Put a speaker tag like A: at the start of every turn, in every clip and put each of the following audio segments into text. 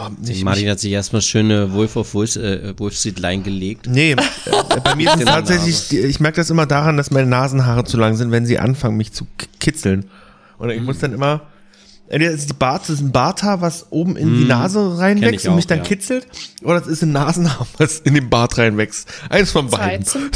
A: Aber ich,
B: Martin hat sich erstmal schöne Wolf of Wolf, äh, Wolf Street Line gelegt.
A: Nee, äh, bei mir ist es tatsächlich, ich merke das immer daran, dass meine Nasenhaare zu lang sind, wenn sie anfangen, mich zu kitzeln. Und ich muss dann immer, entweder ist die Bart, das ist ein Barthaar, was oben in die Nase
B: Kenn
A: reinwächst und mich
B: auch,
A: dann
B: ja.
A: kitzelt, oder es ist ein Nasenhaar, was in den Bart reinwächst. Eins von
C: Zeit
A: beiden.
C: zum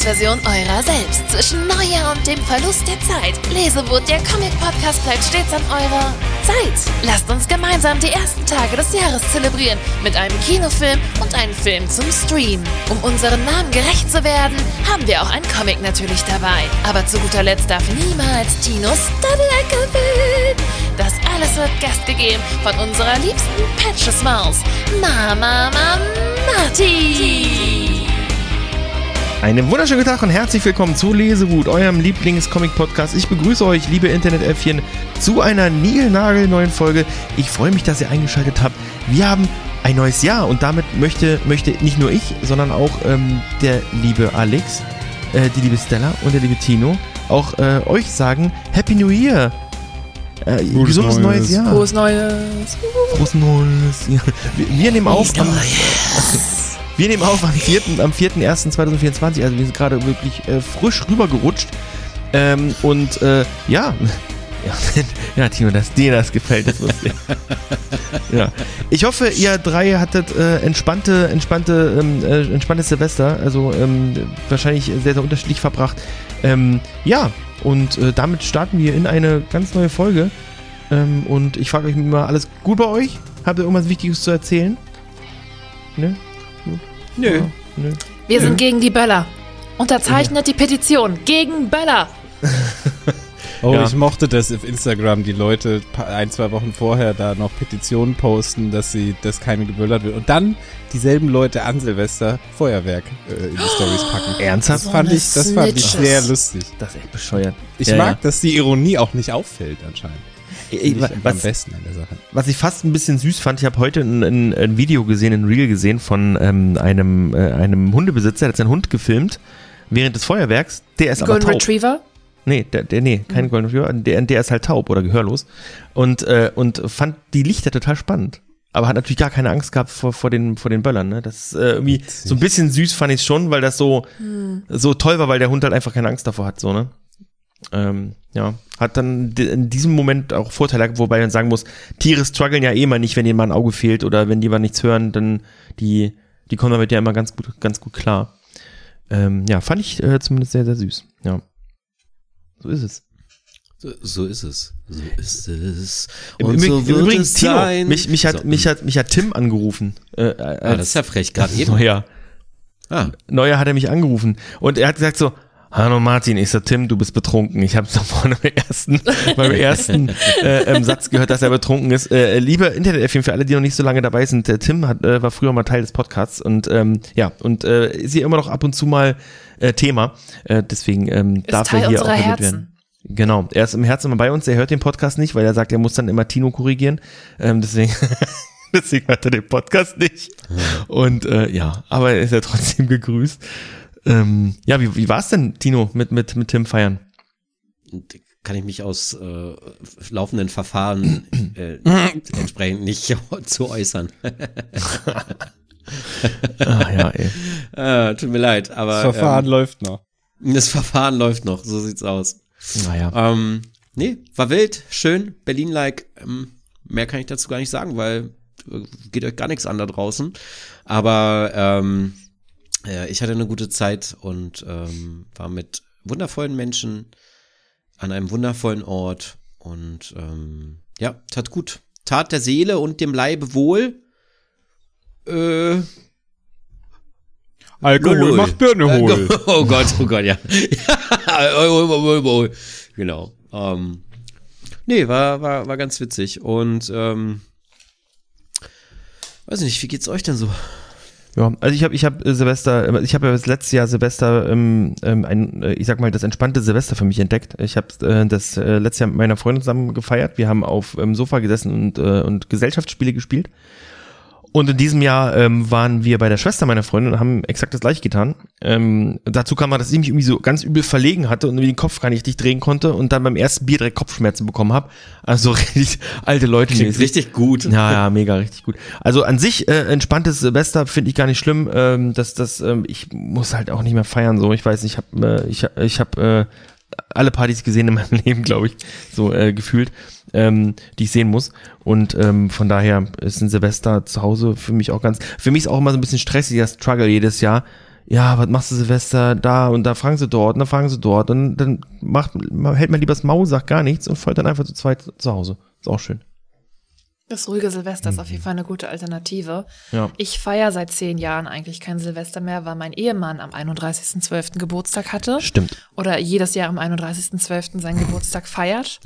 D: Zukunftsversion eurer selbst. Zwischen Neujahr und dem Verlust der Zeit. Lesewut, der Comic-Podcast bleibt stets an eurer Seite. Lasst uns gemeinsam die ersten Tage des Jahres zelebrieren. Mit einem Kinofilm und einem Film zum Stream. Um unseren Namen gerecht zu werden, haben wir auch ein Comic natürlich dabei. Aber zu guter Letzt darf niemals Tinos Double fehlen. Das alles wird Gast gegeben von unserer liebsten Patches Maus, Mama Marty.
A: Einen wunderschönen Tag und herzlich willkommen zu Lesegut, eurem Lieblings-Comic-Podcast. Ich begrüße euch, liebe Internet-Äffchen, zu einer niegelnagelneuen Folge. Ich freue mich, dass ihr eingeschaltet habt. Wir haben ein neues Jahr und damit möchte, möchte nicht nur ich, sondern auch ähm, der liebe Alex, äh, die liebe Stella und der liebe Tino auch äh, euch sagen Happy New Year. Äh, gesundes neues,
E: Neues.
A: Jahr.
C: Frohes Neues.
A: Frohes Neues. Ja. Wir, wir nehmen auf am, wir nehmen auf am 4. am 4.1.2024, also wir sind gerade wirklich äh, frisch rübergerutscht. Ähm, und äh, ja. Ja, ja, Tino, dass dir das gefällt, das wusste ich. ja. Ich hoffe, ihr drei hattet äh, entspannte, entspannte, ähm, äh, entspanntes Silvester, also ähm, wahrscheinlich sehr, sehr unterschiedlich verbracht. Ähm, ja, und äh, damit starten wir in eine ganz neue Folge. Ähm, und ich frage euch mal, alles gut bei euch? Habt ihr irgendwas Wichtiges zu erzählen? Ne?
B: Nö.
A: Nö.
C: Wir sind gegen die Böller. Unterzeichnet die Petition gegen Böller.
E: Oh,
A: Ja.
E: ich mochte das auf Instagram, die Leute ein, zwei Wochen vorher da noch Petitionen posten, dass sie, dass keine geböllert wird. Und dann dieselben Leute an Silvester Feuerwerk äh, in die Stories packen.
A: Ernsthaft?
E: Das fand ich, das fand ich sehr lustig.
A: Das ist echt bescheuert.
E: Ich
A: Ja,
E: mag, dass die Ironie auch nicht auffällt anscheinend. Ich
A: was,
E: am besten an der Sache.
A: was ich fast ein bisschen süß fand, ich habe heute ein, ein, ein Video gesehen, ein Reel gesehen von ähm, einem, äh, einem Hundebesitzer, der hat seinen Hund gefilmt während des Feuerwerks. Der ist aber
C: Golden
A: taub.
C: Retriever.
A: Nee, der, der, nee, kein Golden Retriever, der, der ist halt taub oder gehörlos. Und, äh, und fand die Lichter total spannend. Aber hat natürlich gar keine Angst gehabt vor, vor, den, vor den Böllern. Ne? Das ist äh, irgendwie so ein bisschen süß fand ich schon, weil das so, so toll war, weil der Hund halt einfach keine Angst davor hat. So, ne? Ähm, ja, hat dann in diesem Moment auch Vorteile, wobei man sagen muss, Tiere strugglen ja eh immer nicht, wenn ihnen mal ein Auge fehlt oder wenn die mal nichts hören, dann die, die kommen damit ja immer ganz gut, ganz gut klar. Ähm, ja, fand ich äh, zumindest sehr, sehr süß. Ja. So ist es.
B: So, so ist es. So ist es.
A: Im,
B: Und
A: im,
B: so
A: im
B: wird
A: Übrigen,
B: es
A: Tino,
B: sein.
A: mich, mich, hat,
B: So,
A: mich, hat, mich hat Tim angerufen. Äh,
B: Ah,
A: als
B: das ist ja frech, gerade eben.
A: Neujahr.
B: Ah,
A: Neujahr hat er mich angerufen und er hat gesagt so, Hallo Martin, ich sag Tim, du bist betrunken. Ich habe es vorne beim ersten, beim ersten äh, ähm, Satz gehört, dass er betrunken ist. Äh, liebe Internet-Affin, für alle, die noch nicht so lange dabei sind, der Tim hat, äh, war früher mal Teil des Podcasts und ähm, ja, und äh, ist hier immer noch ab und zu mal äh, Thema. Äh, deswegen ähm,
C: Ist
A: darf
C: Teil
A: er hier auch erwähnt werden. Genau, er ist im Herzen immer bei uns, er hört den Podcast nicht, weil er sagt, er muss dann immer Tino korrigieren. Ähm, deswegen, deswegen hört er den Podcast nicht. Und äh, ja, aber er ist ja trotzdem gegrüßt. Ähm, ja, wie, wie war es denn, Tino, mit, mit, mit Tim feiern?
B: kann ich mich aus äh, laufenden Verfahren äh, entsprechend nicht zu äußern.
A: Ah, ja, ey.
B: äh, tut mir leid, aber
E: Das Verfahren läuft noch.
B: ähm, das Verfahren läuft noch, so sieht's aus.
A: Naja.
B: Ähm, nee, war wild, schön, Berlin-like. Ähm, mehr kann ich dazu gar nicht sagen, weil äh, geht euch gar nichts an da draußen. Aber ähm, äh, ich hatte eine gute Zeit und ähm, war mit wundervollen Menschen an einem wundervollen Ort und ähm, ja, tat gut. Tat der Seele und dem Leibe wohl. Äh,
E: Alkohol
B: Lulul.
E: macht Birne hohl.
B: Oh Gott, oh Gott, ja. genau. Ähm, nee, war, war, war ganz witzig. Und ähm, weiß nicht, wie geht's euch denn so?
A: Ja, also ich habe ich hab äh, Silvester, äh, ich habe ja das letzte Jahr Silvester, ähm, ähm, ein, äh, ich sag mal, das entspannte Silvester für mich entdeckt. Ich habe äh, das äh, letzte Jahr mit meiner Freundin zusammen gefeiert. Wir haben auf dem Sofa gesessen und, äh, und Gesellschaftsspiele gespielt. Und in diesem Jahr ähm, waren wir bei der Schwester meiner Freundin und haben exakt das gleiche getan. Ähm, dazu kam man, dass ich mich irgendwie so ganz übel verlegen hatte und den Kopf gar nicht richtig drehen konnte und dann beim ersten Bier direkt Kopfschmerzen bekommen habe. Also richtig alte Leute.
B: Klingt richtig gut.
A: Ja, ja, mega, richtig gut. Also an sich äh, entspanntes Silvester finde ich gar nicht schlimm. Ähm, dass das, ähm, ich muss halt auch nicht mehr feiern. So, ich weiß, nicht, ich habe, äh, ich, ich habe äh, alle Partys gesehen in meinem Leben, glaube ich, so äh, gefühlt, ähm, die ich sehen muss. Und ähm, von daher ist ein Silvester zu Hause für mich auch ganz. Für mich ist auch immer so ein bisschen stressiger Struggle jedes Jahr. Ja, was machst du Silvester da und da fragen sie dort, und dann fragen sie dort, dann, dann macht, hält man lieber das Maul, sagt gar nichts und folgt dann einfach zu zweit zu Hause. Ist auch schön.
C: Das ruhige Silvester ist auf jeden Fall eine gute Alternative.
A: Ja.
C: Ich feiere seit zehn Jahren eigentlich kein Silvester mehr, weil mein Ehemann am 31.12. Geburtstag hatte.
A: Stimmt.
C: Oder jedes Jahr am 31.12. seinen Geburtstag feiert.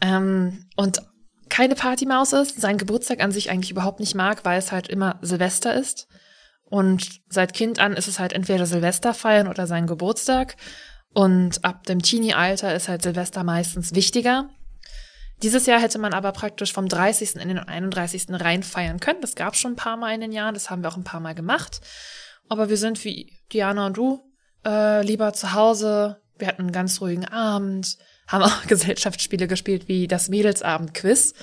C: ähm, und keine Partymaus ist, seinen Geburtstag an sich eigentlich überhaupt nicht mag, weil es halt immer Silvester ist. Und seit Kind an ist es halt entweder Silvester feiern oder sein Geburtstag. Und ab dem Teenie-Alter ist halt Silvester meistens wichtiger. Dieses Jahr hätte man aber praktisch vom 30. in den 31. rein feiern können. Das gab schon ein paar Mal in den Jahren, das haben wir auch ein paar Mal gemacht. Aber wir sind wie Diana und du äh, lieber zu Hause. Wir hatten einen ganz ruhigen Abend, haben auch Gesellschaftsspiele gespielt wie das Mädelsabend-Quiz,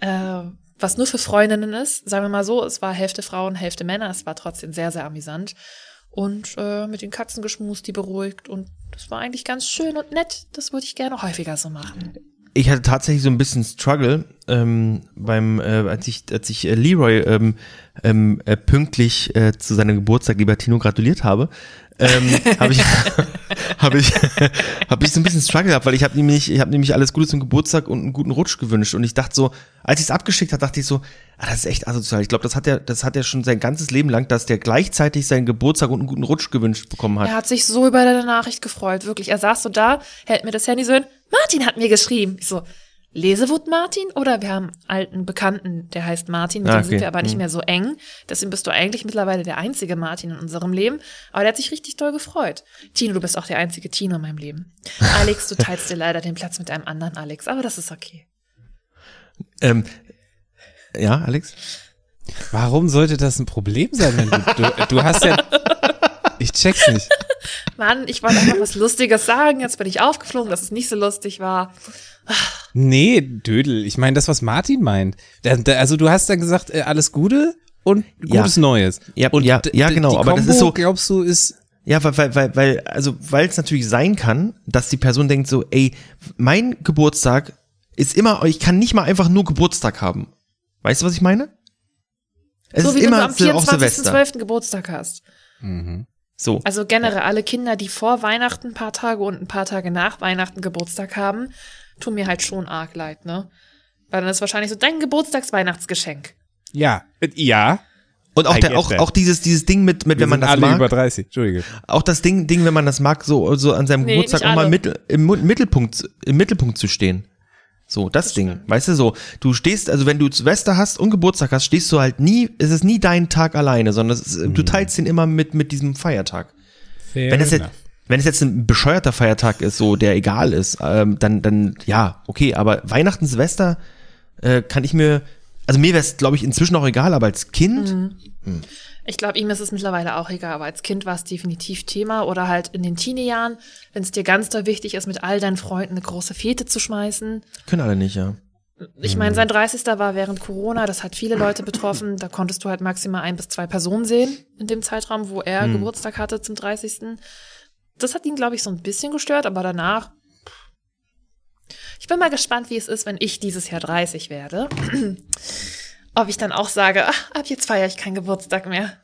C: äh, was nur für Freundinnen ist. Sagen wir mal so, es war Hälfte Frauen, Hälfte Männer. Es war trotzdem sehr, sehr amüsant. Und äh, mit den Katzen geschmust, die beruhigt. Und das war eigentlich ganz schön und nett. Das würde ich gerne häufiger so machen.
A: Ich hatte tatsächlich so ein bisschen Struggle ähm, beim, äh, als ich, als ich äh, Leroy ähm, ähm, äh, pünktlich äh, zu seinem Geburtstag, lieber Tino, gratuliert habe, ähm, habe ich, habe ich, habe ich so ein bisschen Struggle gehabt, weil ich habe nämlich, ich habe nämlich alles Gute zum Geburtstag und einen guten Rutsch gewünscht und ich dachte so, als ich es abgeschickt habe, dachte ich so, ah, das ist echt asozial. Ich glaube, das hat er, das hat er schon sein ganzes Leben lang, dass der gleichzeitig seinen Geburtstag und einen guten Rutsch gewünscht bekommen hat.
C: Er hat sich so über deine Nachricht gefreut, wirklich. Er saß so da, hält mir das Handy so hin. Martin hat mir geschrieben. Ich so, Lesewut Martin oder wir haben einen alten Bekannten, der heißt Martin, mit
A: Ah,
C: dem sind wir aber nicht
A: Hm.
C: mehr so eng. Deswegen bist du eigentlich mittlerweile der einzige Martin in unserem Leben. Aber der hat sich richtig doll gefreut. Tino, du bist auch der einzige Tino in meinem Leben. Alex, du teilst dir leider den Platz mit einem anderen Alex, aber das ist okay.
A: Ähm, ja, Alex?
E: Warum sollte das ein Problem sein, wenn du, du, du hast ja, ich check's nicht.
C: Mann, ich wollte einfach was Lustiges sagen. Jetzt bin ich aufgeflogen, dass es nicht so lustig war.
E: Nee, Dödel, ich meine das, was Martin meint. Da, da, also du hast dann gesagt, äh, alles Gute und
A: Ja.
E: gutes Neues.
A: Ja,
E: und
A: ja, ja, genau,
E: die
A: aber das
E: Kombo,
A: ist so-
E: glaubst du, ist,
A: Ja, weil, weil, weil, weil, also, weil es natürlich sein kann, dass die Person denkt so, ey, mein Geburtstag ist immer, ich kann nicht mal einfach nur Geburtstag haben. Weißt du, was ich meine? Es
C: so
A: ist
C: wie wenn
A: immer
C: du am
A: Sil- auch Silvester.
C: 24.12. Geburtstag hast.
A: So.
C: Also generell alle Kinder, die vor Weihnachten ein paar Tage und ein paar Tage nach Weihnachten Geburtstag haben, tun mir halt schon arg leid, ne? Weil dann ist wahrscheinlich so dein Geburtstagsweihnachtsgeschenk.
E: ja, ja.
A: Und auch, der, auch,
E: that.
A: auch dieses, dieses Ding mit, mit
E: Wir
A: wenn man das
E: alle
A: mag,
E: über 30, Entschuldige.
A: auch das Ding, Ding, wenn man das mag, so, so an seinem
C: Nee,
A: Geburtstag auch mal mittel, im Mittelpunkt, im Mittelpunkt zu stehen. So, das, Ding. Weißt du, so, du stehst, also wenn du Silvester hast und Geburtstag hast, stehst du halt nie, es ist nie dein Tag alleine, sondern ist,
E: Mhm.
A: du teilst den immer mit, mit diesem Feiertag.
E: Fair
A: Wenn es jetzt,
E: enough.
A: Wenn es jetzt ein bescheuerter Feiertag ist, so der egal ist, ähm, dann, dann ja, okay, aber Weihnachten, Silvester äh, kann ich mir, also mir wäre es, glaube ich, inzwischen auch egal, aber als Kind,
C: Mhm. Ich glaube, ihm ist es mittlerweile auch egal, aber als Kind war es definitiv Thema oder halt in den Teenie-Jahren, wenn es dir ganz doll wichtig ist, mit all deinen Freunden eine große Fete zu schmeißen.
A: können alle nicht, ja.
C: Ich meine, sein 30. war während Corona, das hat viele Leute betroffen. Da konntest du halt maximal ein bis zwei Personen sehen in dem Zeitraum, wo er Geburtstag hatte zum 30. Das hat ihn, glaube ich, so ein bisschen gestört, aber danach. Ich bin mal gespannt, wie es ist, wenn ich dieses Jahr 30 werde. Ob ich dann auch sage, ach, ab jetzt feiere ich keinen Geburtstag mehr.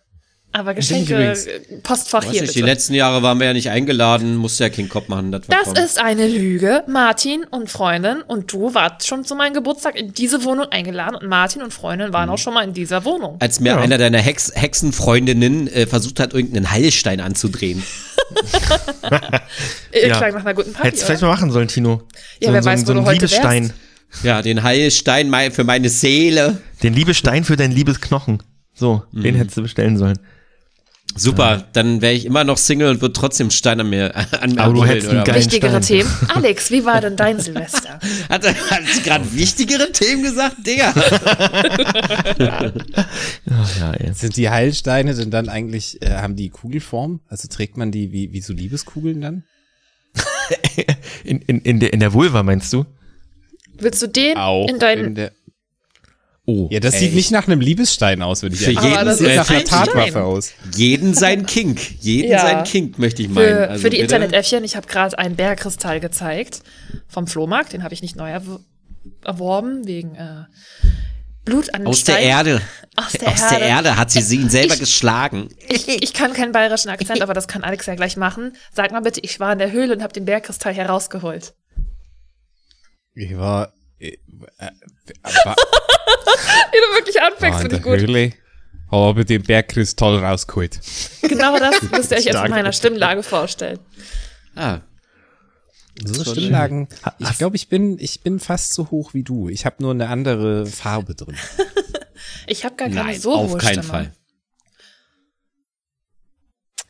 C: Aber Geschenke, äh, Postfach
B: Weiß
C: hier
B: nicht, die
C: bitte.
B: letzten Jahre waren wir ja nicht eingeladen, musste ja King Kopf machen. Das,
C: Das ist eine Lüge. Martin und Freundin und du wart schon zu meinem Geburtstag in diese Wohnung eingeladen und Martin und Freundin waren auch schon mal in dieser Wohnung.
B: Als mir
A: Ja.
B: einer deiner Hex Hexenfreundinnen äh, versucht hat, irgendeinen Heilstein anzudrehen.
A: Ja.
C: Klang nach einer guten Party.
A: Hättest vielleicht mal machen sollen, Tino.
C: Ja,
A: so,
C: wer
A: so,
C: weiß,
A: so
C: wo du
A: ein
C: heute
A: Liebesstein.
C: wärst.
B: Ja, den Heilstein für meine Seele.
A: Den Liebesstein für dein Liebesknochen. So, den hättest du bestellen sollen.
B: Super, dann wäre ich immer noch Single und würde trotzdem Stein an mir, an mir
A: Aber du hättest einen geilen
C: Wichtigere
A: Stein.
C: Themen. Alex, wie war denn dein Silvester?
B: Hat er gerade wichtigere Themen gesagt? Digga.
A: Ach, ja, ey.
E: Sind die Heilsteine denn dann eigentlich, äh, haben die Kugelform? Also trägt man die wie, wie so Liebeskugeln dann?
A: In, in, in, der, in der Vulva meinst du?
C: Willst du den in deinen.
E: Der,
A: Oh.
E: ja, das
B: Ey.
E: sieht nicht nach einem Liebesstein aus, würde ich
B: Für
E: sagen.
B: jeden,
C: Aber das
E: sieht
B: äh,
E: nach
B: für,
E: einer. Tatwaffe aus.
B: jeden sein Kink. Jeden
C: Ja.
B: sein Kink, möchte ich meinen.
C: Für,
B: Also
C: für die. Internetäffchen, ich habe gerade einen Bergkristall gezeigt vom Flohmarkt, den habe ich nicht neu erw erworben, wegen äh, Blut an den
B: Aus der
C: Stein.
B: Erde.
C: Aus der
B: Aus der
C: Erde.
B: Erde hat sie, sie ihn selber
C: Ich-
B: geschlagen.
C: Ich, ich kann keinen bayerischen Akzent, aber das kann Alex ja gleich machen. Sag mal bitte, ich war in der Höhle und habe den Bergkristall herausgeholt.
E: Ich war,
C: Wie du wirklich anfängst,
E: in
C: finde ich gut.
E: Höhle, habe den Bergkristall rausgeholt.
C: Genau das müsst ihr euch jetzt in meiner Stimmlage vorstellen.
B: Ah,
E: So Stimmlagen. Ich glaube, ich bin, ich bin fast so hoch wie du. Ich habe nur eine andere Farbe drin.
C: Ich habe gar keine
B: nein,
C: so
B: auf
C: hohe
B: keinen
C: Stimme.
B: Fall.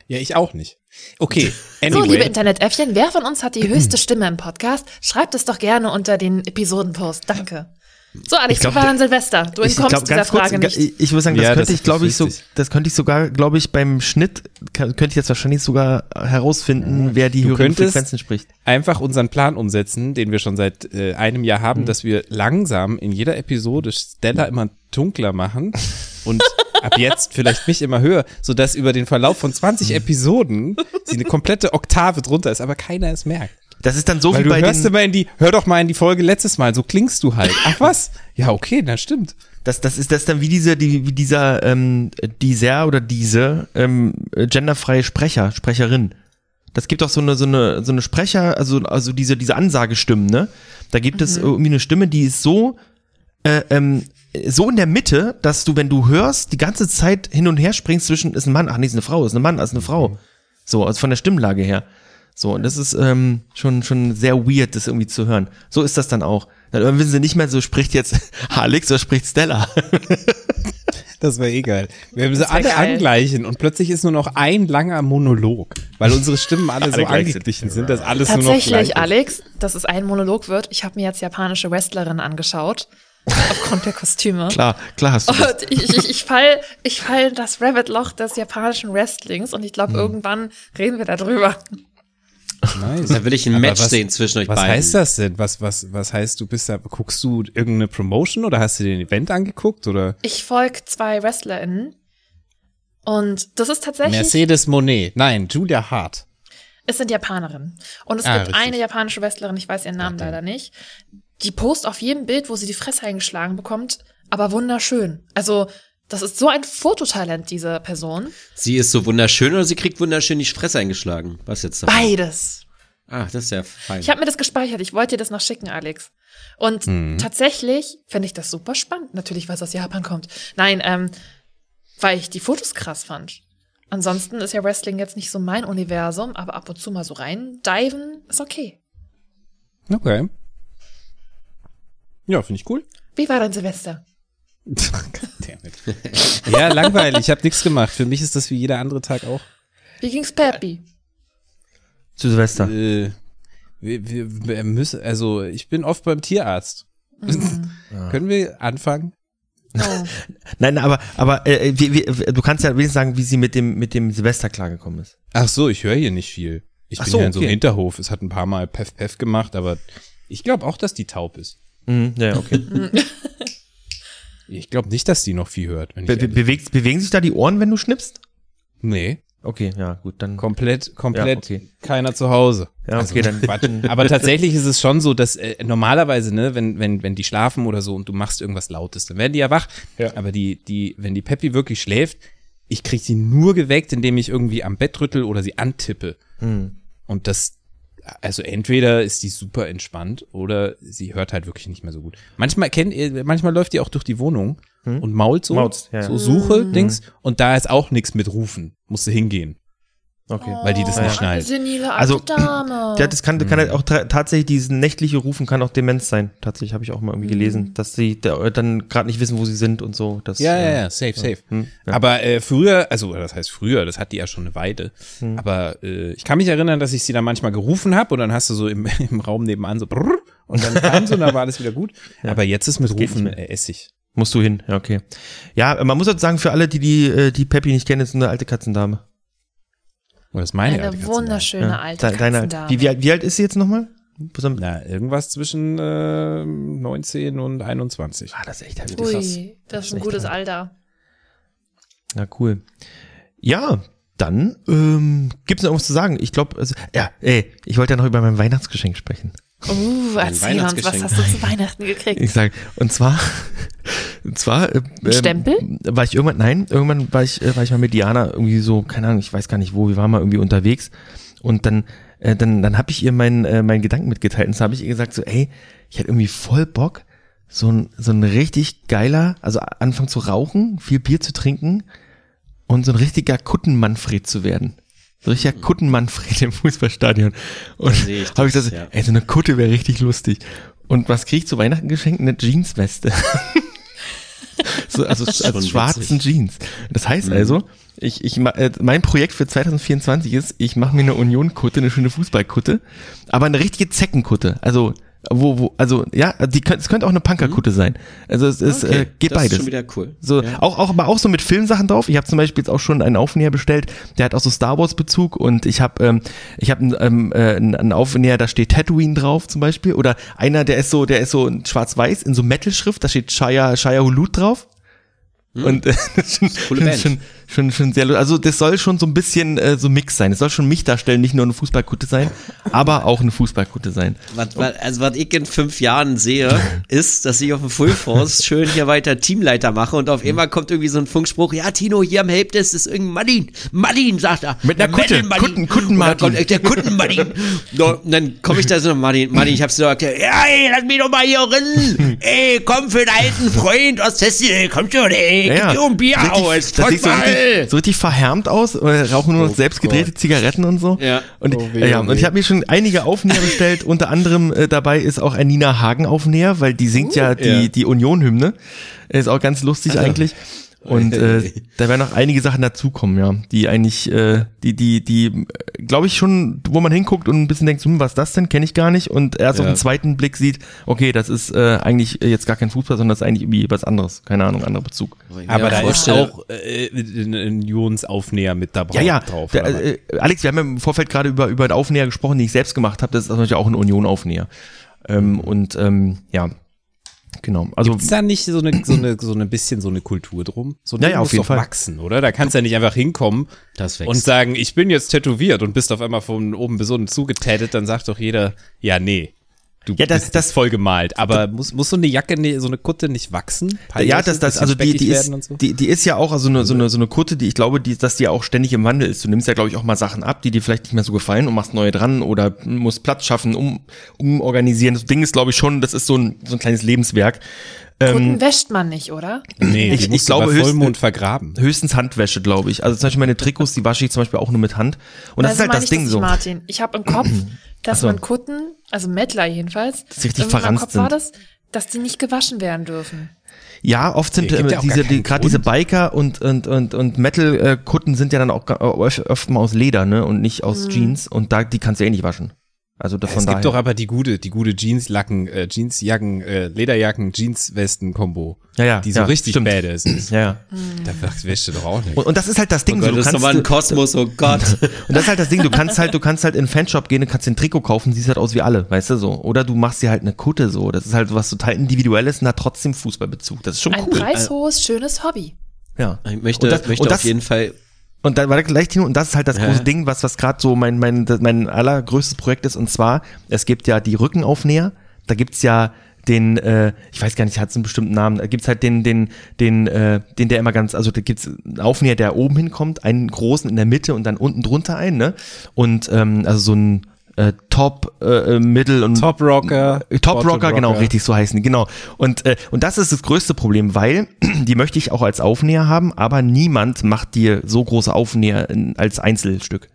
E: Ja, ich auch nicht. Okay,
C: So,
E: anyway.
C: liebe Internetäffchen, wer von uns hat die höchste Stimme im Podcast? Schreibt es doch gerne unter den Episodenpost. Danke. So, Alex,
A: Ich glaub,
C: wie war dein Silvester? Du
A: Ich, ich
C: entkommst
A: glaube,
C: dieser
A: ganz kurz,
C: Frage nicht.
A: ich, ich würde sagen, das
E: Ja,
A: könnte
E: das
A: ich, glaube ich, so, das könnte ich sogar, glaube ich, beim Schnitt, kann, könnte ich jetzt wahrscheinlich sogar herausfinden, wer die
E: Du
A: höheren Frequenzen spricht.
E: einfach unseren Plan umsetzen, den wir schon seit äh, einem Jahr
A: Mhm.
E: haben, dass wir langsam in jeder Episode Stella immer dunkler machen und ab jetzt vielleicht mich immer höher, sodass über den Verlauf von
A: Mhm.
E: 20 Episoden sie eine komplette Oktave drunter ist, aber keiner es merkt.
A: Das ist dann so
E: Weil
A: wie
E: du
A: bei
E: hörst
A: den,
E: immer in die, hör doch mal in die Folge letztes Mal, so klingst du halt. Ach was? Ja, okay, na stimmt.
A: das, das ist das dann wie diese, die, wie dieser, ähm, dieser oder diese, ähm, äh, genderfreie Sprecher, Sprecherin. Das gibt auch so eine, so eine, so eine Sprecher, also, also diese, diese Ansagestimmen, ne? Da gibt es irgendwie eine Stimme, die ist so, äh, ähm, so in der Mitte, dass du, wenn du hörst, die ganze Zeit hin und her springst zwischen, ist ein Mann, ach nee, ist eine Frau, ist ein Mann, ist eine Frau. So, also von der Stimmlage her. So, und das ist ähm, schon, schon sehr weird, das irgendwie zu hören. So ist das dann auch. Dann wissen sie nicht mehr, so spricht jetzt Alex oder spricht Stella.
E: Das wäre eh geil. Wir haben sie alle
C: geil.
E: angleichen und plötzlich ist nur noch ein langer Monolog, weil unsere Stimmen alle, so
A: Alle sind.
E: angeglichen sind, dass alles nur noch gleich
C: Tatsächlich. Alex, dass es ein Monolog wird. Ich habe mir jetzt japanische Wrestlerinnen angeschaut. Aufgrund der Kostüme.
A: Klar, klar hast du das.
C: Und ich, ich, ich fall, ich fall in das Rabbit-Loch des japanischen Wrestlings und ich glaube,
E: Hm.
C: irgendwann reden wir darüber.
E: Nice.
B: Da will ich ein
E: Aber
B: Match
E: was-
B: sehen zwischen euch
E: Was
B: beiden.
E: heißt das denn? Was, was, was heißt, du bist da, guckst du irgendeine Promotion oder hast du den Event angeguckt oder?
C: Ich folge zwei WrestlerInnen und das ist tatsächlich,
E: Mercedes Monet. Nein, Julia Hart.
C: es sind Japanerinnen. Und es
E: Ah,
C: gibt
E: richtig.
C: eine japanische Wrestlerin, ich weiß ihren Namen leider nicht, die post auf jedem Bild, wo sie die Fresse eingeschlagen bekommt, aber wunderschön. Also, das ist so ein Fototalent, diese Person.
B: Sie ist so wunderschön oder sie kriegt wunderschön die Fresse eingeschlagen? Was jetzt davon?
C: Beides.
B: Ah, das ist ja fein.
C: Ich habe mir das gespeichert. Ich wollte dir das noch schicken, Alex. Und tatsächlich finde ich das super spannend. Natürlich, weil es aus Japan kommt. Nein, ähm, weil ich die Fotos krass fand. Ansonsten ist ja Wrestling jetzt nicht so mein Universum, aber ab und zu mal so rein diven ist okay.
E: Okay. Ja, finde ich cool.
C: Wie war dein Silvester?
E: Ja, langweilig. Ich habe nichts gemacht. Für mich ist das wie jeder andere Tag auch.
C: Wie ging's Peppy?
A: Zu Silvester.
E: Äh, wir, wir, wir müssen, also ich bin oft beim Tierarzt. Können wir anfangen?
C: Oh.
A: Nein, aber, aber äh, wie, wie, du kannst ja wenigstens sagen, wie sie mit dem, mit dem Silvester klargekommen ist.
E: Ach so, ich höre hier nicht viel. Ich
A: Ach
E: bin
A: so,
E: ja in so einem
A: okay.
E: Hinterhof. Es hat ein paar Mal Pef Pef gemacht, aber ich glaube auch, dass die taub ist.
A: Mhm, ja, okay.
E: Ich glaube nicht, dass die noch viel hört.
A: Be be bewegt, bewegen sich da die Ohren, wenn du schnippst?
E: nee,
A: Okay, ja, gut, dann.
E: komplett, komplett
A: Ja, okay.
E: keiner zu Hause.
A: Ja, okay, dann-
E: Quatsch. Aber tatsächlich ist es schon so, dass äh, normalerweise, ne, wenn, wenn, wenn die schlafen oder so und du machst irgendwas Lautes, dann werden die ja wach.
A: Ja.
E: Aber die, die, wenn die Peppi wirklich schläft, ich krieg sie nur geweckt, indem ich irgendwie am Bett rüttel oder sie antippe.
A: Hm.
E: Und das, also entweder ist die super entspannt oder sie hört halt wirklich nicht mehr so gut. Manchmal kennt ihr, manchmal läuft die auch durch die Wohnung und mault so,
A: Mault's, ja,
E: so Suche, Dings. Und da ist auch nichts mit Rufen. Musst du hingehen.
A: Okay.
E: Weil die das nicht schnallt.
C: senile alte
A: Also,
C: Dame.
A: Ja, das kann, kann halt auch ta- tatsächlich dieses nächtliche Rufen kann auch Demenz sein. Tatsächlich habe ich auch mal irgendwie gelesen, dass sie da, dann gerade nicht wissen, wo sie sind und so. Das,
E: Ja, ja,
A: äh,
E: ja, safe, safe.
A: hm, ja.
E: Aber äh, früher, also das heißt früher, das hat die ja schon eine Weile.
A: Hm.
E: Aber äh, ich kann mich erinnern, dass ich sie dann manchmal gerufen habe und dann hast du so im, im Raum nebenan so brrr, und dann kam sie und dann war alles wieder gut. Aber jetzt ist mit
A: geht
E: Rufen
A: nicht
E: äh, Essig.
A: Musst du hin, ja, okay. Ja, man muss halt sagen, für alle, die die, äh, die Peppy nicht kennen, ist eine alte Katzendame.
E: Oder ist meine
C: eine
E: alte Katze
C: wunderschöne
A: Ja.
C: alte
A: De- deine-
C: Katzendame.
A: Wie, wie, alt- wie alt ist sie jetzt nochmal?
E: Na, irgendwas zwischen äh, 19 und 21.
A: Ah, das ist echt heftig. krass.
C: Ui, das ist ein gutes
A: krass.
C: Alter.
A: Ja, cool. Ja, dann ähm, gibt's noch was zu sagen. Ich glaube, also, ja, ey, ich wollte ja noch über mein Weihnachtsgeschenk sprechen.
C: Uh, erzähl uns, was hast du zu Weihnachten gekriegt?
A: Ich sage, und zwar, und zwar, äh,
C: Ein Stempel?
A: Ähm, war ich irgendwann, nein, irgendwann war ich, äh, war ich mal mit Diana irgendwie so, keine Ahnung, ich weiß gar nicht wo, wir waren mal irgendwie unterwegs und dann, äh, dann, dann habe ich ihr meinen, äh, meinen Gedanken mitgeteilt und so habe ich ihr gesagt so, ey, ich hätte irgendwie voll Bock, so ein, so ein richtig geiler, also anfangen zu rauchen, viel Bier zu trinken und so ein richtiger Kutten-Manfred zu werden. So richtiger Kutten-Manfred im Fußballstadion. Und
B: ich
A: habe ich
B: das, ja.
A: ey, so eine Kutte wäre richtig lustig. Und was krieg ich zu Weihnachten geschenkt? Eine Jeansweste. so, also als schwarzen
B: witzig.
A: Jeans. Das
B: Mhm.
A: heißt also, ich, ich, äh, mein Projekt für 2024 ist, ich mache mir eine Union-Kutte, eine schöne Fußballkutte, aber eine richtige Zeckenkutte. Also, wo, wo, also, ja, die es könnte auch eine Punkerkutte sein. Also, es ist,
B: Okay,
A: äh, geht
B: das
A: beides.
B: ist schon wieder cool.
A: So, auch, auch, aber auch so mit Filmsachen drauf. Ich habe zum Beispiel jetzt auch schon einen Aufnäher bestellt, der hat auch so Star Wars Bezug und ich habe ähm, ich habe ähm, äh, einen Aufnäher, da steht Tatooine drauf zum Beispiel oder einer, der ist so, der ist so in schwarz-weiß in so Metal-Schrift, da steht Shia, Shia Hulut drauf. Und äh, das ist schon,
B: Coole Band.
A: schon, schon, schon sehr, also das soll schon so ein bisschen äh, so Mix sein. Es soll schon mich darstellen, nicht nur eine Fußballkutte sein, aber auch eine Fußballkutte sein.
B: Was, was, also was ich in fünf Jahren sehe, ist, dass ich auf dem Full Force schön hier weiter Teamleiter mache und auf einmal kommt irgendwie so ein Funkspruch, ja Tino, hier am Helpdesk ist irgendein Martin. Martin, sagt er.
A: Mit einer Kutte. Kutten- Kutten- Martin.
B: kommt der Kutten Martin. so, und dann komme ich da so, Martin, Martin, ich hab's dir erklärt, ja, ey, lass mich doch mal hier rein. ey, komm für den alten Freund aus Tessil, komm schon, ey, gib dir ein Bier aus.
A: das
B: Fußball.
A: Richtig, so richtig verhärmt aus, rauchen nur noch
E: Oh
A: selbst gedrehte Zigaretten und so.
B: Ja.
A: Und,
E: Oh weh,
A: ja, und ich habe mir schon einige Aufnäher bestellt, unter anderem äh, dabei ist auch ein Nina Hagen Aufnäher, weil die singt ja die,
E: ja.
A: die Union-Hymne. Ist auch ganz lustig eigentlich. Und äh, da werden noch einige Sachen dazukommen, ja, die eigentlich, äh, die, die, die, glaube ich schon, wo man hinguckt und ein bisschen denkt, hm, was ist das denn, kenne ich gar nicht. Und erst auf
B: Ja.
A: den zweiten Blick sieht, okay, das ist äh, eigentlich jetzt gar kein Fußball, sondern das ist eigentlich irgendwie was anderes, keine Ahnung, anderer Bezug.
E: Aber
B: Ja,
E: da ist auch äh, ein Unionsaufnäher mit dabei
A: Ja, ja.
E: drauf.
A: Der, äh, Alex, wir haben ja im Vorfeld gerade über, über einen Aufnäher gesprochen, den ich selbst gemacht habe. Das ist natürlich auch ein Union-Aufnäher. Ähm, und ähm, ja, genau. Also
E: Gibt's da nicht so eine, so eine, so eine bisschen so eine Kultur drum? So ein
A: Ja,
E: Ding
A: ja, auf
E: muss
A: jeden
E: doch
A: Fall.
E: wachsen, oder? Da kannst du ja nicht einfach hinkommen
B: Das wächst.
E: und sagen, ich bin jetzt tätowiert und bist auf einmal von oben bis unten zugetätet, dann sagt doch jeder, ja, nee. Du
A: Ja, das-
E: bist
A: das-
E: voll gemalt. Aber muss, muss so eine Jacke, ne- so eine Kutte nicht wachsen?
A: Ja, das, das, also die, die ist,
E: so?
A: die, die ist ja auch also eine, so eine, so eine Kutte, die ich glaube, die, dass die ja auch ständig im Wandel ist. Du nimmst ja, glaube ich, auch mal Sachen ab, die dir vielleicht nicht mehr so gefallen und machst neue dran oder musst Platz schaffen, um, umorganisieren. Das Ding ist, glaube ich, schon, das ist so ein, so ein kleines Lebenswerk.
C: Kutten wäscht man nicht, oder?
E: Nee,
A: ich- ich glaube höchstens-
E: Vollmond vergraben.
A: Höchstens Handwäsche, glaube ich. Also zum Beispiel meine Trikots, die wasche ich zum Beispiel auch nur mit Hand. Und das
C: Also
A: ist halt das Ding so.
C: Martin. Ich habe im Kopf, dass
A: so.
C: man Kutten, also Mettler jedenfalls,
A: Dass sie richtig verranzt
C: Kopf war
A: sind.
C: das, dass die nicht gewaschen werden dürfen.
A: Ja, oft sind äh,
E: ja
A: diese, die, gerade diese Biker und, und, und, und Metal-Kutten sind ja dann auch öfter mal aus Leder, ne? Und nicht aus Jeans. Und da, die kannst du eh nicht waschen. Also das von
E: Es
A: daher.
E: gibt doch aber die gute, die gute Jeanslacken, äh, Jeansjacken, äh, Lederjacken, Jeanswesten-Kombo.
A: Ja, ja,
E: Die so
A: ja,
E: richtig
A: stimmt.
E: badass ist.
A: ja, ja.
E: Da wäscht du doch auch nicht.
A: Und, und das ist halt das Ding.
B: Oh
A: so,
B: Gott,
A: du
B: das ist
A: kannst,
B: nochmal ein Kosmos, oh Gott.
A: und das ist halt das Ding, du kannst halt, du kannst halt in den Fanshop gehen, du kannst den Trikot kaufen, siehst halt aus wie alle, weißt du so. Oder du machst dir halt eine Kutte so. Das ist halt was total individuelles und hat trotzdem Fußballbezug. Das ist schon
C: Ein
A: cool.
C: preishohes, schönes Hobby.
A: Ja.
B: Ich möchte,
A: Und das-
B: möchte
A: und
B: auf
A: das-
B: jeden Fall
A: Und da war da gleich hin und das ist halt das
B: Ja.
A: große Ding, was was gerade so mein mein mein allergrößtes Projekt ist und zwar es gibt ja die Rückenaufnäher, da gibt's ja den äh, ich weiß gar nicht, hat einen bestimmten Namen, da gibt's halt den den den äh, den der immer ganz also da gibt's einen Aufnäher, der oben hinkommt, einen großen in der Mitte und dann unten drunter einen, ne? Und ähm, also so ein äh, Top, äh, Middle und
E: Top Rocker.
A: Top
E: Bottom
A: Rocker, genau, richtig so heißen genau. Und, äh, und das ist das größte Problem, weil die möchte ich auch als Aufnäher haben, aber niemand macht dir so große Aufnäher in, als Einzelstück.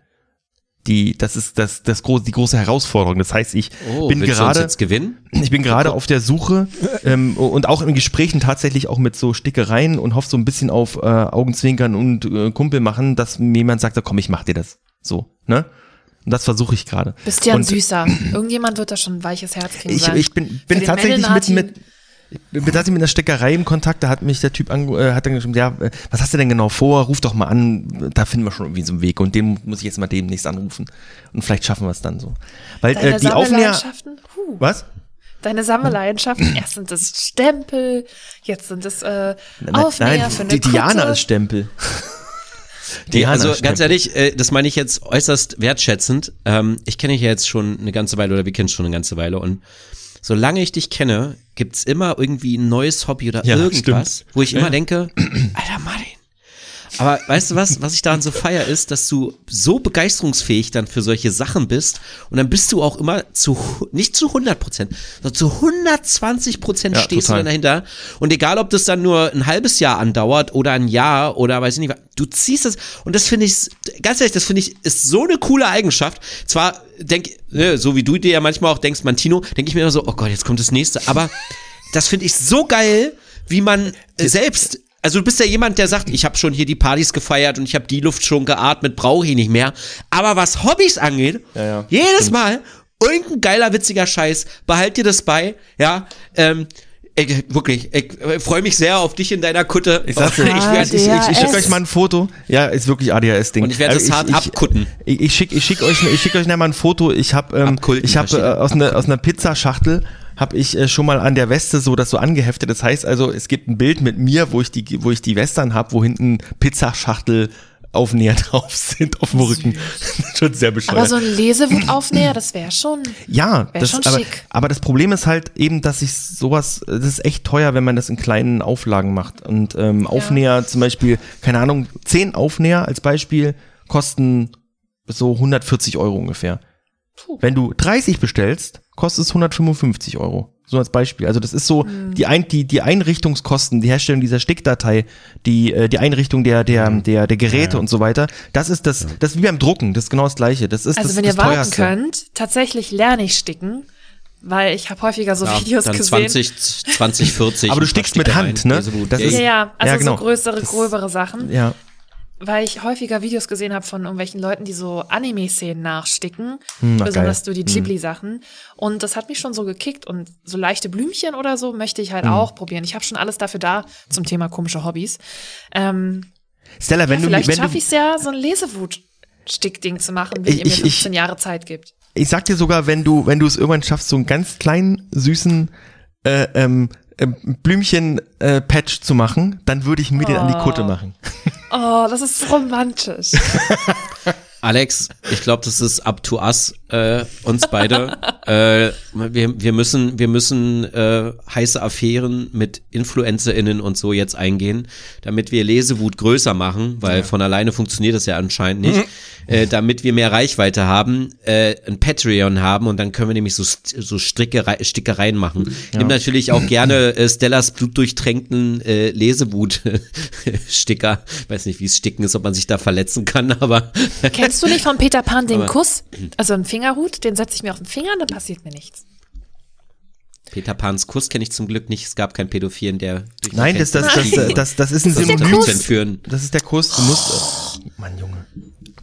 A: die, das ist das, das große, die große Herausforderung. Das heißt, ich
B: Oh,
A: bin gerade,
B: jetzt gewinnen?
A: ich bin gerade auf der Suche ähm, und auch in Gesprächen tatsächlich auch mit so Stickereien und hoffe so ein bisschen auf äh, Augenzwinkern und äh, Kumpel machen, dass mir jemand sagt, komm, ich mach dir das. So, ne? Und das versuche ich gerade.
C: Bist ja ein
A: Und
C: Süßer. Irgendjemand wird da schon ein weiches Herz kriegen.
A: Ich,
C: sein.
A: ich bin, bin tatsächlich mit, mit, ich bin tatsächlich mit einer Steckerei im Kontakt, da hat mich der Typ ange, äh, hat dann geschrieben, ja, äh, was hast du denn genau vor? Ruf doch mal an, da finden wir schon irgendwie so einen Weg und den muss ich jetzt mal demnächst anrufen und vielleicht schaffen wir es dann so. Weil
C: Deine
A: äh, die Aufnäher?
C: Huh.
A: was?
C: Deine Sammelleidenschaften? Erst sind es Stempel, jetzt sind es äh,
A: Nein,
C: Aufnäher für eine
A: die Diana ist Stempel. Diana
B: also ganz ehrlich, äh, das meine ich jetzt äußerst wertschätzend. Ähm, ich kenne dich ja jetzt schon eine ganze Weile oder wir kennen schon eine ganze Weile und solange ich dich kenne, gibt's immer irgendwie ein neues Hobby oder
A: Ja,
B: irgendwas,
A: stimmt.
B: wo ich immer denke, Alter Martin. Aber weißt du was, was ich daran so feier, ist, dass du so begeisterungsfähig dann für solche Sachen bist und dann bist du auch immer zu, nicht zu 100 Prozent, sondern zu 120 Prozent
A: Ja,
B: stehst
A: total.
B: du dann dahinter. Und egal, ob das dann nur ein halbes Jahr andauert oder ein Jahr oder weiß ich nicht, du ziehst es und das finde ich, ganz ehrlich, das finde ich, ist so eine coole Eigenschaft. Zwar denk, ne, so wie du dir ja manchmal auch denkst, Mantino, denke ich mir immer so, oh Gott, jetzt kommt das nächste, aber das finde ich so geil, wie man selbst also du bist ja jemand, der sagt, ich habe schon hier die Partys gefeiert und ich habe die Luft schon geatmet, brauche ich nicht mehr. Aber was Hobbys angeht,
A: ja,
B: jedes Mal irgendein geiler, witziger Scheiß, behalt dir das bei, ja. Ähm, ich, wirklich, ich äh, freue mich sehr auf dich in deiner Kutte.
A: Ich sag's dir,
B: ich
A: ich,
B: werd-
A: ich, ich, ich, ich schicke euch mal ein Foto. Ja, ist wirklich ADHS-Ding.
B: Und ich werde
A: Also
B: es hart
A: ich,
B: abkutten.
A: Ich, ich schicke ich schick euch, ich schick euch mal ein Foto. Ich habe ähm, ich hab, äh, aus, einer aus einer Pizzaschachtel habe ich äh, schon mal an der Weste so das so angeheftet. Das heißt also, es gibt ein Bild mit mir, wo ich die, wo ich die Western habe, wo hinten Pizzaschachtel Aufnäher drauf sind auf dem Rücken. schon sehr bescheuert.
C: Aber so ein Lesewutaufnäher, das wäre schon.
A: Ja,
C: Wär
A: das,
C: schon
A: aber,
C: schick.
A: aber das Problem ist halt eben, dass ich sowas, das ist echt teuer, wenn man das in kleinen Auflagen macht. Und ähm, Aufnäher zum Beispiel, keine Ahnung, zehn Aufnäher als Beispiel kosten so 140 Euro ungefähr.
C: Puh.
A: Wenn du 30 bestellst, kostet es 155 Euro. So als Beispiel. Also das ist so
C: Hm.
A: die, ein, die, die Einrichtungskosten, die Herstellung dieser Stickdatei, die, äh, die Einrichtung der, der, der, der Geräte und so weiter. Das ist das, das ist wie beim Drucken, das ist genau das Gleiche. Das ist
C: Also
A: das,
C: wenn
A: das
C: ihr warten
A: teuerste.
C: könnt, tatsächlich lerne ich sticken, weil ich habe häufiger so
B: Ja,
C: Videos
B: dann
C: gesehen.
B: 20, 20, 40.
A: Aber du stickst mit Hand, ne? Das
B: Ja,
A: ist-
C: ja, ja, also
A: Ja, genau.
C: so größere, gröbere Sachen,
A: Ja.
C: Weil ich häufiger Videos gesehen habe von irgendwelchen Leuten, die so Anime-Szenen nachsticken,
A: Hm,
C: besonders
A: geil.
C: du die Ghibli-Sachen. Und das hat mich schon so gekickt und so leichte Blümchen oder so möchte ich
A: Hm.
C: halt auch probieren. Ich habe schon alles dafür da zum Thema komische Hobbys. Ähm,
A: Stella, wenn
C: ja,
A: du,
C: vielleicht schaffe ich es ja, so ein Lesewut-Stickding zu machen, wenn
A: Ich-
C: ihr mir
A: ich-
C: 15 Jahre Zeit gibt.
A: ich sag dir sogar, wenn du, wenn du es irgendwann schaffst, so einen ganz kleinen, süßen, äh, ähm, ähm, Blümchen-Patch zu machen, dann würde ich mir den an die Kutte
C: Oh.
A: machen.
C: Oh, das ist romantisch.
B: Alex, ich glaube, das ist up to us, äh, uns beide. äh, wir, wir müssen, wir müssen äh, heiße Affären mit InfluencerInnen und so jetzt eingehen, damit wir Lesewut größer machen, weil von alleine funktioniert das ja anscheinend nicht. Äh, damit wir mehr Reichweite haben, äh, ein Patreon haben und dann können wir nämlich so, so Strickerei, Stickereien machen. Nimm natürlich auch gerne äh, Stellas blutdurchtränkten äh, Lesewut-Sticker. Weiß nicht, wie es sticken ist, ob man sich da verletzen kann, aber
C: Kennst du nicht von Peter Pan den
B: Aber-
C: Kuss? Also einen Fingerhut, den setze ich mir auf den Finger und dann passiert mir nichts.
B: Peter Pans Kuss kenne ich zum Glück nicht. Es gab keinen Pädophilen, der durch die
A: Nein, das, das, das, das, das, ist ein Synonym. Das ist der Kuss. Du musst, oh, Mann, Junge.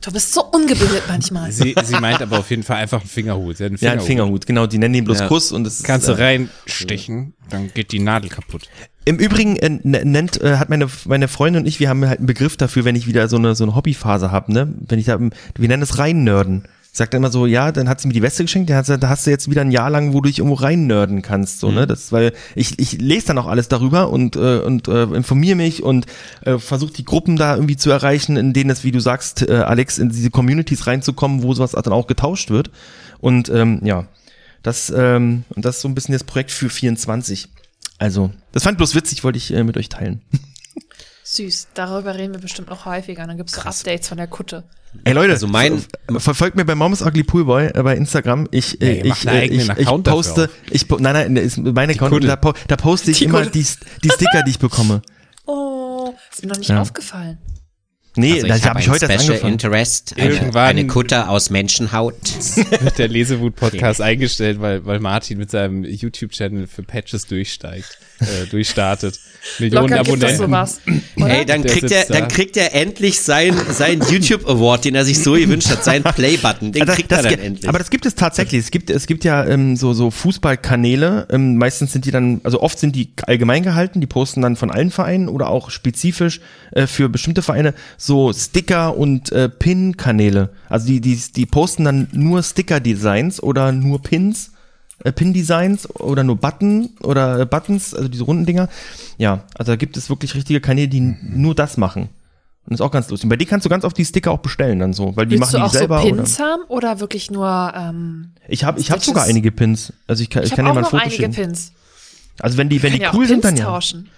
C: Du bist so ungebildet manchmal.
E: Sie, sie meint aber auf jeden Fall einfach einen Fingerhut. Sie hat einen
A: Ja, ein
E: Fingerhut.
A: Fingerhut, genau. Die nennen den bloß
B: Ja.
A: Kuss und das ist,
E: Kannst du
A: äh,
E: reinstechen, dann geht die Nadel kaputt.
A: Im Übrigen äh, nennt, äh, hat meine, meine Freundin und ich, wir haben halt einen Begriff dafür, wenn ich wieder so eine, so eine Hobbyphase habe, ne? Wenn ich da, wir nennen es reinnörden. Sagt immer so, ja, dann hat sie mir die Weste geschenkt, dann hat sie, da hast du jetzt wieder ein Jahr lang, wo du dich irgendwo reinnörden kannst, so, ne? Das, weil ich, ich lese dann auch alles darüber und, äh, und äh, informiere mich und äh, versuche die Gruppen da irgendwie zu erreichen, in denen es, wie du sagst, äh, Alex, in diese Communities reinzukommen, wo sowas dann auch getauscht wird. Und ähm, ja, das, ähm, und das ist so ein bisschen das Projekt für 24. Also, das fand ich bloß witzig, wollte ich äh, mit euch teilen.
C: Süß. Darüber reden wir bestimmt noch häufiger. Dann gibt's so Updates von der Kutte.
A: Ey Leute,
B: Also mein-
A: ver- verfolgt mir bei Moms Ugly Poolboy äh, bei Instagram. Ich,
E: Ja,
A: äh,
E: ihr
A: ich, äh,
E: eigenen
A: ich, ich poste, ich, po- nein, nein, ist mein Account, da, po, da poste ich
C: Die
A: immer die, die Sticker, die ich bekomme.
C: Oh, ist mir noch nicht
A: Ja.
C: aufgefallen.
A: Nee,
B: Also
A: da
B: ich
A: habe
B: habe
A: ich heute erst
B: Special
A: angefangen.
B: Interest, eine,
E: Irgendwann-
B: eine Kutter aus Menschenhaut.
E: wird der Lesewut-Podcast eingestellt, weil, weil Martin mit seinem YouTube-Channel für Patches durchsteigt, äh, durchstartet. Millionen
C: Locker
E: Abonnenten.
B: Ey, dann kriegt er,
E: da.
B: dann kriegt er endlich sein, sein YouTube Award, den er sich so gewünscht hat, seinen Play-Button. Den
A: Also
B: kriegt
A: das
B: er dann endlich.
A: Aber das gibt es tatsächlich. Es gibt, es gibt ja ähm, so, so Fußballkanäle. Ähm, meistens sind die dann, also oft sind die allgemein gehalten. Die posten dann von allen Vereinen oder auch spezifisch äh, für bestimmte Vereine so Sticker und äh, Pin-Kanäle. Also die, die, die posten dann nur Sticker-Designs oder nur Pins. Äh, Pin-Designs oder nur Button oder äh, Buttons, also diese runden Dinger. Ja, also da gibt es wirklich richtige Kanäle, die n- nur das machen. Und ist auch ganz lustig. Bei denen kannst du ganz oft die Sticker auch bestellen dann so, weil die
C: Willst du
A: machen
C: auch
A: die selber.
C: so
A: oder
C: Pins haben oder wirklich nur ähm,
A: ich habe ich hab sogar einige Pins. Also ich kann, ich
C: Ich
A: kann dir mal ein
C: noch
A: Foto
C: einige
A: schicken.
C: Pins.
A: Also wenn die, wenn die
C: ja
A: cool sind, dann ja.
C: tauschen.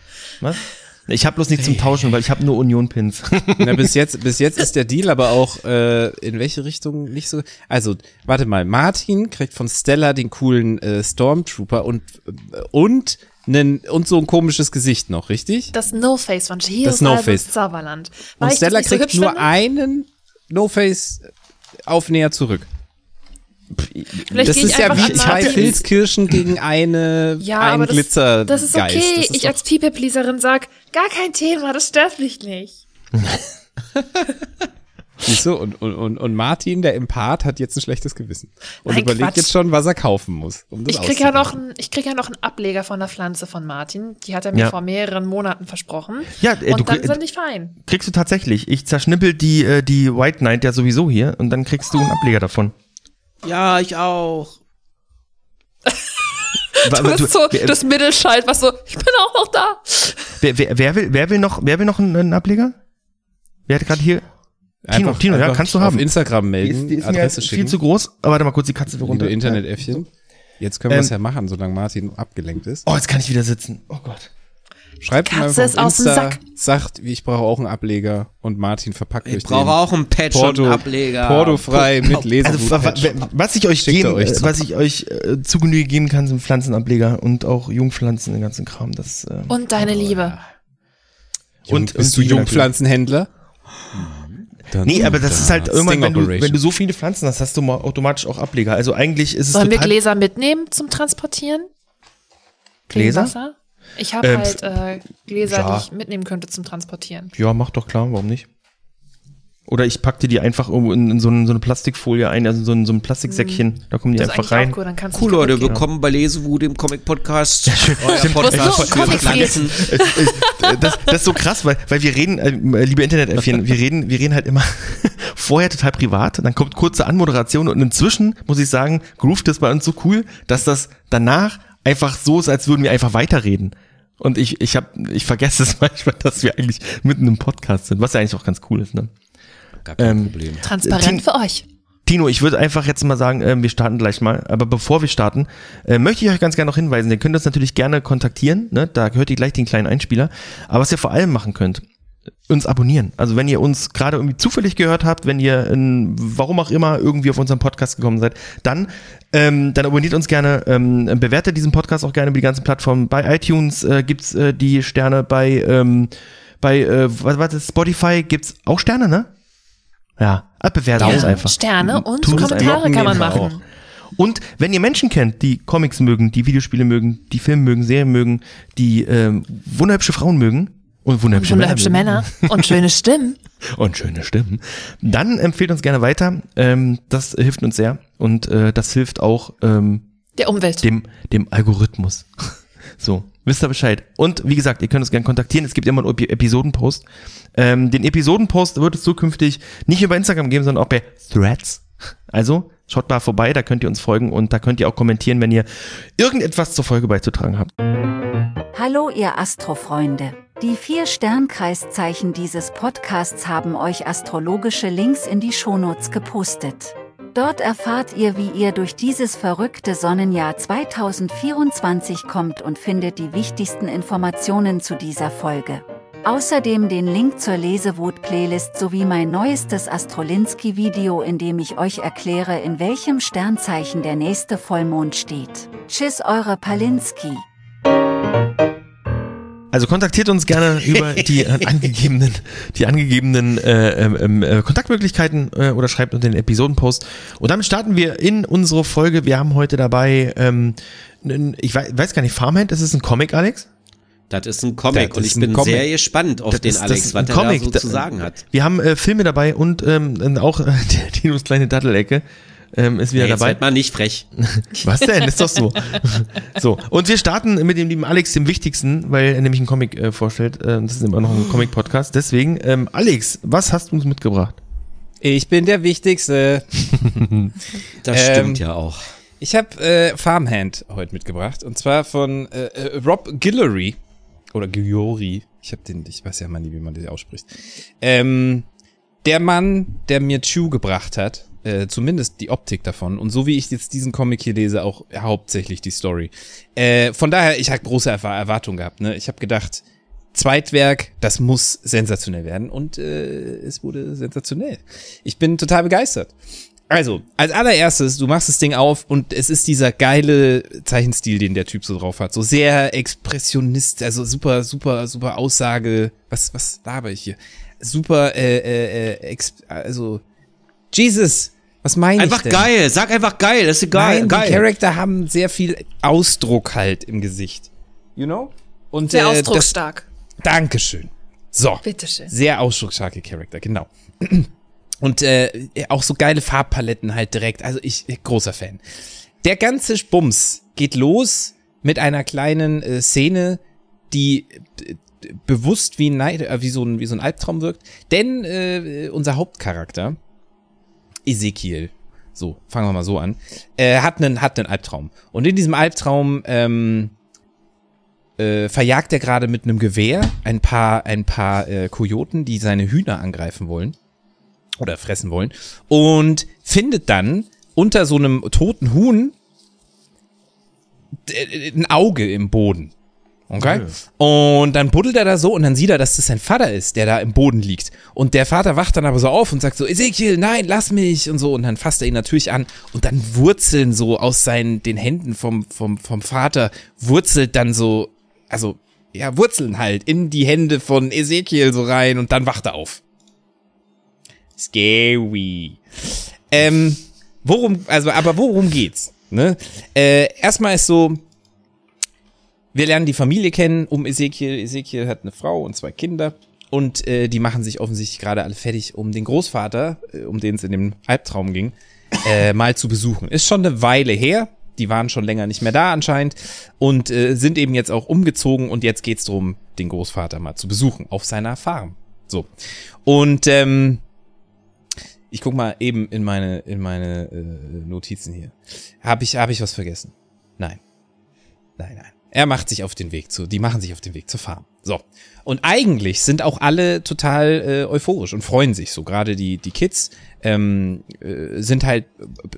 A: Was? Ich habe bloß nicht zum Tauschen, weil ich habe nur Union-Pins.
E: Na, bis jetzt, bis jetzt ist der Deal aber auch äh, in welche Richtung nicht so. Also, warte mal, Martin kriegt von Stella den coolen äh, Stormtrooper und äh, und nen, und so ein komisches Gesicht noch, richtig?
C: Das No-Face von Shield
E: Das No-Face.
C: Zauberland.
E: und
C: Weil
E: Stella
C: so
E: kriegt
C: hübsch
E: nur
C: finde.
E: einen No-Face Aufnäher zurück.
C: Vielleicht
E: das ist ja wie zwei. Filzkirschen gegen eine
C: Ja,
E: ein
C: aber das,
E: Glitzergeist.
C: das ist okay.
E: Das ist
C: ich als People-Pleaserin sag, gar kein Thema, das stört mich nicht.
E: Siehst du? Und, und, und, Martin, der Empath, hat jetzt ein schlechtes Gewissen. Und
C: Nein,
E: überlegt
C: Quatsch.
E: jetzt schon, was er kaufen muss. Um das
C: Ich krieg ja noch
E: auszuprobieren.
C: einen, ich krieg ja noch einen Ableger von der Pflanze von Martin. Die hat er mir
A: Ja.
C: vor mehreren Monaten versprochen.
A: Ja, äh,
C: und
A: du
C: dann
A: krieg-
C: sind ich fein.
A: kriegst du tatsächlich. Ich zerschnippel die, äh, die White Knight ja sowieso hier und dann kriegst du einen Ableger davon.
B: Ja, ich auch.
C: Du bist so
A: wer,
C: das Mittelschalt, was so, ich bin auch noch da.
A: wer, wer, wer, will, wer will noch, wer will noch einen, Ableger? Wer hat gerade hier? Tino,
E: Einfach-
A: Tino, ja,
E: einfach
A: kannst du
E: auf
A: haben.
E: Instagram
A: Die
E: melden,
A: ist, die ist mir
E: Adresse
A: viel
E: schicken.
A: zu groß. Aber warte mal kurz, die Katze will runter.
E: Internetäffchen. Jetzt können wir es
A: Ähm,
E: ja machen, solange Martin abgelenkt ist.
A: Oh, jetzt kann ich wieder sitzen. Oh Gott.
E: Schreibt
C: Katze
E: einfach
C: ist
E: auf
C: aus dem
E: Insta,
C: Sack.
E: sagt, ich brauche auch einen Ableger und Martin verpackt
B: Ich
E: euch
B: brauche
E: den.
B: auch einen Patch
E: Porto,
B: und einen Ableger.
E: Portofrei mit
A: Also, wa- wa- was ich euch geben,
E: euch
A: äh,
E: zu.
A: was ich euch äh, zu Genüge geben kann, sind Pflanzenableger und auch Jungpflanzen, den ganzen Kram. Das, äh,
C: Und deine Liebe.
E: und,
A: und-
E: bist
A: und
E: du Jungpflanzenhändler? Dann-
A: Nee, aber das ist halt irgendwann, wenn du, wenn du so viele Pflanzen hast, hast du mal automatisch auch Ableger. Also eigentlich ist es
C: Sollen wir. Gläser mitnehmen zum Transportieren?
A: Gläser?
C: Wasser? Ich habe
A: Ähm,
C: halt äh, Gläser,
A: ja.
C: die ich mitnehmen könnte zum Transportieren.
A: Ja, mach doch klar, warum nicht? Oder ich pack dir die einfach irgendwo in, in so, ein, so eine Plastikfolie ein, also so ein, so ein Plastiksäckchen, da kommen die
C: Das
A: einfach rein.
C: cool,
B: Cool, Leute,
C: gehen.
B: willkommen bei Lesewut, dem Comic-Podcast. Euer
C: Wo ist
B: Podcast für Pflanzen.
A: Äh, das, das ist so krass, weil, weil wir reden, äh, liebe Internetäffchen, wir reden, wir reden halt immer vorher total privat, dann kommt kurze Anmoderation und inzwischen, muss ich sagen, groovt das bei uns so cool, dass das danach einfach so ist, als würden wir einfach weiterreden. Und ich, ich hab, ich vergesse es manchmal, dass wir eigentlich mitten im Podcast sind, was ja eigentlich auch ganz cool ist, ne?
B: Gar kein
A: Ähm,
B: Problem.
C: Transparent für euch.
A: Tino, ich würde einfach jetzt mal sagen, äh, wir starten gleich mal. Aber bevor wir starten, äh, möchte ich euch ganz gerne noch hinweisen, ihr könnt uns natürlich gerne kontaktieren, ne? da hört ihr gleich den kleinen Einspieler. Aber was ihr vor allem machen könnt, uns abonnieren. Also wenn ihr uns gerade irgendwie zufällig gehört habt, wenn ihr in, warum auch immer irgendwie auf unseren Podcast gekommen seid, dann ähm, dann abonniert uns gerne, ähm, bewertet diesen Podcast auch gerne über die ganzen Plattformen. Bei iTunes äh, gibt's äh, die Sterne, bei ähm, bei äh, was, was ist Spotify gibt's auch Sterne, ne? Ja, bewertet uns einfach.
C: Sterne und
A: Tut
C: Kommentare kann man machen.
A: Und wenn ihr Menschen kennt, die Comics mögen, die Videospiele mögen, die Filme mögen, Serien mögen, die ähm, wunderhübsche Frauen mögen und wunderhübsche,
C: Wunderhübsche
A: Männer,
C: Männer und schöne Stimmen.
A: und schöne Stimmen, dann empfehlt uns gerne weiter. Ähm, das hilft uns sehr und äh, das hilft auch ähm,
C: Der Umwelt.
A: dem, dem Algorithmus. So, wisst ihr Bescheid. Und wie gesagt, ihr könnt uns gerne kontaktieren. Es gibt immer einen Epi- Episodenpost. Ähm, den Episodenpost wird es zukünftig nicht über Instagram geben, sondern auch bei Threads. Also schaut da vorbei, da könnt ihr uns folgen und da könnt ihr auch kommentieren, wenn ihr irgendetwas zur Folge beizutragen habt.
F: Hallo ihr Astrofreunde. Die vier Sternkreiszeichen dieses Podcasts haben euch astrologische Links in die Shownotes gepostet. Dort erfahrt ihr, wie ihr durch dieses verrückte Sonnenjahr 2024 kommt und findet die wichtigsten Informationen zu dieser Folge. Außerdem den Link zur Lesewut-Playlist sowie mein neuestes Astrolinski-Video, in dem ich euch erkläre, in welchem Sternzeichen der nächste Vollmond steht. Tschüss, eure Palinski.
A: Also kontaktiert uns gerne über die äh, angegebenen, die angegebenen äh, ähm, äh, Kontaktmöglichkeiten äh, oder schreibt unter den Episodenpost. Und damit starten wir in unsere Folge. Wir haben heute dabei, ähm, ich weiß, weiß gar nicht, Farmhand, ist es ein Comic, Alex?
B: Das ist ein Comic
E: Das
B: und
E: ist
B: ich bin
E: Comic.
B: sehr gespannt auf
A: Das
B: den
A: ist- das
B: Alex,
A: ist
B: was
A: Comic.
B: da so zu sagen hat.
A: Wir haben äh, Filme dabei und ähm, auch äh, Dinos kleine Dattelecke ähm, ist wieder
B: Ja, jetzt
A: dabei.
B: seid mal nicht frech.
A: Was denn? Ist doch so. so. Und wir starten mit dem lieben Alex, dem wichtigsten, weil er nämlich einen Comic äh, vorstellt. Äh, das ist immer noch ein Comic-Podcast. Deswegen, ähm, Alex, was hast du uns mitgebracht?
E: Ich bin der Wichtigste.
B: Das
E: Ähm,
B: stimmt ja auch.
E: Ich habe äh, Farmhand heute mitgebracht und zwar von äh, äh, Rob Guillory oder Guillory. Ich habe den, ich weiß ja mal nie, wie man das ausspricht. Ähm, der Mann, der mir Chew gebracht hat, äh, zumindest die Optik davon und so wie ich jetzt diesen Comic hier lese, auch hauptsächlich die Story. Äh, von daher, ich habe große Erwa- Erwartungen gehabt. Ne? Ich habe gedacht, Zweitwerk, das muss sensationell werden und äh, es wurde sensationell. Ich bin total begeistert. Also, als allererstes, du machst das Ding auf und es ist dieser geile Zeichenstil, den der Typ so drauf hat. So sehr expressionist, also super, super, super Aussage. Was, was laber ich hier? Super, äh, äh, äh, ex, also, Jesus, was meine ich
B: Einfach
E: denn?
B: geil, sag einfach geil, ist egal.
E: Nein,
B: geil.
E: die Charakter haben sehr viel Ausdruck halt im Gesicht. You know? Und
C: Sehr
E: äh, das,
C: ausdrucksstark.
E: Dankeschön. So.
C: Bitteschön.
E: Sehr ausdrucksstarke Charakter, genau. Und äh, auch so geile Farbpaletten halt direkt. Also ich, ich großer Fan. Der ganze Bums geht los mit einer kleinen äh, Szene, die äh, bewusst wie ein, Neid, äh, wie, so ein, wie so ein Albtraum wirkt. Denn äh, unser Hauptcharakter, Ezekiel, so, fangen wir mal so an, äh, hat einen hat einen Albtraum. Und in diesem Albtraum ähm, äh, verjagt er gerade mit einem Gewehr ein paar ein paar äh, Kojoten, die seine Hühner angreifen wollen oder fressen wollen und findet dann unter so einem toten Huhn äh, ein Auge im Boden. Okay? Und dann buddelt er da so und dann sieht er, dass das sein Vater ist, der da im Boden liegt. Und der Vater wacht dann aber so auf und sagt so, Ezekiel, nein, lass mich und so. Und dann fasst er ihn natürlich an und dann wurzeln so aus seinen, den Händen vom, vom, vom Vater, wurzelt dann so, also, ja, Wurzeln halt in die Hände von Ezekiel so rein und dann wacht er auf. Scary. Ähm, worum, also, aber worum geht's? Ne? Äh, erstmal ist so, wir lernen die Familie kennen um Ezekiel. Ezekiel hat eine Frau und zwei Kinder. Und äh, die machen sich offensichtlich gerade alle fertig, um den Großvater, äh, um den es in dem Albtraum ging, äh, mal zu besuchen. Ist schon eine Weile her. Die waren schon länger nicht mehr da anscheinend und äh, sind eben jetzt auch umgezogen und jetzt geht's drum, den Großvater mal zu besuchen auf seiner Farm. So. Und ähm, ich guck mal eben in meine in meine äh, Notizen hier. Habe ich habe ich was vergessen? Nein. Nein, nein. Er macht sich auf den Weg zu, die machen sich auf den Weg zur Farm. So. Und eigentlich sind auch alle total äh, euphorisch und freuen sich so. Gerade die, die Kids ähm, äh, sind halt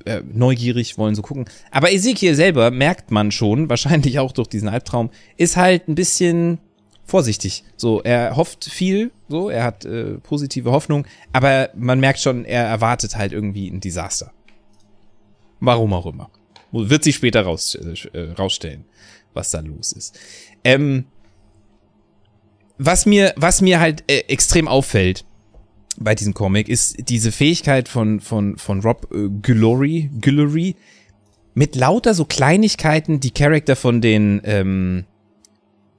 E: äh, neugierig, wollen so gucken. Aber Ezekiel selber, merkt man schon, wahrscheinlich auch durch diesen Albtraum, ist halt ein bisschen vorsichtig. So, er hofft viel, so, er hat äh, positive Hoffnung, aber man merkt schon, er erwartet halt irgendwie ein Desaster. Warum auch immer. Wird sich später raus, äh, rausstellen, was da los ist. Ähm, was mir, was mir halt äh, extrem auffällt bei diesem Comic, ist diese Fähigkeit von, von, von Rob äh, Guillory, Guillory, mit lauter so Kleinigkeiten die Charakter von den, ähm,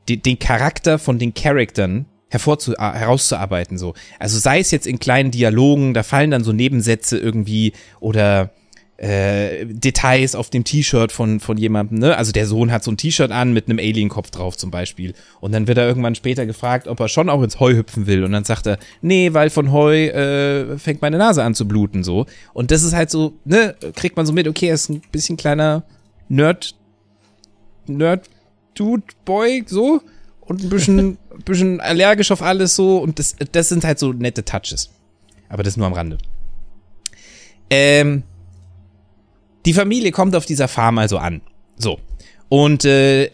E: die, den Charakter von den Charaktern hervorzu äh, herauszuarbeiten so. Also sei es jetzt in kleinen Dialogen, da fallen dann so Nebensätze irgendwie oder äh, Details auf dem T-Shirt von, von jemandem, ne? Also der Sohn hat so ein T-Shirt an mit einem Alien-Kopf drauf zum Beispiel. Und dann wird er irgendwann später gefragt, ob er schon auch ins Heu hüpfen will. Und dann sagt er, nee, weil von Heu äh, fängt meine Nase an zu bluten, so. Und das ist halt so, ne, kriegt man so mit, okay, er ist ein bisschen kleiner Nerd, Nerd, Dude, Boy, so. Und ein bisschen, bisschen allergisch auf alles so. Und das, das sind halt so nette Touches. Aber das nur am Rande. Ähm, die Familie kommt auf dieser Farm also an. So. Und äh,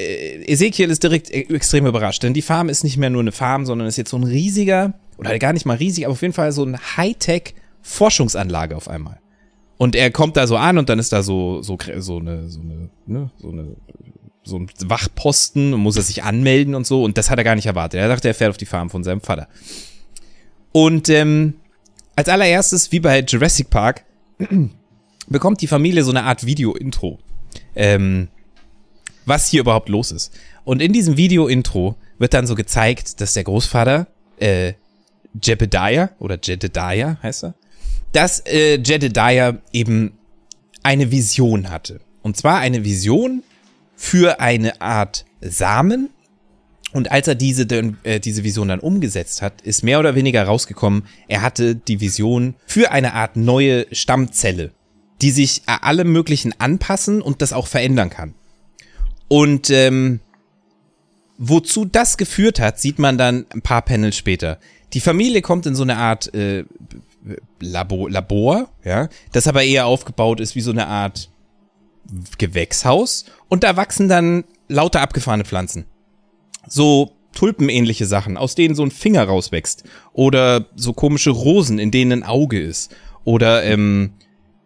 E: Ezekiel ist direkt e- extrem überrascht, denn die Farm ist nicht mehr nur eine Farm, sondern ist jetzt so ein riesiger, oder gar nicht mal riesig, aber auf jeden Fall so ein Hightech-Forschungsanlage auf einmal. Und er kommt da so an und dann ist da so, so, so eine, so eine, ne, so eine so ein Wachposten und muss er sich anmelden und so. Und das hat er gar nicht erwartet. Er dachte, er fährt auf die Farm von seinem Vater. Und ähm, als allererstes, wie bei Jurassic Park, bekommt die Familie so eine Art Video-Intro. Ähm, was hier überhaupt los ist. Und in diesem Video-Intro wird dann so gezeigt, dass der Großvater, äh, Jebediah oder Jedediah heißt er, dass äh, Jedediah eben eine Vision hatte. Und zwar eine Vision für eine Art Samen. Und als er diese, äh, diese Vision dann umgesetzt hat, ist mehr oder weniger rausgekommen, er hatte die Vision für eine Art neue Stammzelle, die sich allem Möglichen anpassen und das auch verändern kann. Und ähm, wozu das geführt hat, sieht man dann ein paar Panels später. Die Familie kommt in so eine Art äh, Labor, Labor, ja, das aber eher aufgebaut ist wie so eine Art Gewächshaus und da wachsen dann lauter abgefahrene Pflanzen. So tulpenähnliche Sachen, aus denen so ein Finger rauswächst oder so komische Rosen, in denen ein Auge ist oder ähm,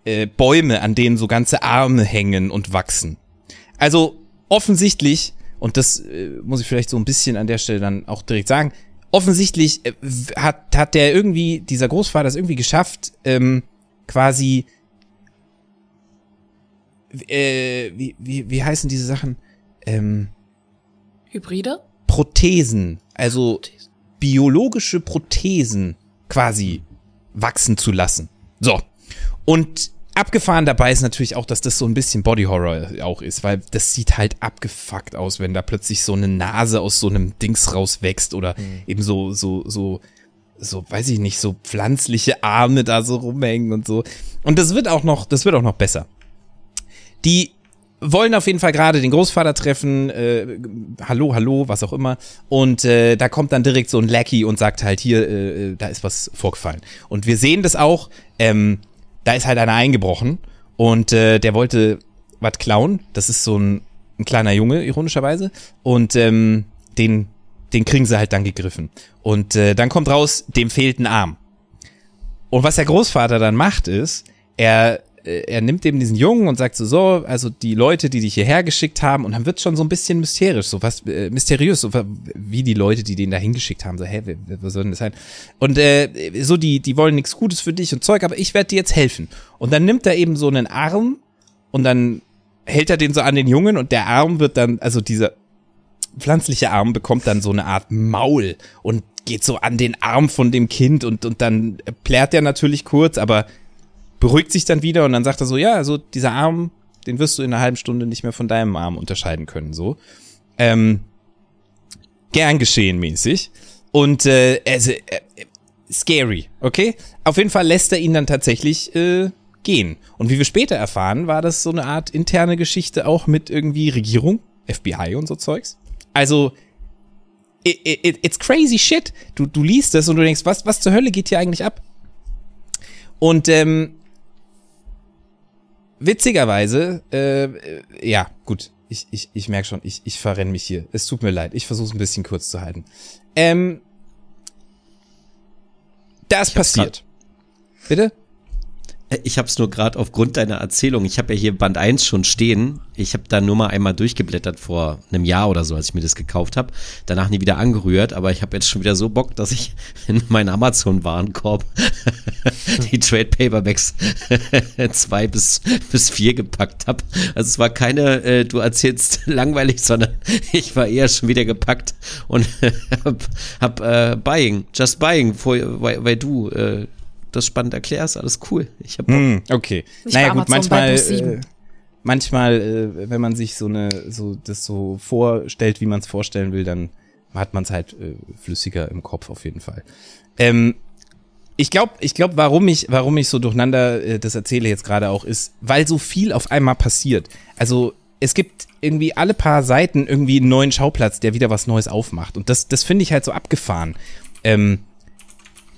E: äh, Bäume, an denen so ganze Arme hängen und wachsen. Also offensichtlich, und das äh, muss ich vielleicht so ein bisschen an der Stelle dann auch direkt sagen, offensichtlich äh, hat, hat der irgendwie, dieser Großvater es irgendwie geschafft, ähm, quasi, äh, wie, wie, wie heißen diese Sachen? Ähm,
C: Hybride?
E: Prothesen, also biologische Prothesen quasi wachsen zu lassen. So. Und abgefahren dabei ist natürlich auch, dass das so ein bisschen Body Horror auch ist, weil das sieht halt abgefuckt aus, wenn da plötzlich so eine Nase aus so einem Dings rauswächst oder mhm. eben so, so, so, so, weiß ich nicht, so pflanzliche Arme da so rumhängen und so. Und das wird auch noch, das wird auch noch besser. Die wollen auf jeden Fall gerade den Großvater treffen, äh, hallo, hallo, was auch immer. Und äh, da kommt dann direkt so ein Lackey und sagt halt, hier, äh, da ist was vorgefallen. Und wir sehen das auch, ähm, da ist halt einer eingebrochen und äh, der wollte was klauen. Das ist so ein, ein kleiner Junge, ironischerweise. Und ähm, den, den kriegen sie halt dann gegriffen. Und äh, dann kommt raus, dem fehlt ein Arm. Und was der Großvater dann macht, ist, er er nimmt eben diesen Jungen und sagt so, so, also die Leute, die dich hierher geschickt haben, und dann wird schon so ein bisschen mysterisch, so was äh, mysteriös, so wie die Leute, die den da hingeschickt haben, so, hä, wer soll denn das sein? Und äh, so, die, die wollen nichts Gutes für dich und Zeug, aber ich werde dir jetzt helfen. Und dann nimmt er eben so einen Arm und dann hält er den so an den Jungen und der Arm wird dann, also dieser pflanzliche Arm bekommt dann so eine Art Maul und geht so an den Arm von dem Kind und, und dann plärt er natürlich kurz, aber beruhigt sich dann wieder und dann sagt er so, ja, also dieser Arm, den wirst du in einer halben Stunde nicht mehr von deinem Arm unterscheiden können, so. Ähm, gern geschehen mäßig. Und äh, also, äh, scary, okay? Auf jeden Fall lässt er ihn dann tatsächlich äh, gehen. Und wie wir später erfahren, war das so eine Art interne Geschichte auch mit irgendwie Regierung, FBI und so Zeugs. Also, it, it, it's crazy shit. Du, du liest das und du denkst, was, was zur Hölle geht hier eigentlich ab? Und ähm, witzigerweise, äh, ja, gut, ich, ich, ich merke schon, ich, ich verrenne mich hier. Es tut mir leid, ich versuche es ein bisschen kurz zu halten. Ähm, das passiert. Bitte?
B: Ich habe es nur gerade aufgrund deiner Erzählung. Ich habe ja hier Band 1 schon stehen. Ich habe da nur mal einmal durchgeblättert vor einem Jahr oder so, als ich mir das gekauft habe. Danach nie wieder angerührt, aber ich habe jetzt schon wieder so Bock, dass ich in meinen Amazon-Warenkorb die Trade Paperbacks zwei bis, bis vier gepackt habe. Also es war keine, äh, du erzählst langweilig, sondern ich war eher schon wieder gepackt und hab, hab äh, buying, just buying, weil, weil du äh, das spannend erklärst, alles cool. Ich hab
E: mm, okay. Ich naja, gut, manchmal, äh, manchmal, äh, wenn man sich so eine, so das so vorstellt, wie man es vorstellen will, dann hat man es halt äh, flüssiger im Kopf auf jeden Fall. Ähm, ich glaube, ich glaube, warum ich, warum ich so durcheinander äh, das erzähle jetzt gerade auch, ist, weil so viel auf einmal passiert. Also es gibt irgendwie alle paar Seiten irgendwie einen neuen Schauplatz, der wieder was Neues aufmacht. Und das, das finde ich halt so abgefahren. Ähm,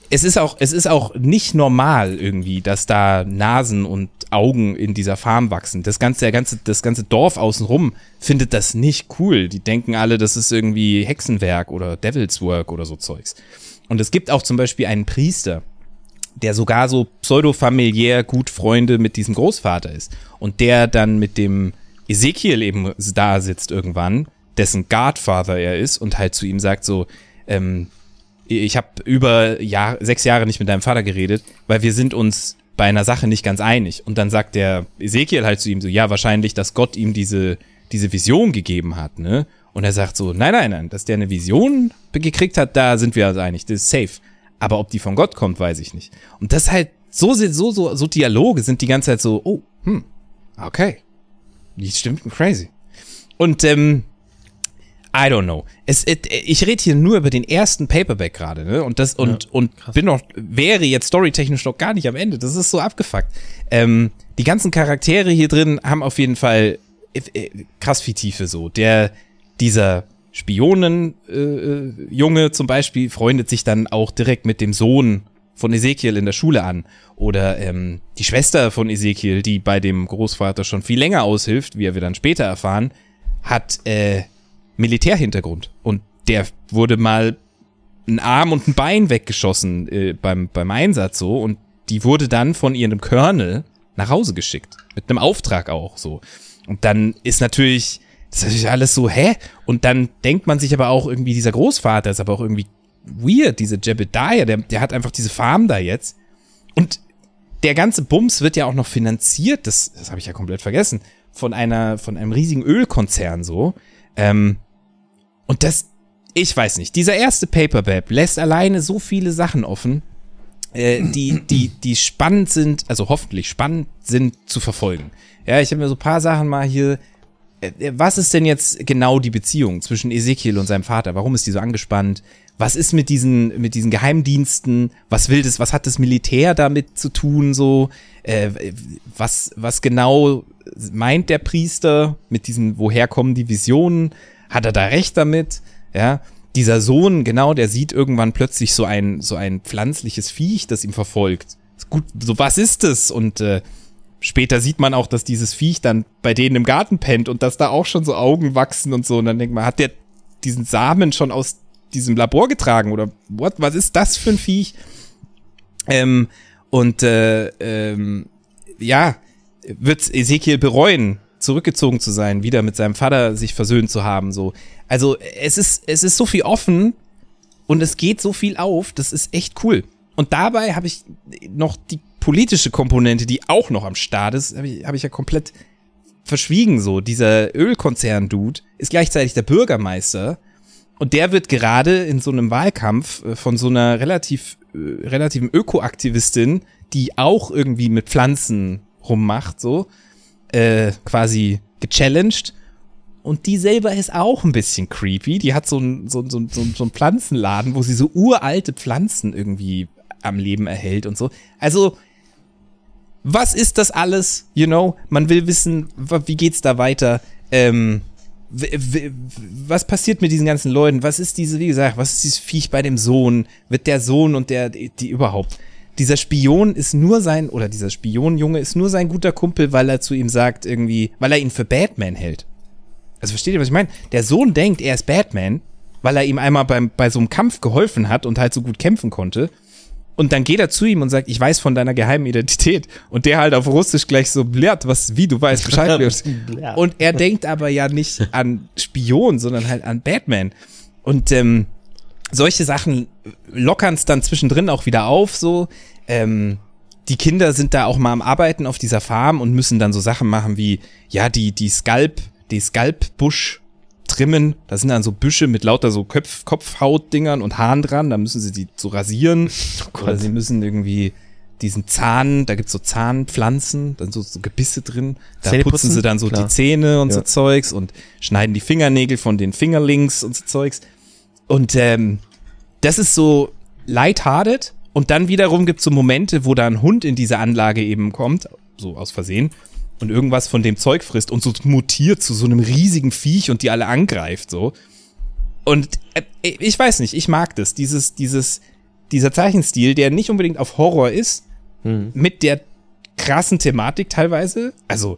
E: es ist auch, es ist auch nicht normal irgendwie, dass da Nasen und Augen in dieser Farm wachsen. Das ganze, der ganze, das ganze Dorf außenrum findet das nicht cool. Die denken alle, das ist irgendwie Hexenwerk oder Devil's Work oder so Zeugs. Und es gibt auch zum Beispiel einen Priester, der sogar so pseudo-familiär gut Freunde mit diesem Großvater ist. Und der dann mit dem Ezekiel eben da sitzt irgendwann, dessen Godfather er ist und halt zu ihm sagt so, ähm, ich habe über Jahr, sechs Jahre nicht mit deinem Vater geredet, weil wir sind uns bei einer Sache nicht ganz einig. Und dann sagt der Ezekiel halt zu ihm so, ja, wahrscheinlich, dass Gott ihm diese, diese Vision gegeben hat, ne? Und er sagt so, nein, nein, nein, dass der eine Vision gekriegt hat, da sind wir uns einig, das ist safe. Aber ob die von Gott kommt, weiß ich nicht. Und das halt, so, so, so, so Dialoge sind die ganze Zeit so, oh, hm, okay. Die stimmt crazy. Und, ähm, I don't know. Es, it, ich rede hier nur über den ersten Paperback gerade, ne? Und das und
A: Ja,
E: und bin noch wäre jetzt storytechnisch noch gar nicht am Ende. Das ist so abgefuckt. Ähm, die ganzen Charaktere hier drin haben auf jeden Fall äh, äh, krass viel Tiefe so. Der dieser Spionen äh, äh, Junge zum Beispiel freundet sich dann auch direkt mit dem Sohn von Ezekiel in der Schule an. Oder ähm, die Schwester von Ezekiel, die bei dem Großvater schon viel länger aushilft, wie wir dann später erfahren, hat äh, Militärhintergrund. Und der wurde mal ein Arm und ein Bein weggeschossen äh, beim, beim Einsatz so. Und die wurde dann von ihrem Colonel nach Hause geschickt. Mit einem Auftrag auch so. Und dann ist natürlich, das ist natürlich alles so, hä? Und dann denkt man sich aber auch irgendwie, dieser Großvater ist aber auch irgendwie weird, diese Jebediah, der, der hat einfach diese Farm da jetzt. Und der ganze Bums wird ja auch noch finanziert, das, das habe ich ja komplett vergessen, von einer, von einem riesigen Ölkonzern so. Ähm, und das, ich weiß nicht, dieser erste Paperback lässt alleine so viele Sachen offen, äh, die, die, die spannend sind, also hoffentlich spannend sind zu verfolgen. Ja, ich habe mir so ein paar Sachen mal hier. äh, Was ist denn jetzt genau die Beziehung zwischen Ezekiel und seinem Vater? Warum ist die so angespannt? Was ist mit diesen, mit diesen Geheimdiensten? Was will das, was hat das Militär damit zu tun? So, äh, was, was genau meint der Priester mit diesen, woher kommen die Visionen? Hat er da recht damit? Ja, dieser Sohn, genau, der sieht irgendwann plötzlich so ein, so ein pflanzliches Viech, das ihm verfolgt. Gut, so was ist es? Und äh, später sieht man auch, dass dieses Viech dann bei denen im Garten pennt und dass da auch schon so Augen wachsen und so. Und dann denkt man, hat der diesen Samen schon aus diesem Labor getragen oder what? Was ist das für ein Viech? Ähm, und äh, ähm, ja, wird Ezekiel bereuen, zurückgezogen zu sein, wieder mit seinem Vater sich versöhnt zu haben. So, also es ist es ist so viel offen und es geht so viel auf. Das ist echt cool. Und dabei habe ich noch die politische Komponente, die auch noch am Start ist, habe ich, hab ich ja komplett verschwiegen. So dieser Ölkonzern-Dude ist gleichzeitig der Bürgermeister und der wird gerade in so einem Wahlkampf äh, von so einer relativ äh, relativen Ökoaktivistin, die auch irgendwie mit Pflanzen rummacht, so äh, quasi gechallenged. Und die selber ist auch ein bisschen creepy. Die hat so einen so, so, so, so einen Pflanzenladen, wo sie so uralte Pflanzen irgendwie am Leben erhält und so. Also, was ist das alles? You know, man will wissen, wie geht's da weiter? Ähm, was passiert mit diesen ganzen Leuten? Was ist diese, wie gesagt, was ist dieses Viech bei dem Sohn? Wird der Sohn und der, die überhaupt? Dieser Spion ist nur sein, oder dieser Spionjunge ist nur sein guter Kumpel, weil er zu ihm sagt, irgendwie, weil er ihn für Batman hält. Also versteht ihr, was ich meine? Der Sohn denkt, er ist Batman, weil er ihm einmal beim, bei so einem Kampf geholfen hat und halt so gut kämpfen konnte. Und dann geht er zu ihm und sagt, ich weiß von deiner geheimen Identität. Und der halt auf Russisch gleich so, blärt, was, wie, du weißt Bescheid. und er denkt aber ja nicht an Spion, sondern halt an Batman. Und ähm, solche Sachen lockern es dann zwischendrin auch wieder auf, so. Ähm, die Kinder sind da auch mal am Arbeiten auf dieser Farm und müssen dann so Sachen machen wie, ja, die, die Skalp, die Skalpbusch trimmen. Da sind dann so Büsche mit lauter so Köpf, Kopfhautdingern und Haaren dran. Da müssen sie die so rasieren. Oder sie müssen irgendwie diesen Zahn, da gibt's so Zahnpflanzen, dann so, so Gebisse drin. Da
A: Zähne
E: putzen
A: putzen?
E: sie dann so
A: Klar.
E: die Zähne und so
A: Ja.
E: Zeugs und schneiden die Fingernägel von den Fingerlings und so Zeugs. Und ähm, das ist so lighthearted. Und dann wiederum gibt's so Momente, wo da ein Hund in diese Anlage eben kommt, so aus Versehen, und irgendwas von dem Zeug frisst und so mutiert zu so einem riesigen Viech und die alle angreift, so. Und äh, ich weiß nicht, ich mag das, dieses, dieses, dieser Zeichenstil, der nicht unbedingt auf Horror ist, mit der krassen Thematik teilweise. Also,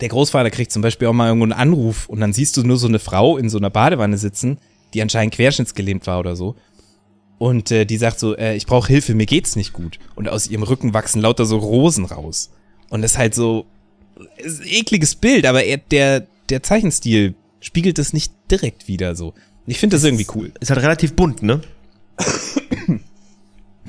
E: der Großvater kriegt zum Beispiel auch mal irgendwo einen Anruf und dann siehst du nur so eine Frau in so einer Badewanne sitzen, die anscheinend querschnittsgelähmt war oder so. Und äh, die sagt so, äh, ich brauche Hilfe, mir geht's nicht gut. Und aus ihrem Rücken wachsen lauter so Rosen raus. Und das ist halt so, ist ein ekliges Bild, aber er, der, der Zeichenstil spiegelt es nicht direkt wieder so. Ich finde das irgendwie cool.
A: Ist halt relativ bunt, ne?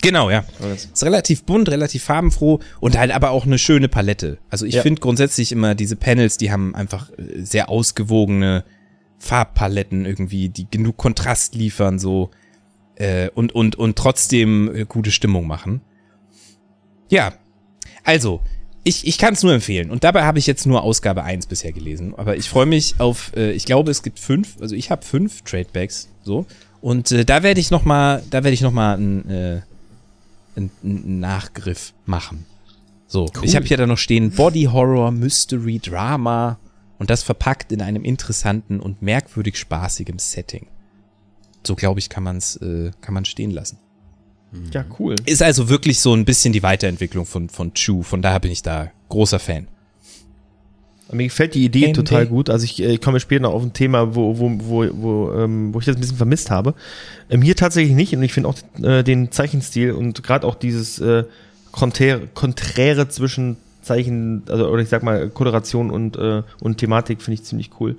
E: Genau, ja. Ist relativ bunt, relativ farbenfroh und halt aber auch eine schöne Palette. Also ich
A: Ja.
E: finde grundsätzlich immer diese Panels, die haben einfach äh, sehr ausgewogene Farbpaletten irgendwie, die genug Kontrast liefern so äh, und und und trotzdem äh, gute Stimmung machen. Ja, also ich, ich kann es nur empfehlen. Und dabei habe ich jetzt nur Ausgabe 1 bisher gelesen. Aber ich freue mich auf, äh, ich glaube, es gibt fünf, also ich habe fünf Tradebacks, so. Und äh, da werde ich noch mal, da werde ich noch mal ein, äh, einen, einen Nachgriff machen. So, ich habe hier dann noch stehen Body Horror, Mystery, Drama und das verpackt in einem interessanten und merkwürdig spaßigem Setting. So glaube ich, kann man's, äh, kann man stehen lassen.
A: Ja, cool.
E: Ist also wirklich so ein bisschen die Weiterentwicklung von von Chu. Von daher bin ich da großer Fan.
A: Mir gefällt die Idee
E: Andy.
A: total gut. Also ich, äh, ich komme später noch auf ein Thema, wo, wo, wo, wo, ähm, wo ich das ein bisschen vermisst habe. Ähm, hier tatsächlich nicht. Und ich finde auch äh, den Zeichenstil und gerade auch dieses äh, Konträre zwischen Zeichen, also oder ich sag mal Koloration und, äh, und Thematik finde ich ziemlich cool.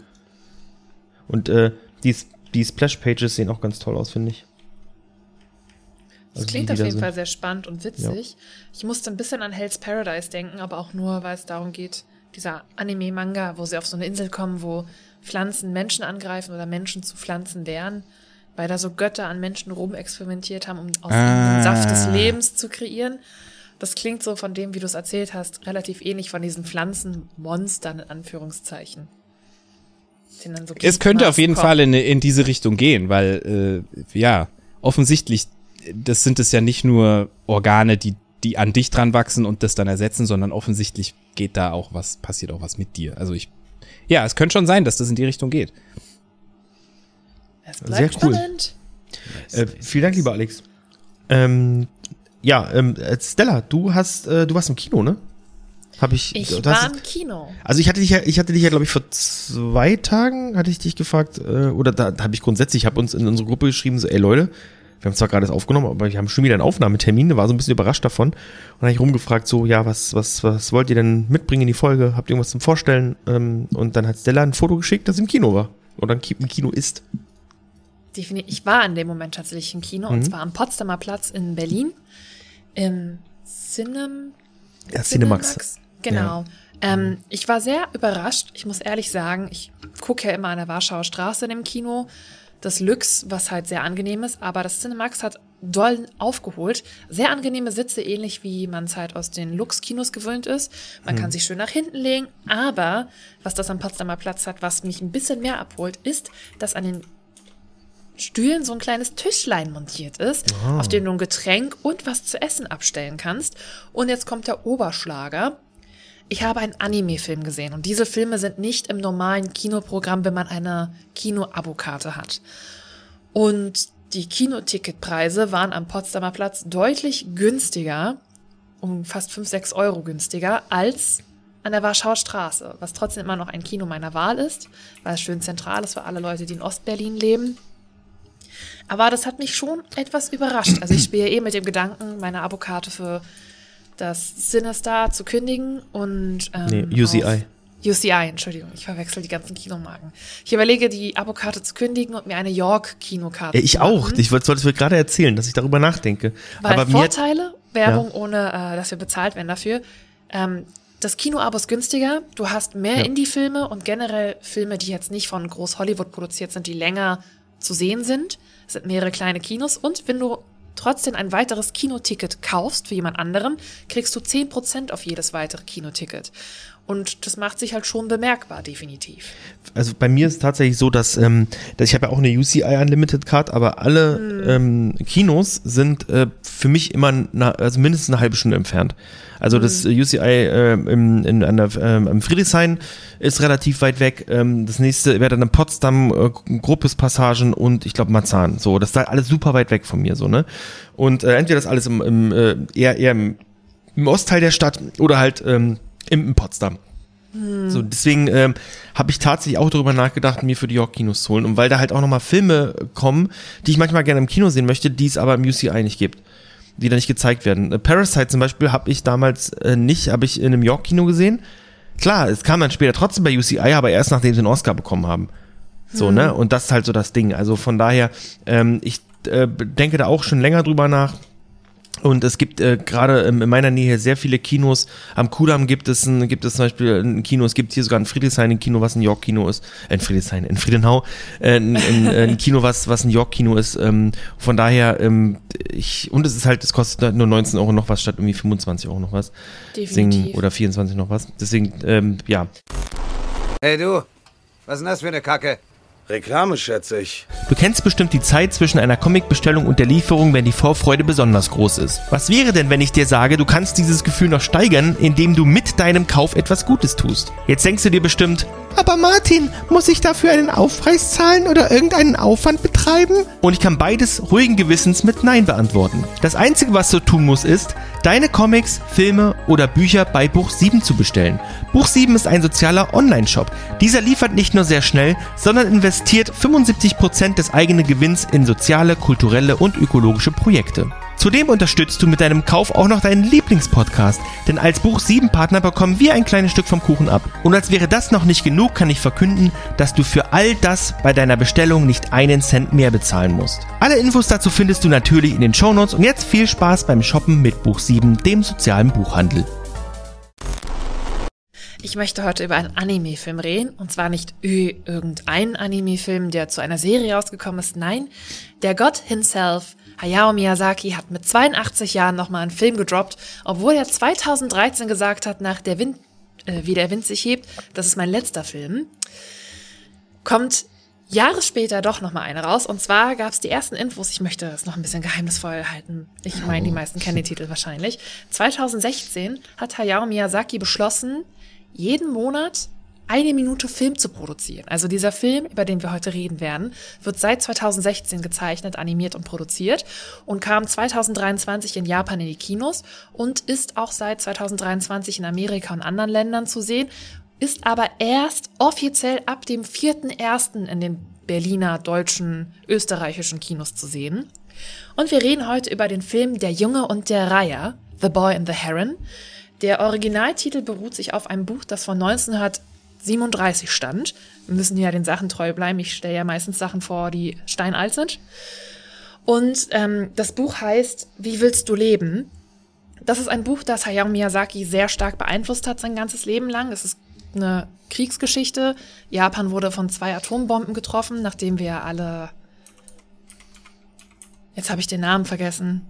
A: Und äh, die, die Splash-Pages sehen auch ganz toll aus, finde ich.
C: Das
A: Also
C: klingt
A: die,
C: auf
A: die da
C: jeden
A: sind.
C: Fall sehr spannend und witzig. Ich musste ein bisschen an Hell's Paradise denken, aber auch nur, weil es darum geht, dieser Anime-Manga, wo sie auf so eine Insel kommen, wo Pflanzen Menschen angreifen oder Menschen zu Pflanzen werden, weil da so Götter an Menschen rumexperimentiert haben, um aus ihnen
E: Ah.
C: den Saft des Lebens zu kreieren. Das klingt so von dem, wie du es erzählt hast, relativ ähnlich von diesen Pflanzenmonstern in Anführungszeichen. so
E: Es könnte auf jeden
C: kommen.
E: Fall in, in diese Richtung gehen, weil äh, ja offensichtlich das sind es ja nicht nur Organe, die die an dich dran wachsen und das dann ersetzen, sondern offensichtlich geht da auch was, passiert auch was mit dir. Also ich, ja, es könnte schon sein, dass das in die Richtung geht.
C: Es
A: Sehr cool.
C: spannend.
A: Äh, vielen Dank, lieber Alex. Ähm, ja, ähm, äh, Stella, du hast, äh, du warst im Kino, ne? Hab ich.
C: Ich war im Kino.
A: also ich hatte dich ja, ich hatte dich ja, glaube ich, vor zwei Tagen hatte ich dich gefragt, äh, oder da, da habe ich grundsätzlich, ich habe uns in unsere Gruppe geschrieben, so, ey Leute, wir haben zwar gerade das aufgenommen, aber wir haben schon wieder einen Aufnahmetermin, war so ein bisschen überrascht davon. Und dann habe ich rumgefragt, so, ja, was, was, was wollt ihr denn mitbringen in die Folge? Habt ihr irgendwas zum Vorstellen? Ähm, und dann hat Stella ein Foto geschickt, das im Kino war. Oder im Ki- im Kino ist.
C: Definitiv. Ich war in dem Moment tatsächlich im Kino und
A: Mhm.
C: zwar am Potsdamer Platz in Berlin im Cinem
A: Ja, Cinemax.
C: Genau. Ähm, ich war sehr überrascht. Ich muss ehrlich sagen, ich gucke ja immer an der Warschauer Straße in dem Kino. Das Lux, was halt sehr angenehm ist, aber das Cinemax hat doll aufgeholt. Sehr angenehme Sitze, ähnlich wie man es halt aus den Lux-Kinos gewöhnt ist. Man kann sich schön nach hinten legen, aber was das am Potsdamer Platz hat, was mich ein bisschen mehr abholt, ist, dass an den Stühlen so ein kleines Tischlein montiert ist, auf dem du ein Getränk und was zu essen abstellen kannst. Und jetzt kommt der Oberschlager. Ich habe einen Anime-Film gesehen und diese Filme sind nicht im normalen Kinoprogramm, wenn man eine Kino-Abokarte hat. Und die Kinoticketpreise waren am Potsdamer Platz deutlich günstiger, um fast 5, 6 Euro günstiger, als an der Warschauer Straße, was trotzdem immer noch ein Kino meiner Wahl ist, weil es schön zentral ist für alle Leute, die in Ostberlin leben. Aber das hat mich schon etwas überrascht. Also ich spiele eh mit dem Gedanken, meine Abokarte für das Sinister zu kündigen und ähm,
A: Nee, UCI.
C: UCI, Entschuldigung, ich verwechsel die ganzen Kinomarken. Ich überlege, die Abokarte zu kündigen und mir eine York-Kinokarte
A: Ja, ich auch. Ich wollte es gerade erzählen, dass ich darüber nachdenke.
C: Weil
A: Aber
C: Vorteile, Werbung ohne, äh, dass wir bezahlt werden dafür. Ähm, das Kino-Abo ist günstiger. Du hast mehr
A: Ja.
C: Indie-Filme und generell Filme, die jetzt nicht von Groß Hollywood produziert sind, die länger zu sehen sind. Sind mehrere kleine Kinos. Und wenn du trotzdem ein weiteres Kinoticket kaufst für jemand anderen, kriegst du 10% auf jedes weitere Kinoticket. Und das macht sich halt schon bemerkbar, definitiv.
A: also bei mir ist es tatsächlich so, dass, ähm, dass ich habe ja auch eine UCI Unlimited Card, aber alle ähm, Kinos sind äh, für mich immer na, also mindestens eine halbe Stunde entfernt. Also das äh, UCI äh, im, in, an der, ähm, am Friedrichshain ist relativ weit weg. Ähm, das nächste wäre dann in Potsdam, äh, Gruppes Passagen und ich glaube Marzahn. So, das ist da alles super weit weg von mir so ne. Und äh, entweder das alles im, im äh, eher eher im, im Ostteil der Stadt oder halt ähm, im, in Potsdam. So, deswegen ähm, habe ich tatsächlich auch darüber nachgedacht, mir für die York-Kinos zu holen. Und weil da halt auch nochmal Filme kommen, die ich manchmal gerne im Kino sehen möchte, die es aber im UCI nicht gibt. Die da nicht gezeigt werden. Äh, Parasite zum Beispiel habe ich damals äh, nicht, habe ich in einem York-Kino gesehen. klar, es kam dann später trotzdem bei UCI, aber erst nachdem sie einen Oscar bekommen haben. So, ne? Und das ist halt so das Ding. Also von daher, ähm, ich äh, denke da auch schon länger drüber nach. Und es gibt äh, gerade in meiner Nähe sehr viele Kinos. Am Kudamm gibt es ein, gibt es zum Beispiel ein Kino. Es gibt hier sogar ein Friedrichshain ein Kino, was ein York-Kino ist. Äh, in Friedrichshain, in Friedenau. Äh, ein, ein, ein Kino, was, was ein York-Kino ist. Ähm, von daher, ähm, ich, und es ist halt, es kostet halt nur 19 Euro noch was statt irgendwie 25 Euro noch was. Deswegen,
C: Definitiv.
A: oder 24 noch was. Deswegen, ähm, ja.
G: Hey du, was ist denn das für eine Kacke?
H: Reklame, schätze ich.
A: Du kennst bestimmt die Zeit zwischen einer Comicbestellung und der Lieferung, wenn die Vorfreude besonders groß ist. Was wäre denn, wenn ich dir sage, du kannst dieses Gefühl noch steigern, indem du mit deinem Kauf etwas Gutes tust? Jetzt denkst du dir bestimmt, aber Martin, muss ich dafür einen Aufpreis zahlen oder irgendeinen Aufwand betreiben? Und ich kann beides ruhigen Gewissens mit Nein beantworten. Das Einzige, was du tun musst, ist, deine Comics, Filme oder Bücher bei Buch 7 zu bestellen. Buch 7 ist ein sozialer Online-Shop. Dieser liefert nicht nur sehr schnell, sondern investiert 75% des eigenen Gewinns in soziale, kulturelle und ökologische Projekte. Zudem unterstützt du mit deinem Kauf auch noch deinen Lieblingspodcast, denn als Buch 7 Partner bekommen wir ein kleines Stück vom Kuchen ab. Und als wäre das noch nicht genug, kann ich verkünden, dass du für all das bei deiner Bestellung nicht einen Cent mehr bezahlen musst. Alle Infos dazu findest du natürlich in den Shownotes und jetzt viel Spaß beim Shoppen mit Buch 7, dem sozialen Buchhandel.
C: Ich möchte heute über einen Anime-Film reden. Und zwar nicht irgendein Anime-Film, der zu einer Serie rausgekommen ist. Nein, der Gott himself, Hayao Miyazaki, hat mit 82 Jahren nochmal einen Film gedroppt, obwohl er 2013 gesagt hat, nach der Wind, äh, wie der Wind sich hebt, das ist mein letzter Film. Kommt Jahre später doch nochmal eine raus. Und zwar gab es die ersten Infos, ich möchte das noch ein bisschen geheimnisvoll halten. Ich meine, die meisten kennen den Titel wahrscheinlich. 2016 hat Hayao Miyazaki beschlossen, jeden Monat eine Minute Film zu produzieren. Also dieser Film, über den wir heute reden werden, wird seit 2016 gezeichnet, animiert und produziert und kam 2023 in Japan in die Kinos und ist auch seit 2023 in Amerika und anderen Ländern zu sehen, ist aber erst offiziell ab dem 4.1. in den Berliner, deutschen, österreichischen Kinos zu sehen. Und wir reden heute über den Film Der Junge und der Reiher, The Boy and the Heron. Der Originaltitel beruht sich auf einem Buch, das von 1937 stand. Wir müssen ja den Sachen treu bleiben. Ich stelle ja meistens Sachen vor, die steinalt sind. Und ähm, das Buch heißt Wie willst du leben? Das ist ein Buch, das Hayao Miyazaki sehr stark beeinflusst hat sein ganzes Leben lang. Es ist eine Kriegsgeschichte. Japan wurde von zwei Atombomben getroffen, nachdem wir alle. Jetzt habe ich den Namen vergessen.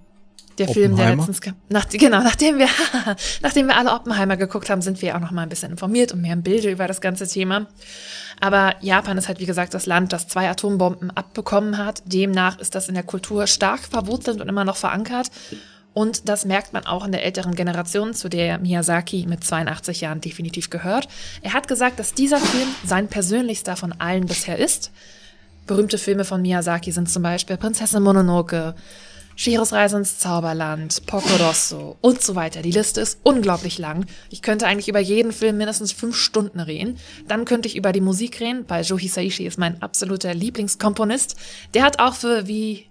C: Der Film, der letztens kam. Nach, genau, nachdem wir, nachdem wir alle Oppenheimer geguckt haben, sind wir auch noch mal ein bisschen informiert und mehr im Bilde über das ganze Thema. Aber Japan ist halt, wie gesagt, das Land, das zwei Atombomben abbekommen hat. Demnach ist das in der Kultur stark verwurzelt und immer noch verankert. Und das merkt man auch in der älteren Generation, zu der Miyazaki mit 82 Jahren definitiv gehört. Er hat gesagt, dass dieser Film sein persönlichster von allen bisher ist. Berühmte Filme von Miyazaki sind zum Beispiel Prinzessin Mononoke, Shiros Reise ins Zauberland, Porco Rosso und so weiter. Die Liste ist unglaublich lang. Ich könnte eigentlich über jeden Film mindestens fünf Stunden reden. Dann könnte ich über die Musik reden, weil Joe Hisaishi ist mein absoluter Lieblingskomponist. Der hat auch für wie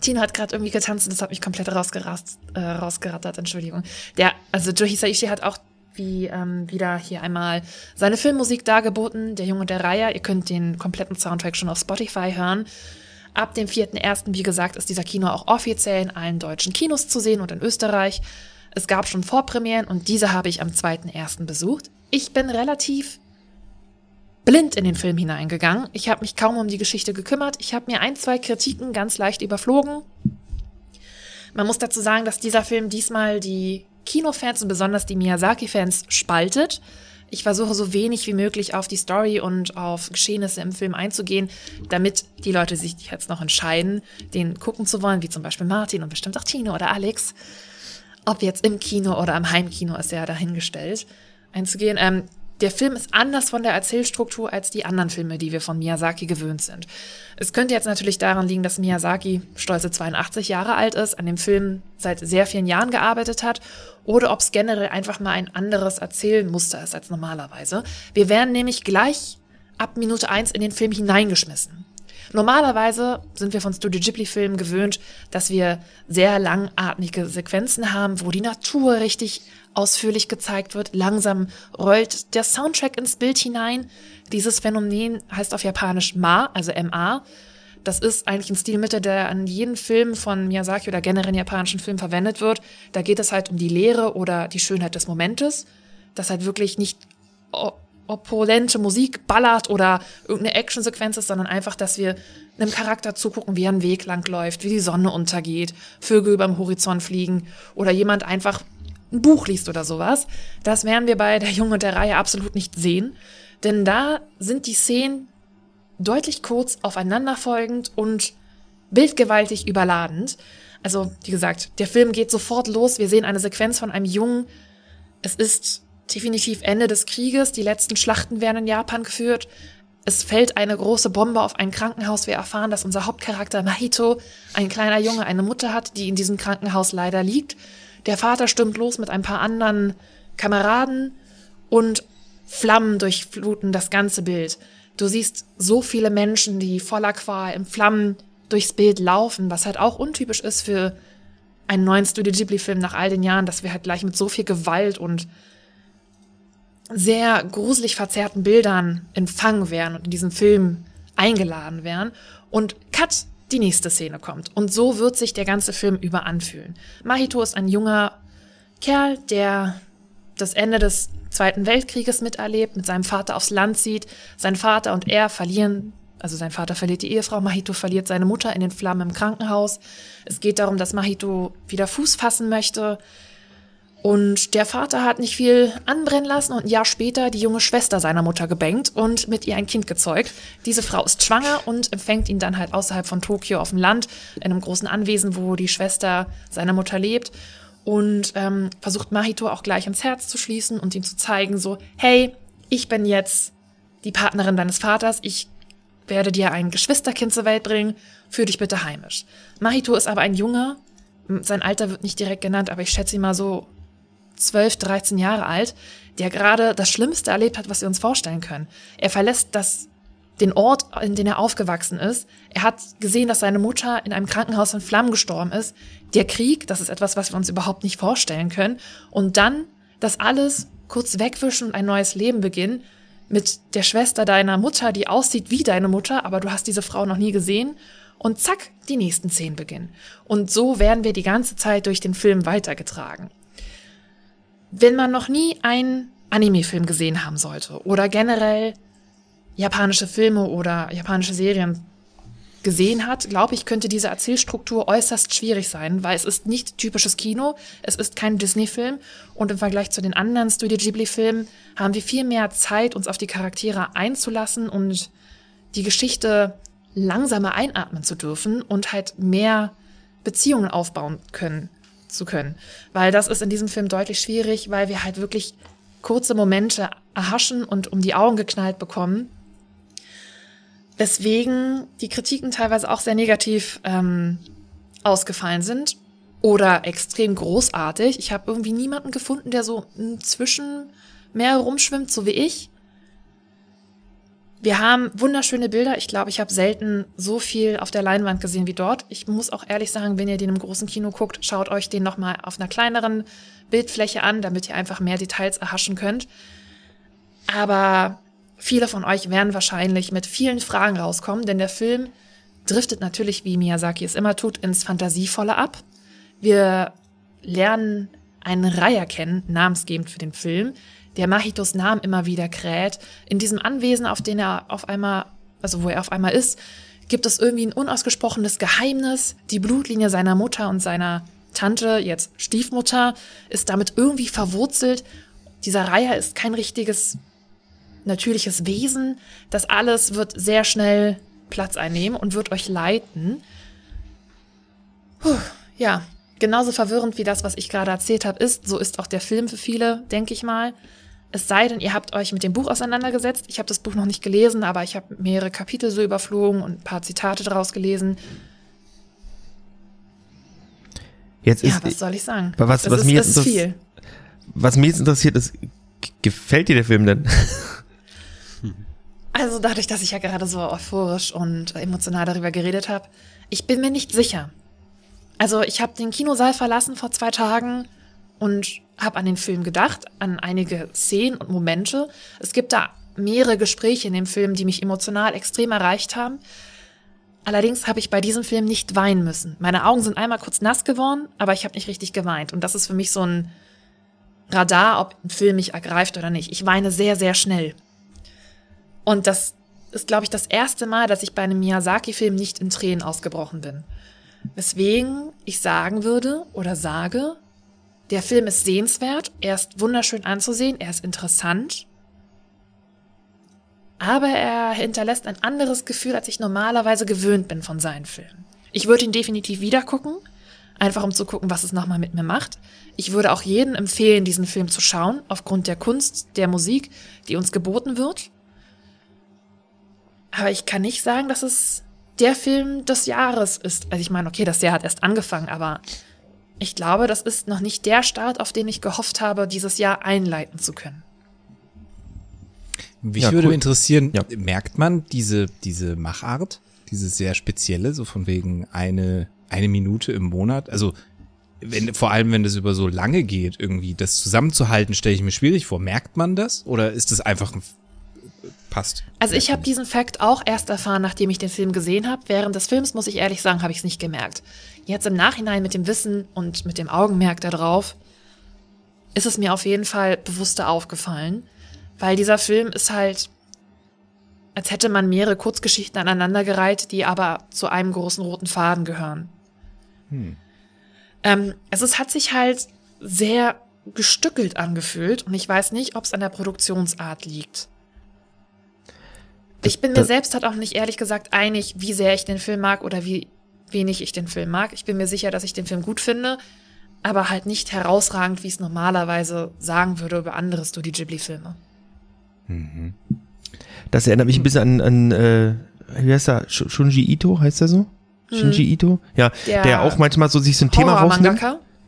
C: Tino hat gerade irgendwie getanzt und das hat mich komplett rausgerast, äh, rausgerattert, Entschuldigung. Der, also Joe Hisaishi hat auch wie ähm, wieder hier einmal seine Filmmusik dargeboten, Der Junge und der Reiher. Ihr könnt den kompletten Soundtrack schon auf Spotify hören. Ab dem 4.1., wie gesagt, ist dieser Kino auch offiziell in allen deutschen Kinos zu sehen und in Österreich. Es gab schon Vorpremieren und diese habe ich am 2.1. besucht. Ich bin relativ blind in den Film hineingegangen. Ich habe mich kaum um die Geschichte gekümmert. Ich habe mir ein, zwei Kritiken ganz leicht überflogen. Man muss dazu sagen, dass dieser Film diesmal die Kinofans und besonders die Miyazaki-Fans spaltet. Ich versuche so wenig wie möglich auf die Story und auf Geschehnisse im Film einzugehen, damit die Leute sich jetzt noch entscheiden, den gucken zu wollen, wie zum Beispiel Martin und bestimmt auch Tino oder Alex. Ob jetzt im Kino oder im Heimkino ist ja dahingestellt, einzugehen. Ähm, der Film ist anders von der Erzählstruktur als die anderen Filme, die wir von Miyazaki gewöhnt sind. Es könnte jetzt natürlich daran liegen, dass Miyazaki stolze 82 Jahre alt ist, an dem Film seit sehr vielen Jahren gearbeitet hat, oder ob es generell einfach mal ein anderes Erzählmuster ist als normalerweise. Wir werden nämlich gleich ab Minute 1 in den Film hineingeschmissen. Normalerweise sind wir von Studio Ghibli-Filmen gewöhnt, dass wir sehr langatmige Sequenzen haben, wo die Natur richtig ausführlich gezeigt wird. Langsam rollt der Soundtrack ins Bild hinein. Dieses Phänomen heißt auf Japanisch Ma, also MA. Das ist eigentlich ein Stilmittel, der an jeden Film von Miyazaki oder generell japanischen Filmen verwendet wird. Da geht es halt um die Leere oder die Schönheit des Momentes. Das halt wirklich nicht opulente Musik ballert oder irgendeine Actionsequenz ist, sondern einfach, dass wir einem Charakter zugucken, wie er einen Weg lang läuft, wie die Sonne untergeht, Vögel beim Horizont fliegen oder jemand einfach ein Buch liest oder sowas. Das werden wir bei der Junge und der Reihe absolut nicht sehen, denn da sind die Szenen deutlich kurz aufeinanderfolgend und bildgewaltig überladend. Also, wie gesagt, der Film geht sofort los. Wir sehen eine Sequenz von einem Jungen. Es ist definitiv Ende des Krieges. Die letzten Schlachten werden in Japan geführt. Es fällt eine große Bombe auf ein Krankenhaus. Wir erfahren, dass unser Hauptcharakter Mahito, ein kleiner Junge, eine Mutter hat, die in diesem Krankenhaus leider liegt. Der Vater stimmt los mit ein paar anderen Kameraden und Flammen durchfluten das ganze Bild. Du siehst so viele Menschen, die voller Qual im Flammen durchs Bild laufen, was halt auch untypisch ist für einen neuen Studio Ghibli-Film nach all den Jahren, dass wir halt gleich mit so viel Gewalt und sehr gruselig verzerrten Bildern empfangen werden und in diesem Film eingeladen werden. Und cut, die nächste Szene kommt. Und so wird sich der ganze Film über anfühlen. Mahito ist ein junger Kerl, der das Ende des Zweiten Weltkrieges miterlebt, mit seinem Vater aufs Land zieht. Sein Vater und er verlieren, also sein Vater verliert die Ehefrau, Mahito verliert seine Mutter in den Flammen im Krankenhaus. Es geht darum, dass Mahito wieder Fuß fassen möchte. Und der Vater hat nicht viel anbrennen lassen und ein Jahr später die junge Schwester seiner Mutter gebankt und mit ihr ein Kind gezeugt. Diese Frau ist schwanger und empfängt ihn dann halt außerhalb von Tokio auf dem Land, in einem großen Anwesen, wo die Schwester seiner Mutter lebt. Und ähm, versucht Mahito auch gleich ins Herz zu schließen und ihm zu zeigen, so, hey, ich bin jetzt die Partnerin deines Vaters, ich werde dir ein Geschwisterkind zur Welt bringen, führ dich bitte heimisch. Mahito ist aber ein Junge, sein Alter wird nicht direkt genannt, aber ich schätze ihn mal so 12, 13 Jahre alt, der gerade das Schlimmste erlebt hat, was wir uns vorstellen können. Er verlässt das, den Ort, in dem er aufgewachsen ist. Er hat gesehen, dass seine Mutter in einem Krankenhaus in Flammen gestorben ist. Der Krieg, das ist etwas, was wir uns überhaupt nicht vorstellen können. Und dann das alles kurz wegwischen und ein neues Leben beginnen mit der Schwester deiner Mutter, die aussieht wie deine Mutter, aber du hast diese Frau noch nie gesehen. Und zack, die nächsten zehn beginnen. Und so werden wir die ganze Zeit durch den Film weitergetragen wenn man noch nie einen Anime-Film gesehen haben sollte oder generell japanische Filme oder japanische Serien gesehen hat, glaube ich, könnte diese Erzählstruktur äußerst schwierig sein, weil es ist nicht typisches Kino, es ist kein Disney-Film und im Vergleich zu den anderen Studio Ghibli-Filmen haben wir viel mehr Zeit, uns auf die Charaktere einzulassen und die Geschichte langsamer einatmen zu dürfen und halt mehr Beziehungen aufbauen können zu können. Weil das ist in diesem Film deutlich schwierig, weil wir halt wirklich kurze Momente erhaschen und um die Augen geknallt bekommen. Weswegen die Kritiken teilweise auch sehr negativ ähm, ausgefallen sind oder extrem großartig. Ich habe irgendwie niemanden gefunden, der so zwischen mehr rumschwimmt, so wie ich. Wir haben wunderschöne Bilder. Ich glaube, ich habe selten so viel auf der Leinwand gesehen wie dort. Ich muss auch ehrlich sagen, wenn ihr den im großen Kino guckt, schaut euch den nochmal auf einer kleineren Bildfläche an, damit ihr einfach mehr Details erhaschen könnt. Aber viele von euch werden wahrscheinlich mit vielen Fragen rauskommen, denn der Film driftet natürlich, wie Miyazaki es immer tut, ins Fantasievolle ab. Wir lernen einen Reiher kennen, namensgebend für den Film, der Mahitos Namen immer wieder kräht. In diesem Anwesen, auf den er auf einmal, also wo er auf einmal ist, gibt es irgendwie ein unausgesprochenes Geheimnis. Die Blutlinie seiner Mutter und seiner Tante, jetzt Stiefmutter, ist damit irgendwie verwurzelt. Dieser Reiher ist kein richtiges natürliches Wesen. Das alles wird sehr schnell Platz einnehmen und wird euch leiten. Puh, ja, genauso verwirrend wie das, was ich gerade erzählt habe, ist, so ist auch der Film für viele, denke ich mal. Es sei denn, ihr habt euch mit dem Buch auseinandergesetzt. Ich habe das Buch noch nicht gelesen, aber ich habe mehrere Kapitel so überflogen und ein paar Zitate daraus gelesen.
A: Jetzt ist,
C: ja, was soll ich sagen?
A: Was,
C: das
A: was
C: ist,
A: mir jetzt
C: viel.
A: Was mich jetzt interessiert ist, gefällt dir der Film denn?
C: Also dadurch, dass ich ja gerade so euphorisch und emotional darüber geredet habe, ich bin mir nicht sicher. Also ich habe den Kinosaal verlassen vor zwei Tagen und habe an den Film gedacht, an einige Szenen und Momente. Es gibt da mehrere Gespräche in dem Film, die mich emotional extrem erreicht haben. Allerdings habe ich bei diesem Film nicht weinen müssen. Meine Augen sind einmal kurz nass geworden, aber ich habe nicht richtig geweint. Und das ist für mich so ein Radar, ob ein Film mich ergreift oder nicht. Ich weine sehr, sehr schnell. Und das ist, glaube ich, das erste Mal, dass ich bei einem Miyazaki-Film nicht in Tränen ausgebrochen bin. Weswegen ich sagen würde oder sage, der Film ist sehenswert, er ist wunderschön anzusehen, er ist interessant, aber er hinterlässt ein anderes Gefühl, als ich normalerweise gewöhnt bin von seinen Filmen. Ich würde ihn definitiv wieder gucken, einfach um zu gucken, was es nochmal mit mir macht. Ich würde auch jedem empfehlen, diesen Film zu schauen, aufgrund der Kunst, der Musik, die uns geboten wird. Aber ich kann nicht sagen, dass es der Film des Jahres ist. Also ich meine, okay, das Jahr hat erst angefangen, aber ich glaube, das ist noch nicht der Start, auf den ich gehofft habe, dieses Jahr einleiten zu können.
E: Mich
A: Ja,
E: würde
A: cool.
E: interessieren,
A: Ja.
E: merkt man diese, diese Machart, diese sehr spezielle, so von wegen eine, eine Minute im Monat? Also, wenn, vor allem, wenn das über so lange geht, irgendwie, das zusammenzuhalten, stelle ich mir schwierig vor. Merkt man das? Oder ist das einfach ein, passt?
C: Also ich habe diesen Fakt auch erst erfahren, nachdem ich den Film gesehen habe. Während des Films, muss ich ehrlich sagen, habe ich es nicht gemerkt. Jetzt im Nachhinein mit dem Wissen und mit dem Augenmerk darauf ist es mir auf jeden Fall bewusster aufgefallen, weil dieser Film ist halt, als hätte man mehrere Kurzgeschichten aneinandergereiht, die aber zu einem großen roten Faden gehören. Ähm, also es hat sich halt sehr gestückelt angefühlt und ich weiß nicht, ob es an der Produktionsart liegt. Ich bin mir selbst halt auch nicht ehrlich gesagt einig, wie sehr ich den Film mag oder wie wenig ich den Film mag. Ich bin mir sicher, dass ich den Film gut finde, aber halt nicht herausragend, wie ich es normalerweise sagen würde über andere Studio Ghibli-Filme.
A: Das erinnert mich ein bisschen an, an äh, wie heißt er? Sh- Shunji Ito, heißt er so? Shinji Ito? Ja, der,
C: Der
A: auch manchmal so sich so ein Thema rausnimmt.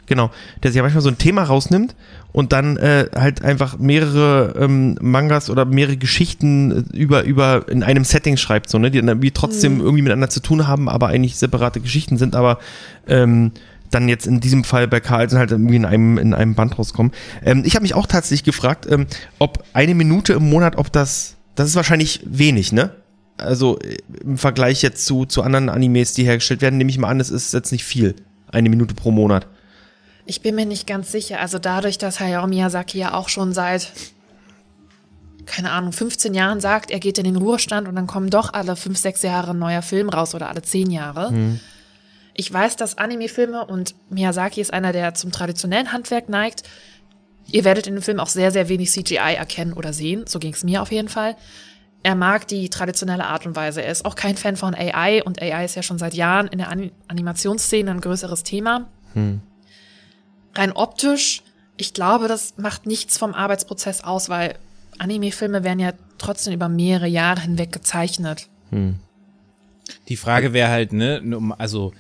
A: Genau, der sich manchmal so ein Thema rausnimmt und dann äh, halt einfach mehrere ähm, Mangas oder mehrere Geschichten äh, über, über in einem Setting schreibt, so, ne, die dann irgendwie trotzdem irgendwie miteinander zu tun haben, aber eigentlich separate Geschichten sind, aber ähm, dann jetzt in diesem Fall bei Carlsen halt irgendwie in einem, in einem Band rauskommen. Ähm, ich habe mich auch tatsächlich gefragt, ähm, ob eine Minute im Monat, ob das, das ist wahrscheinlich wenig, ne? Also äh, im Vergleich jetzt zu, zu anderen Animes, die hergestellt werden, nehme ich mal an, es ist jetzt nicht viel. Eine Minute pro Monat.
C: Ich bin mir nicht ganz sicher. Also dadurch, dass Hayao Miyazaki ja auch schon seit, keine Ahnung, 15 Jahren sagt, er geht in den Ruhestand und dann kommen doch alle 5, 6 Jahre ein neuer Film raus oder alle 10 Jahre. Ich weiß, dass Anime-Filme und Miyazaki ist einer, der zum traditionellen Handwerk neigt. Ihr werdet in dem Film auch sehr, sehr wenig CGI erkennen oder sehen. So ging es mir auf jeden Fall. Er mag die traditionelle Art und Weise. Er ist auch kein Fan von AI und AI ist ja schon seit Jahren in der Ani Animationsszene ein größeres Thema rein optisch, ich glaube, das macht nichts vom Arbeitsprozess aus, weil Anime-Filme werden ja trotzdem über mehrere Jahre hinweg gezeichnet.
E: Die Frage wäre halt, ne, um- also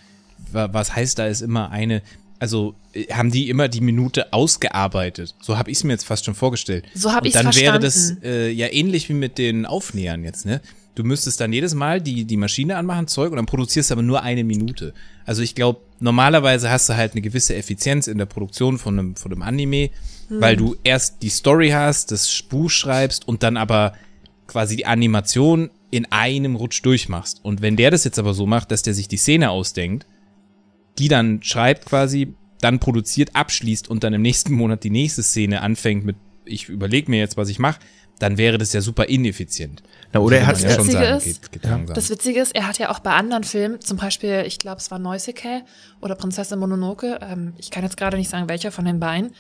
E: wa- was heißt da ist immer eine, also äh, haben die immer die Minute ausgearbeitet? So habe ich es mir jetzt fast schon vorgestellt.
C: So hab
E: Und
C: ich's
E: dann wäre das
C: verstanden.
E: äh, ja ähnlich wie mit den Aufnähern jetzt, ne? Du müsstest dann jedes Mal die, die Maschine anmachen, Zeug, und dann produzierst du aber nur eine Minute. Also ich glaube, normalerweise hast du halt eine gewisse Effizienz in der Produktion von einem, von einem Anime, weil du erst die Story hast, das Buch schreibst und dann aber quasi die Animation in einem Rutsch durchmachst. Und wenn der das jetzt aber so macht, dass der sich die Szene ausdenkt, die dann schreibt quasi, dann produziert, abschließt und dann im nächsten Monat die nächste Szene anfängt mit, ich überlege mir jetzt, was ich mache, dann wäre das ja super ineffizient.
A: Na, oder er hat,
E: ja schon sagen,
C: ist-
E: geht, geht.
C: Das Witzige ist, er hat ja auch bei anderen Filmen, zum Beispiel, ich glaube, es war Neuseke oder Prinzessin Mononoke, ähm, ich kann jetzt gerade nicht sagen, welcher von den beiden,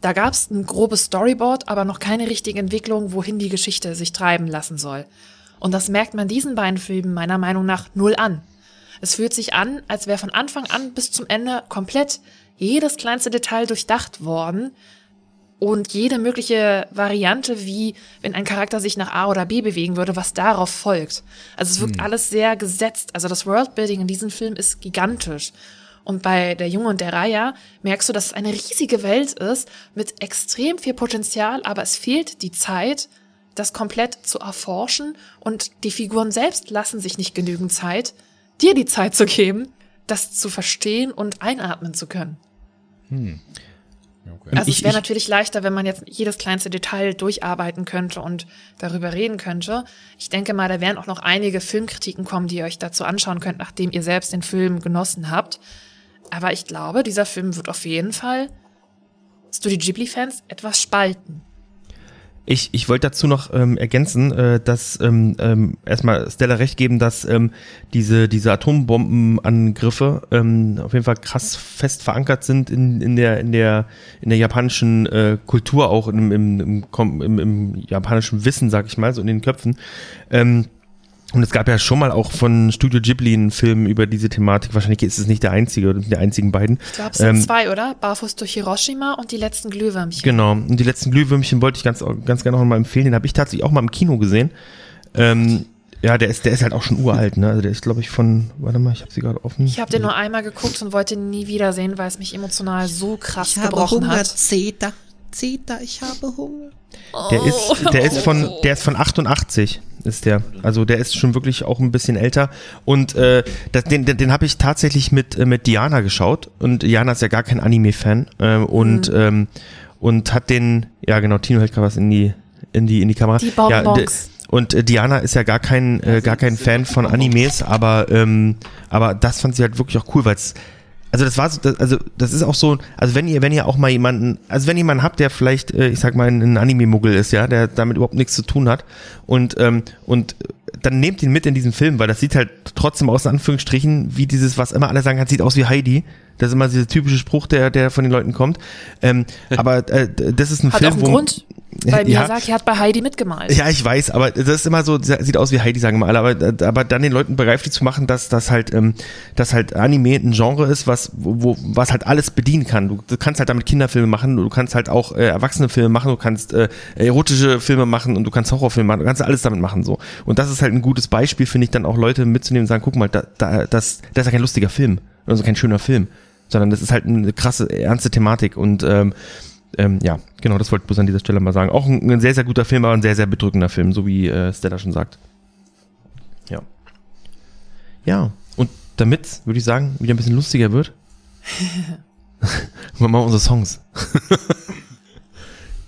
C: da gab es ein grobes Storyboard, aber noch keine richtige Entwicklung, wohin die Geschichte sich treiben lassen soll. Und das merkt man diesen beiden Filmen meiner Meinung nach null an. Es fühlt sich an, als wäre von Anfang an bis zum Ende komplett jedes kleinste Detail durchdacht worden und jede mögliche Variante, wie wenn ein Charakter sich nach A oder B bewegen würde, was darauf folgt. Also es wirkt alles sehr gesetzt. Also das Worldbuilding in diesem Film ist gigantisch. Und bei Der Junge und der Raya merkst du, dass es eine riesige Welt ist mit extrem viel Potenzial, aber es fehlt die Zeit, das komplett zu erforschen und die Figuren selbst lassen sich nicht genügend Zeit, dir die Zeit zu geben, das zu verstehen und einatmen zu können. Also
A: Ich-
C: es wäre
A: ich-
C: natürlich leichter, wenn man jetzt jedes kleinste Detail durcharbeiten könnte und darüber reden könnte. Ich denke mal, da werden auch noch einige Filmkritiken kommen, die ihr euch dazu anschauen könnt, nachdem ihr selbst den Film genossen habt. Aber ich glaube, dieser Film wird auf jeden Fall Studio Ghibli-Fans etwas spalten.
A: Ich, ich wollte dazu noch ähm, ergänzen, äh, dass ähm, ähm, erstmal Stella recht geben, dass ähm, diese, diese Atombombenangriffe ähm, auf jeden Fall krass fest verankert sind in, in, der, in, der, in der japanischen äh, Kultur, auch im, im, im, im, im japanischen Wissen, sag ich mal, so in den Köpfen. Ähm, und es gab ja schon mal auch von Studio Ghibli einen Film über diese Thematik. Wahrscheinlich ist es nicht der einzige oder die einzigen beiden.
C: Ich glaube, es sind
A: Ähm,
C: zwei, oder? Barfuß durch Hiroshima und die letzten Glühwürmchen.
A: Genau. Und die letzten Glühwürmchen wollte ich ganz, ganz gerne noch mal empfehlen. Den habe ich tatsächlich auch mal im Kino gesehen. Ähm, ja, der ist, der ist halt auch schon uralt, ne? Also der ist, glaube ich, von, warte mal, ich habe sie gerade offen.
C: Ich habe den nur einmal geguckt und wollte ihn nie wiedersehen, weil es mich emotional so krass gebrochen hat.
B: Zeta. Zeta, ich habe Hunger.
A: Der ist, der ist von, der ist von 88, ist der. Also der ist schon wirklich auch ein bisschen älter. Und äh, das, den, den, den habe ich tatsächlich mit, äh, mit Diana geschaut. Und Diana ist ja gar kein Anime-Fan. Äh, und, ähm, und hat den, ja genau, Tino hält gerade was in die, in die, in die Kamera.
C: Die
A: ja,
C: Bonbons.
A: d- und äh, Diana ist ja gar kein, äh, gar kein Fan von Animes, aber, ähm, aber das fand sie halt wirklich auch cool, weil es also das war so, das, also das ist auch so, also wenn ihr, wenn ihr auch mal jemanden, also wenn ihr jemanden habt, der vielleicht, äh, ich sag mal, ein Anime-Muggel ist, ja, der damit überhaupt nichts zu tun hat und, ähm, und dann nehmt ihn mit in diesen Film, weil das sieht halt trotzdem aus in Anführungsstrichen, wie dieses, was immer alle sagen, hat sieht aus wie Heidi. Das ist immer dieser typische Spruch, der, der von den Leuten kommt. Ähm, aber äh, das ist ein
C: Hat
A: Film,
C: auch einen
A: wo
C: Grund, weil
A: Ja.
C: Miyazaki hat bei Heidi mitgemalt.
A: ja, ich weiß, aber das ist immer so, sieht aus wie Heidi, sagen wir alle, aber, aber dann den Leuten begreiflich zu machen, dass das halt, ähm, dass halt Anime ein Genre ist, was, wo, was halt alles bedienen kann. Du, du kannst halt damit Kinderfilme machen, du kannst halt auch äh, Erwachsenenfilme machen, du kannst äh, erotische Filme machen und du kannst Horrorfilme machen, du kannst alles damit machen so. Und das ist halt ein gutes Beispiel, finde ich, dann auch Leute mitzunehmen und sagen, guck mal, da, da, das, das ist ja kein lustiger Film, also kein schöner Film, sondern das ist halt eine krasse, ernste Thematik und ähm, ähm, ja, genau, das wollte ich bloß an dieser Stelle mal sagen. Auch ein, ein sehr, sehr guter Film, aber ein sehr, sehr bedrückender Film, so wie äh, Stella schon sagt. Ja. Ja, und damit, würde ich sagen, wieder ein bisschen lustiger wird, machen wir unsere Songs.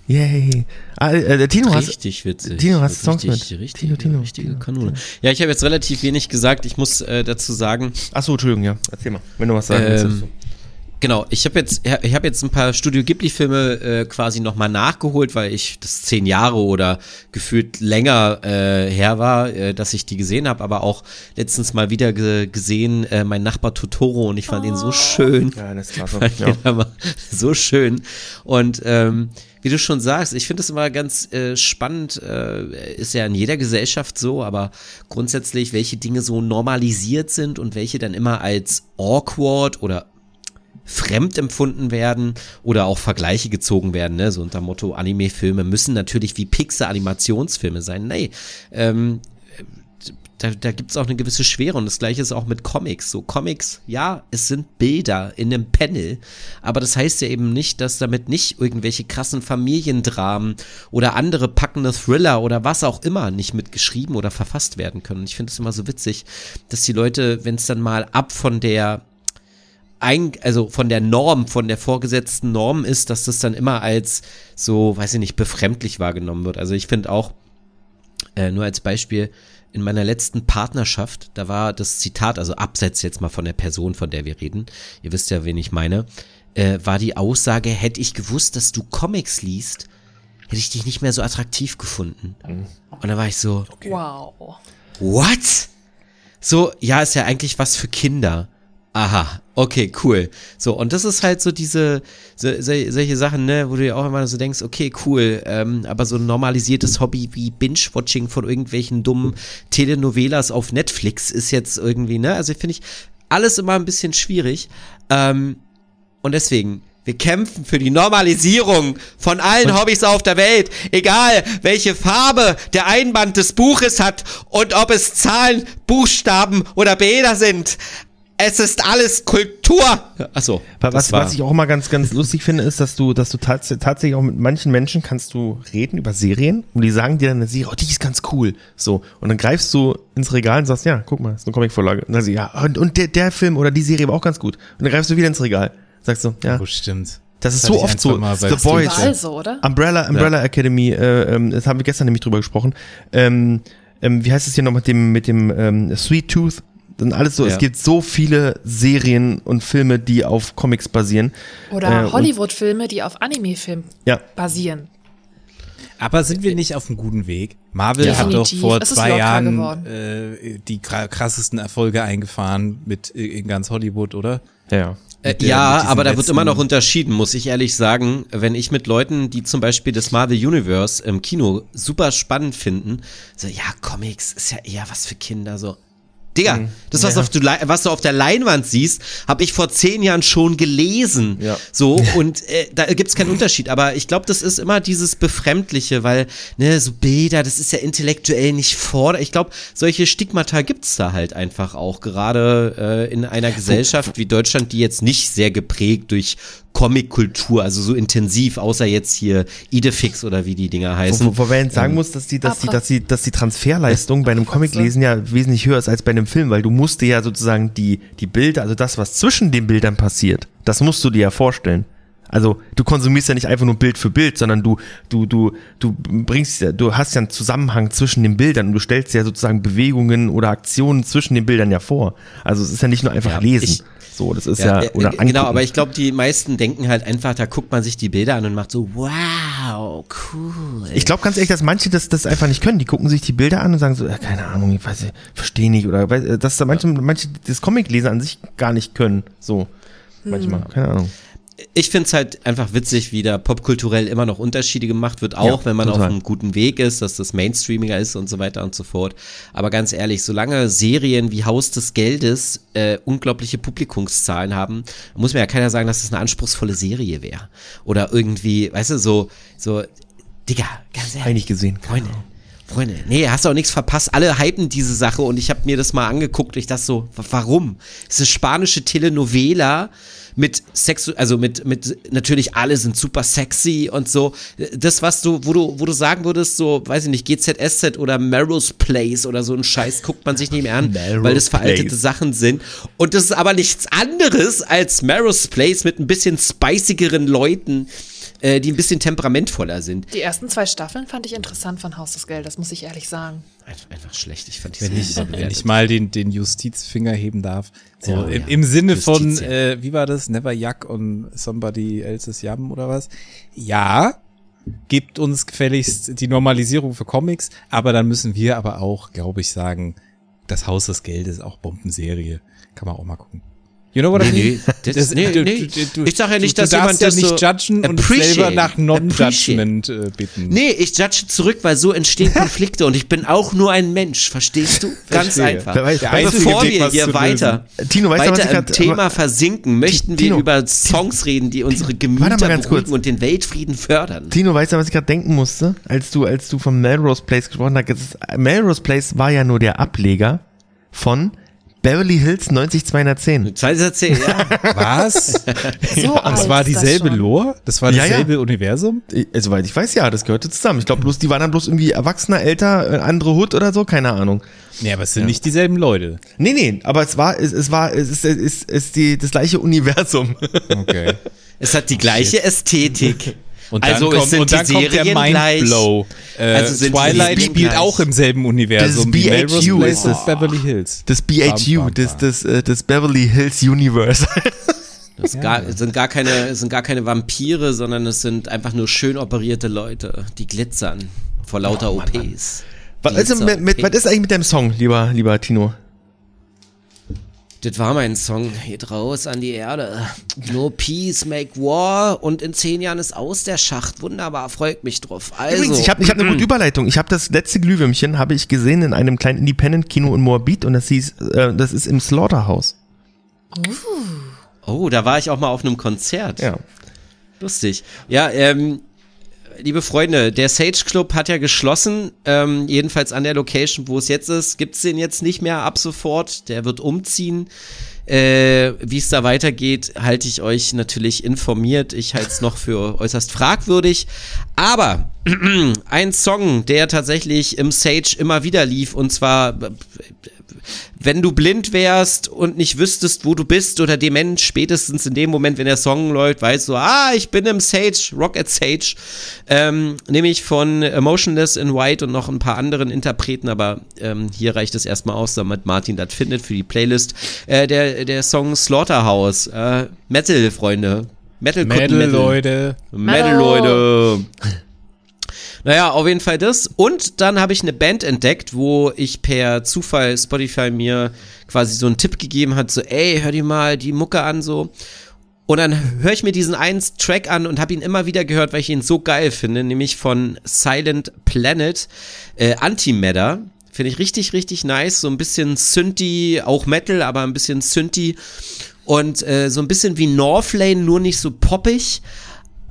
A: Yay. Ah, äh, Tino, hast,
B: Richtig witzig.
A: Tino, hast Songs
B: richtig,
A: mit?
B: Richtig,
A: Tino, Tino,
B: richtige
A: Tino,
B: Kanone. Ja, ich habe jetzt relativ wenig gesagt. Ich muss äh, dazu sagen,
A: achso, Entschuldigung, ja, erzähl mal, wenn du was sagen
B: Ähm,
A: willst.
B: Genau, ich habe jetzt, ich habe jetzt ein paar Studio Ghibli-Filme äh, quasi nochmal nachgeholt, weil ich das zehn Jahre oder gefühlt länger äh, her war, äh, dass ich die gesehen habe, aber auch letztens mal wieder ge gesehen, äh, mein Nachbar Totoro und ich fand ihn so schön.
A: Ja, das klasse.
B: Fand
A: Ja.
B: so schön. Und ähm, wie du schon sagst, ich finde es immer ganz äh, spannend, äh, ist ja in jeder Gesellschaft so, aber grundsätzlich, welche Dinge so normalisiert sind und welche dann immer als awkward oder fremd empfunden werden oder auch Vergleiche gezogen werden, ne? so unter Motto Anime-Filme müssen natürlich wie Pixar-Animationsfilme sein. Nee, ähm, da, da gibt es auch eine gewisse Schwere und das gleiche ist auch mit Comics. So Comics, ja, es sind Bilder in einem Panel, aber das heißt ja eben nicht, dass damit nicht irgendwelche krassen Familiendramen oder andere packende Thriller oder was auch immer nicht mitgeschrieben oder verfasst werden können. Ich finde es immer so witzig, dass die Leute, wenn es dann mal ab von der ein, also von der Norm, von der vorgesetzten Norm ist, dass das dann immer als so, weiß ich nicht, befremdlich wahrgenommen wird. Also ich finde auch, äh, nur als Beispiel, in meiner letzten Partnerschaft, da war das Zitat, also abseits jetzt mal von der Person, von der wir reden, ihr wisst ja, wen ich meine, äh, war die Aussage, hätte ich gewusst, dass du Comics liest, hätte ich dich nicht mehr so attraktiv gefunden. Und da war ich so,
C: Wow.
B: What? So, ja, ist ja eigentlich was für Kinder. Aha, okay, cool. So, und das ist halt so diese, so, so, solche Sachen, ne, wo du dir auch immer so denkst, okay, cool, ähm, aber so ein normalisiertes Hobby wie Binge-Watching von irgendwelchen dummen Telenovelas auf Netflix ist jetzt irgendwie, ne, also finde ich alles immer ein bisschen schwierig. Ähm, und deswegen, wir kämpfen für die Normalisierung von allen Hobbys auf der Welt, egal welche Farbe der Einband des Buches hat und ob es Zahlen, Buchstaben oder Bilder sind. Es ist alles Kultur. Achso.
A: Was, was ich auch immer ganz, ganz lustig finde, ist, dass du, dass du tats tatsächlich auch mit manchen Menschen kannst du reden über Serien und die sagen dir dann eine Serie, oh, die ist ganz cool. So. Und dann greifst du ins Regal und sagst, ja, guck mal, das ist eine Comicvorlage. Und dann sagst du, ja, und, und der, der Film oder die Serie war auch ganz gut. Und dann greifst du wieder ins Regal. Sagst du, ja,
E: Oh, stimmt.
A: das ist so oft so.
E: Mal
A: The Boys.
C: So, oder?
A: Umbrella, Umbrella Academy, äh, ähm, das haben wir gestern nämlich drüber gesprochen. Ähm, ähm, wie heißt es hier noch mit dem, mit dem ähm, Sweet Tooth? Dann alles so,
B: Ja.
A: es gibt so viele Serien und Filme, die auf Comics basieren.
C: Oder
A: Äh,
C: Hollywood-Filme, die auf Anime-Filmen
A: Ja,
C: basieren.
E: Aber sind wir nicht auf einem guten Weg? Marvel
C: Ja.
E: hat doch
C: Definitiv.
E: vor zwei Jahren äh, die kra- krassesten Erfolge eingefahren mit in ganz Hollywood, oder?
A: ja.
B: Äh,
E: der-
B: ja, aber da wird immer noch unterschieden, muss ich ehrlich sagen. Wenn ich mit Leuten, die zum Beispiel das Marvel Universe im Kino super spannend finden, so, ja, Comics ist ja eher was für Kinder, so. Digga, das, was,
A: Ja.
B: auf du, was du auf der Leinwand siehst, habe ich vor zehn Jahren schon gelesen.
A: Ja.
B: So, und äh, da gibt's keinen Unterschied. Aber ich glaube, das ist immer dieses Befremdliche, weil, ne, so Bilder, das ist ja intellektuell nicht vor. Ich glaube, solche Stigmata gibt's da halt einfach auch. Gerade äh, in einer Gesellschaft wie Deutschland, die jetzt nicht sehr geprägt durch Comic-Kultur, also so intensiv, außer jetzt hier Idefix oder wie die Dinger heißen.
A: Wo, wo man sagen muss, dass die, dass die, dass die, dass die Transferleistung bei einem Comiclesen ja wesentlich höher ist als bei einem Film, weil du musst dir ja sozusagen die, die Bilder, also das, was zwischen den Bildern passiert, das musst du dir ja vorstellen. Also du konsumierst ja nicht einfach nur Bild für Bild, sondern du, du, du, du bringst ja, du hast ja einen Zusammenhang zwischen den Bildern und du stellst ja sozusagen Bewegungen oder Aktionen zwischen den Bildern ja vor. Also es ist ja nicht nur einfach
B: Ja,
A: lesen.
B: ich-
A: so, das ist ja,
B: äh,
A: oder
B: äh, genau,
A: angucken.
B: aber ich glaube, die meisten denken halt einfach, da guckt man sich die Bilder an und macht so, wow, cool.
A: Ich glaube ganz ehrlich, dass manche das, das einfach nicht können. Die gucken sich die Bilder an und sagen so, äh, keine Ahnung, ich weiß nicht, verstehe nicht. Oder weiß- äh, dass da manche, manche das Comiclesen an sich gar nicht können. So. Manchmal, keine Ahnung.
B: Ich finde es halt einfach witzig, wie da popkulturell immer noch Unterschiede gemacht wird, auch
A: Ja,
B: wenn man
A: total.
B: auf einem guten Weg ist, dass das Mainstreamiger ist und so weiter und so fort. Aber ganz ehrlich, solange Serien wie Haus des Geldes äh, unglaubliche Publikumszahlen haben, muss mir ja keiner sagen, dass das eine anspruchsvolle Serie wäre. Oder irgendwie, weißt du, so, so, Digga, ganz ehrlich.
A: Eigentlich gesehen.
B: Freunde, Freunde, nee, hast du auch nichts verpasst. Alle hypen diese Sache und ich habe mir das mal angeguckt. Ich dachte so, wa- warum? Es ist spanische Telenovela mit Sex, also mit, mit, natürlich alle sind super sexy und so. Das, was du, wo du, wo du sagen würdest, so, weiß ich nicht, GZSZ oder Melrose Place oder so ein Scheiß, guckt man sich nicht mehr an,
A: Melrose
B: weil das veraltete
A: Place.
B: Sachen sind. Und das ist aber nichts anderes als Melrose Place mit ein bisschen spicigeren Leuten, äh, die ein bisschen temperamentvoller sind.
C: Die ersten zwei Staffeln fand ich interessant von Haus des Geldes, muss ich ehrlich sagen.
B: Einfach, einfach schlecht. Ich fand die
E: Wenn ich, wenn ich mal den, den Justizfinger heben darf. So,
B: Ja,
E: im,
B: ja.
E: im Sinne von,
B: Justiz, ja.
E: äh, wie war das? Never Yuck und somebody else's Yum oder was? Ja, gibt uns gefälligst die Normalisierung für Comics, aber dann müssen wir aber auch, glaube ich, sagen, das Haus des Geldes ist auch Bombenserie. Kann man auch mal gucken. You know what I mean?
B: nee, das- nee, nee. Ich sag ja nicht,
E: du,
B: dass
E: du
B: jemand
E: ja
B: das
E: nicht
B: so
E: judgen und selber nach Non-Judgment äh, bitten.
B: Nee, ich judge zurück, weil so entstehen Konflikte und ich bin auch nur ein Mensch, verstehst du? Ganz
A: Verstehe.
B: einfach.
A: Weiß- weißt du,
B: bevor wir hier weiter,
A: Tino, weißt du, was
B: weiter im Thema versinken, möchten wir
A: Tino,
B: über Songs reden, die unsere Gemüter beruhigen und den Weltfrieden fördern.
A: Tino, weißt du, was ich gerade denken musste, als du, als du vom Melrose Place gesprochen hast? Melrose Place war ja nur der Ableger von Beverly Hills 90210.
B: Zweites erzählen, ja.
E: Was?
C: So alt
E: Das war
C: das
E: dieselbe
C: schon.
E: Lore? Das war
A: Ja, ja.
E: dasselbe Universum?
A: Äh, Soweit ich weiß, ja, das gehörte zusammen. Ich glaube bloß, die waren dann bloß irgendwie erwachsener, älter, äh, andere Hut oder so, keine Ahnung.
E: Nee, aber es sind nicht dieselben Leute.
A: Nee, nee, aber es war, es, es war, es ist, es ist, es ist die, das gleiche Universum.
E: Okay.
B: Es hat die gleiche Ästhetik.
E: Und dann
B: also
E: kommt,
B: es sind
E: und dann
B: die
E: kommt der. Mindblow. Äh,
B: Also
E: Twilight spielt
B: gleich.
E: auch im selben Universum
A: Das BHU ist es.
E: und Beverly Hills.
A: Das BHU, das, das, äh, das Beverly Hills Universe.
B: Das ist gar, es sind gar keine, sind gar keine Vampire, sondern es sind einfach nur schön operierte Leute, die glitzern vor lauter OPs.
A: was, also mit, mit, was ist eigentlich mit deinem Song, lieber, lieber Tino?
B: Das war mein Song. Geht raus an die Erde. No peace, make war. Und in zehn Jahren ist aus der Schacht. Wunderbar, freut mich drauf. Also,
A: Übrigens, ich habe ich hab eine gute Überleitung. Ich habe das letzte Glühwürmchen habe ich gesehen in einem kleinen Independent-Kino in Moabit und das hieß, äh, das ist im Slaughterhouse.
B: oh, da war ich auch mal auf einem Konzert.
A: Ja.
B: Lustig. Ja, ähm, liebe Freunde, der Sage Club hat ja geschlossen. Ähm, jedenfalls an der Location, wo es jetzt ist, gibt's den jetzt nicht mehr ab sofort. Der wird umziehen. Äh, Wie es da weitergeht, halte ich euch natürlich informiert. Ich halte es noch für äußerst fragwürdig. Aber ein Song, der tatsächlich im Sage immer wieder lief, und zwar wenn du blind wärst und nicht wüsstest, wo du bist oder dement, spätestens in dem Moment, wenn der Song läuft, weißt du, ah, ich bin im Sage, Rock at Sage, ähm, nämlich von Emotionless in White und noch ein paar anderen Interpreten, aber ähm, hier reicht es erstmal aus, damit Martin das findet für die Playlist. Äh, der, der Song Slaughterhouse, äh, Metal, Freunde. Metal,
E: Metal,
B: Metal.
E: Leute.
B: Metal, Leute. Naja, auf jeden Fall das. Und dann habe ich eine Band entdeckt, wo ich per Zufall Spotify mir quasi so einen Tipp gegeben hat, so, ey, hör dir mal die Mucke an, so. Und dann höre ich mir diesen einen Track an und habe ihn immer wieder gehört, weil ich ihn so geil finde, nämlich von Silent Planet, äh, Antimatter. Finde ich richtig, richtig nice. So ein bisschen Synthi, auch Metal, aber ein bisschen Synthi. Und äh, so ein bisschen wie Northlane, nur nicht so poppig.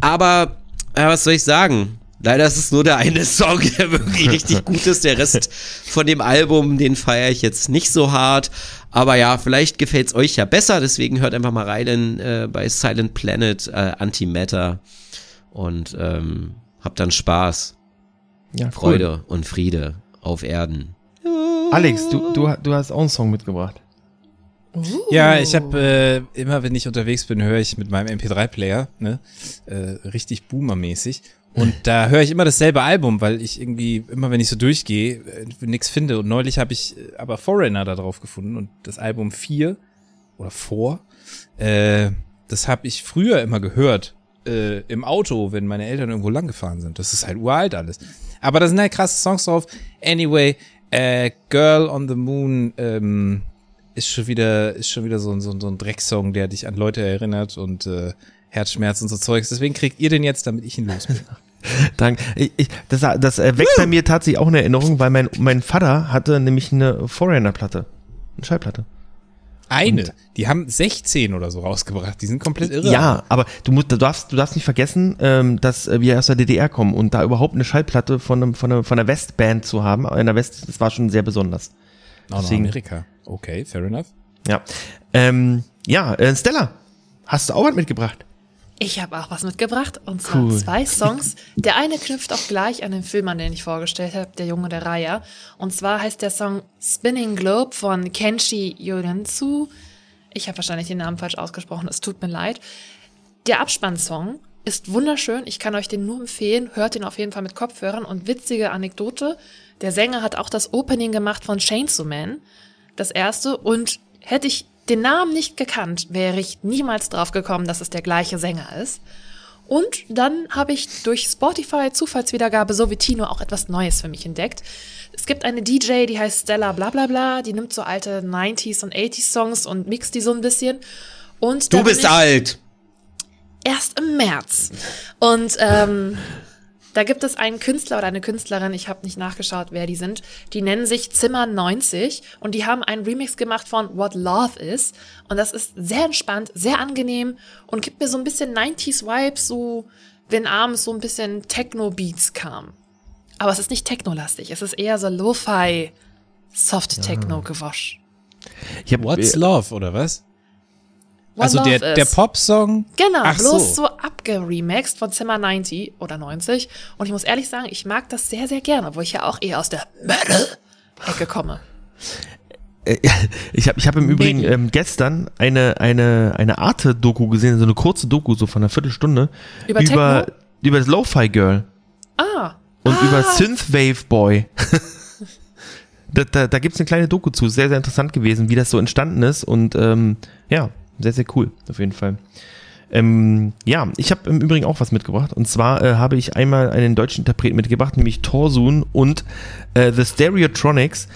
B: Aber, äh, was soll ich sagen? Leider ist es nur der eine Song, der wirklich richtig gut ist. Der Rest von dem Album, den feiere ich jetzt nicht so hart. Aber ja, vielleicht gefällt's euch ja besser. Deswegen hört einfach mal rein äh, bei Silent Planet äh, Antimatter und ähm, habt dann Spaß,
A: Ja, cool.
B: Freude und Friede auf Erden.
A: Alex, du, du, du hast auch einen Song mitgebracht.
E: Ja, ich habe äh, immer, wenn ich unterwegs bin, höre ich mit meinem MP3-Player, ne, äh, richtig boomermäßig. Und da höre ich immer dasselbe Album, weil ich irgendwie immer, wenn ich so durchgehe, äh, nichts finde. Und neulich habe ich äh, aber Foreigner da drauf gefunden und das Album 4 oder 4, äh, das habe ich früher immer gehört äh, im Auto, wenn meine Eltern irgendwo lang gefahren sind. Das ist halt uralt alles. Aber da sind halt krasse Songs drauf. Anyway, äh, Girl on the Moon ähm, ist schon wieder ist schon wieder so, ein- so, so ein Drecksong, der dich an Leute erinnert und äh, Herzschmerz und so Zeugs. Deswegen kriegt ihr den jetzt, damit ich ihn los bin.
A: Danke. Ich, das das äh, weckt bei mir tatsächlich auch eine Erinnerung, weil mein, mein Vater hatte nämlich eine Foreigner-Platte. Eine Schallplatte.
E: Eine. Die haben 16 oder so rausgebracht. Die sind komplett irre.
A: Ja, aber du musst, du darfst, du darfst nicht vergessen, ähm, dass äh, wir aus der DDR kommen und da überhaupt eine Schallplatte von, einem, von, einer, von einer Westband zu haben, in der West, das war schon sehr besonders.
E: Auch
A: Deswegen-
E: Amerika. Okay, fair enough.
A: Ja. Ähm, ja, äh, Stella, hast du auch was mitgebracht?
C: Ich habe auch was mitgebracht und zwar
A: Cool.
C: zwei Songs. Der eine knüpft auch gleich an den Film an, den ich vorgestellt habe, Der Junge der Raya. Und zwar heißt der Song Spinning Globe von Kenshi Yorenzu. Ich habe wahrscheinlich den Namen falsch ausgesprochen, es tut mir leid. Der Abspannsong ist wunderschön. Ich kann euch den nur empfehlen. Hört ihn auf jeden Fall mit Kopfhörern. Und witzige Anekdote: Der Sänger hat auch das Opening gemacht von Chainsaw Man, das erste. Und hätte ich den Namen nicht gekannt, wäre ich niemals drauf gekommen, dass es der gleiche Sänger ist. Und dann habe ich durch Spotify Zufallswiedergabe so wie Tino auch etwas Neues für mich entdeckt. Es gibt eine DJ, die heißt Stella bla bla bla, die nimmt so alte 90s und 80s Songs und mixt die so ein bisschen. Und
B: Du bist alt.
C: erst im März. Und ähm, da gibt es einen Künstler oder eine Künstlerin, ich habe nicht nachgeschaut, wer die sind, die nennen sich Zimmer 90 und die haben einen Remix gemacht von What Love Is. Und das ist sehr entspannt, sehr angenehm und gibt mir so ein bisschen 90s Vibes, so wenn abends so ein bisschen Techno-Beats kam. Aber es ist nicht Techno-lastig, es ist eher so Lo-Fi, Soft-Techno-Gewasch.
A: Ich hab,
E: What's Love oder was?
C: What
E: also
C: Love
E: der, der. Pop-Song.
C: Genau,
E: Ach
C: bloß
E: so.
C: so, abgeremixed von Zimmer 90 oder 90. Und ich muss ehrlich sagen, ich mag das sehr, sehr gerne, obwohl ich ja auch eher aus der Metal-Ecke komme.
A: äh, ich habe ich hab im Übrigen ähm, gestern eine, eine, eine Arte-Doku gesehen, so eine kurze Doku, so von einer Viertelstunde.
C: Über
A: über,
C: Techno?
A: über das Lo-Fi Girl
C: Ah,
A: und über Synthwave Boy. da da, da gibt es eine kleine Doku zu, sehr, sehr interessant gewesen, wie das so entstanden ist und ähm, ja, sehr, sehr cool, auf jeden Fall. Ähm, ja, ich habe im Übrigen auch was mitgebracht. Und zwar äh, habe ich einmal einen deutschen Interpreten mitgebracht, nämlich Torsun und äh, The Stereotronics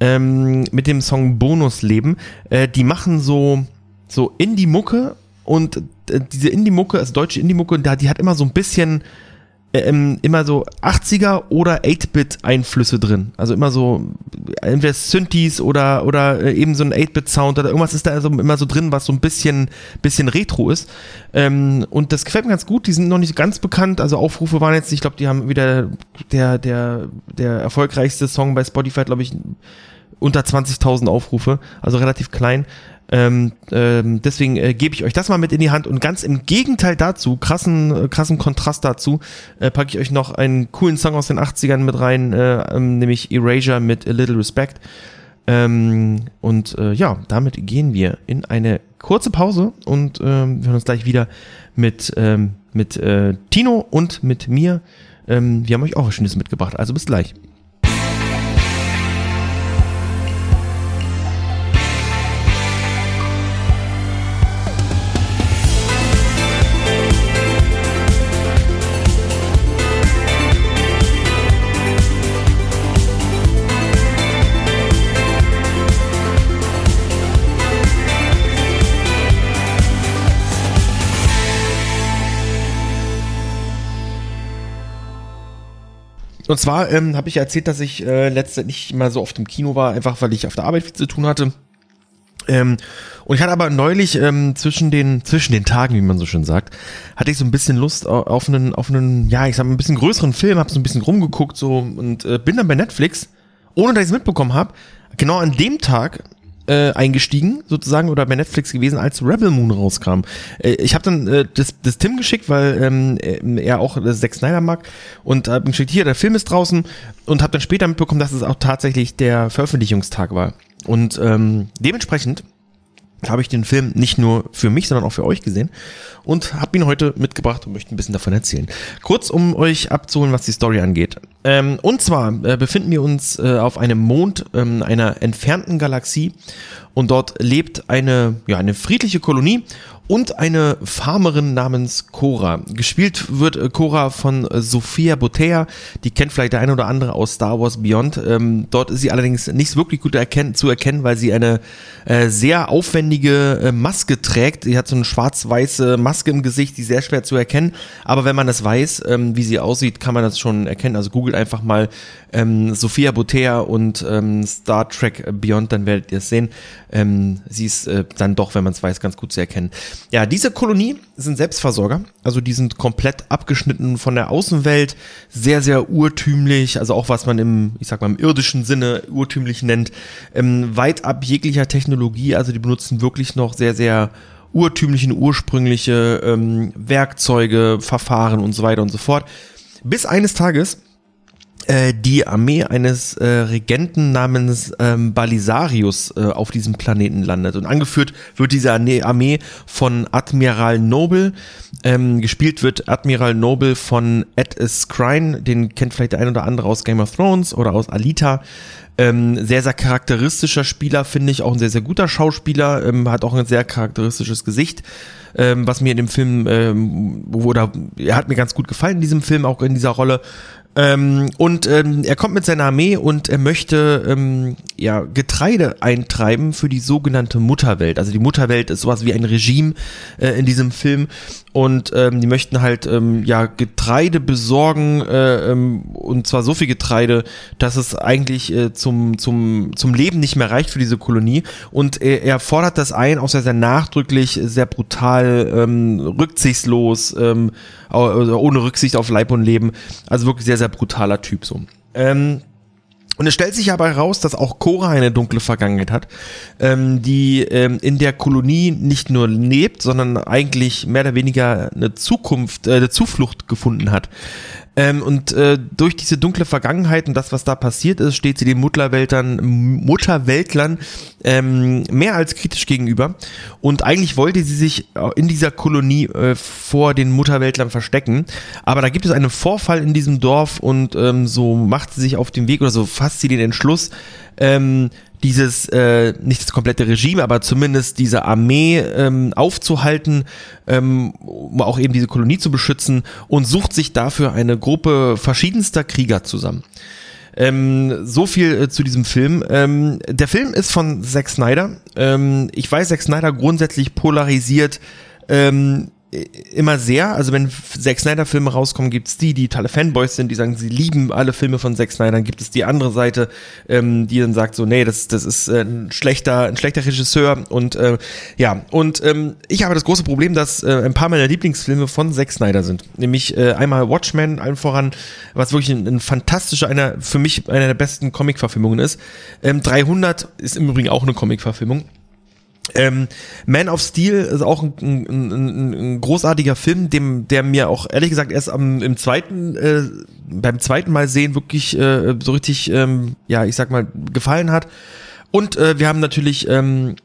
A: ähm, mit dem Song Bonusleben. Äh, die machen so, so Indie-Mucke und äh, diese Indie-Mucke, also deutsche Indie-Mucke, die hat immer so ein bisschen ähm, immer so 80er oder 8-Bit-Einflüsse drin. Also immer so entweder Synthes oder, oder äh, eben so ein 8-Bit-Sound oder irgendwas ist da also immer so drin, was so ein bisschen, bisschen retro ist. Ähm, und das gefällt mir ganz gut. Die sind noch nicht ganz bekannt. Also Aufrufe waren jetzt, ich glaube, die haben wieder der, der, der erfolgreichste Song bei Spotify, glaube ich, unter 20.000 Aufrufe. Also relativ klein. Ähm, ähm, deswegen äh, gebe ich euch das mal mit in die Hand und ganz im Gegenteil dazu, krassen, äh, krassen Kontrast dazu, äh, packe ich euch noch einen coolen Song aus den 80ern mit rein, äh, ähm, nämlich Erasure mit A Little Respect. Ähm, und äh, ja, damit gehen wir in eine kurze Pause und ähm, wir hören uns gleich wieder mit, ähm, mit äh, Tino und mit mir. Ähm, wir haben euch auch was Schönes mitgebracht, also bis gleich. Und zwar ähm, habe ich erzählt, dass ich äh, letztendlich nicht mal so oft im Kino war, einfach weil ich auf der Arbeit viel zu tun hatte. Ähm, und ich hatte aber neulich ähm, zwischen den zwischen den Tagen, wie man so schön sagt, hatte ich so ein bisschen Lust au- auf einen auf einen ja ich sag mal ein bisschen größeren Film, habe so ein bisschen rumgeguckt so und äh, bin dann bei Netflix, ohne dass ich es mitbekommen habe, genau an dem Tag äh, eingestiegen sozusagen oder bei Netflix gewesen, als Rebel Moon rauskam. Äh, ich habe dann äh, das, das Tim geschickt, weil ähm, er auch äh, Zack Snyder mag und habe geschickt, hier der Film ist draußen und habe dann später mitbekommen, dass es auch tatsächlich der Veröffentlichungstag war. Und ähm, dementsprechend habe ich den Film nicht nur für mich, sondern auch für euch gesehen und habe ihn heute mitgebracht und möchte ein bisschen davon erzählen. Kurz, um euch abzuholen, was die Story angeht. Ähm, und zwar äh, befinden wir uns äh, auf einem Mond ähm, einer entfernten Galaxie und dort lebt eine, ja, eine friedliche Kolonie und eine Farmerin namens Cora. Gespielt wird äh, Cora von äh, Sophia Botea, die kennt vielleicht der eine oder andere aus Star Wars Beyond. Ähm, dort ist sie allerdings nicht wirklich gut erkennen, zu erkennen, weil sie eine äh, sehr aufwendige äh, Maske trägt. Sie hat so eine schwarz-weiße Maske im Gesicht, die sehr schwer zu erkennen. Aber wenn man das weiß, ähm, wie sie aussieht, kann man das schon erkennen. Also googelt einfach mal ähm, Sophia Botea und ähm, Star Trek Beyond, dann werdet ihr es sehen. Ähm, sie ist äh, dann doch, wenn man es weiß, ganz gut zu erkennen. Ja, diese Kolonie sind Selbstversorger, also die sind komplett abgeschnitten von der Außenwelt, sehr, sehr urtümlich, also auch was man im, ich sag mal, im irdischen Sinne urtümlich nennt, ähm, weit ab jeglicher Technologie, also die benutzen wirklich noch sehr, sehr urtümlichen, ursprüngliche ähm, Werkzeuge, Verfahren und so weiter und so fort. Bis eines Tages die Armee eines äh, Regenten namens ähm, Balisarius äh, auf diesem Planeten landet. Und angeführt wird diese Armee von Admiral Noble. Ähm, gespielt wird Admiral Noble von Ed Skrein, den kennt vielleicht der ein oder andere aus Game of Thrones oder aus Alita. Ähm, sehr, sehr charakteristischer Spieler, finde ich, auch ein sehr, sehr guter Schauspieler, ähm, hat auch ein sehr charakteristisches Gesicht, ähm, was mir in dem Film, ähm, oder er hat mir ganz gut gefallen in diesem Film, auch in dieser Rolle. Ähm, und ähm, er kommt mit seiner Armee und er möchte ähm, ja Getreide eintreiben für die sogenannte Mutterwelt. Also die Mutterwelt ist sowas wie ein Regime äh, in diesem Film und ähm, die möchten halt ähm, ja Getreide besorgen äh, ähm, und zwar so viel Getreide, dass es eigentlich äh, zum zum zum Leben nicht mehr reicht für diese Kolonie und er, er fordert das ein, auch sehr sehr nachdrücklich, sehr brutal, rücksichtslos. Also ohne Rücksicht auf Leib und Leben. Also wirklich sehr, sehr brutaler Typ so. Ähm, und es stellt sich aber heraus, dass auch Cora eine dunkle Vergangenheit hat, ähm, die ähm, in der Kolonie nicht nur lebt, sondern eigentlich mehr oder weniger eine Zukunft, äh, eine Zuflucht gefunden hat. Ähm, und äh, durch diese dunkle Vergangenheit und das, was da passiert ist, steht sie den Mutterweltern, Mutterweltlern ähm, mehr als kritisch gegenüber. Und eigentlich wollte sie sich in dieser Kolonie äh, vor den Mutterweltlern verstecken. Aber da gibt es einen Vorfall in diesem Dorf und ähm, so macht sie sich auf den Weg oder so fasst sie den Entschluss, ähm, dieses, äh, nicht das komplette Regime, aber zumindest diese Armee ähm, aufzuhalten, ähm, um auch eben diese Kolonie zu beschützen und sucht sich dafür eine Gruppe verschiedenster Krieger zusammen. Ähm, so viel äh, zu diesem Film. Ähm, der Film ist von Zack Snyder. Ähm, ich weiß, Zack Snyder grundsätzlich polarisiert ähm, immer sehr. Also wenn Zack Snyder Filme rauskommen, gibt's die, die tolle Fanboys sind, die sagen, sie lieben alle Filme von Zack Snyder. Dann gibt es die andere Seite, ähm, die dann sagt so, nee, das, das ist äh, ein schlechter, ein schlechter Regisseur. Und äh, ja, und ähm, ich habe das große Problem, dass äh, ein paar meiner Lieblingsfilme von Zack Snyder sind. Nämlich äh, einmal Watchmen, allen voran, was wirklich ein, ein fantastischer, einer, für mich einer der besten Comic-Verfilmungen ist. Ähm, 300 ist im Übrigen auch eine Comic-Verfilmung. Ähm, Man of Steel ist auch ein, ein, ein, ein großartiger Film, dem, der mir auch ehrlich gesagt erst am, im zweiten, äh, beim zweiten Mal sehen wirklich äh, so richtig, ähm, ja, ich sag mal, gefallen hat. Und äh, wir haben natürlich ähm,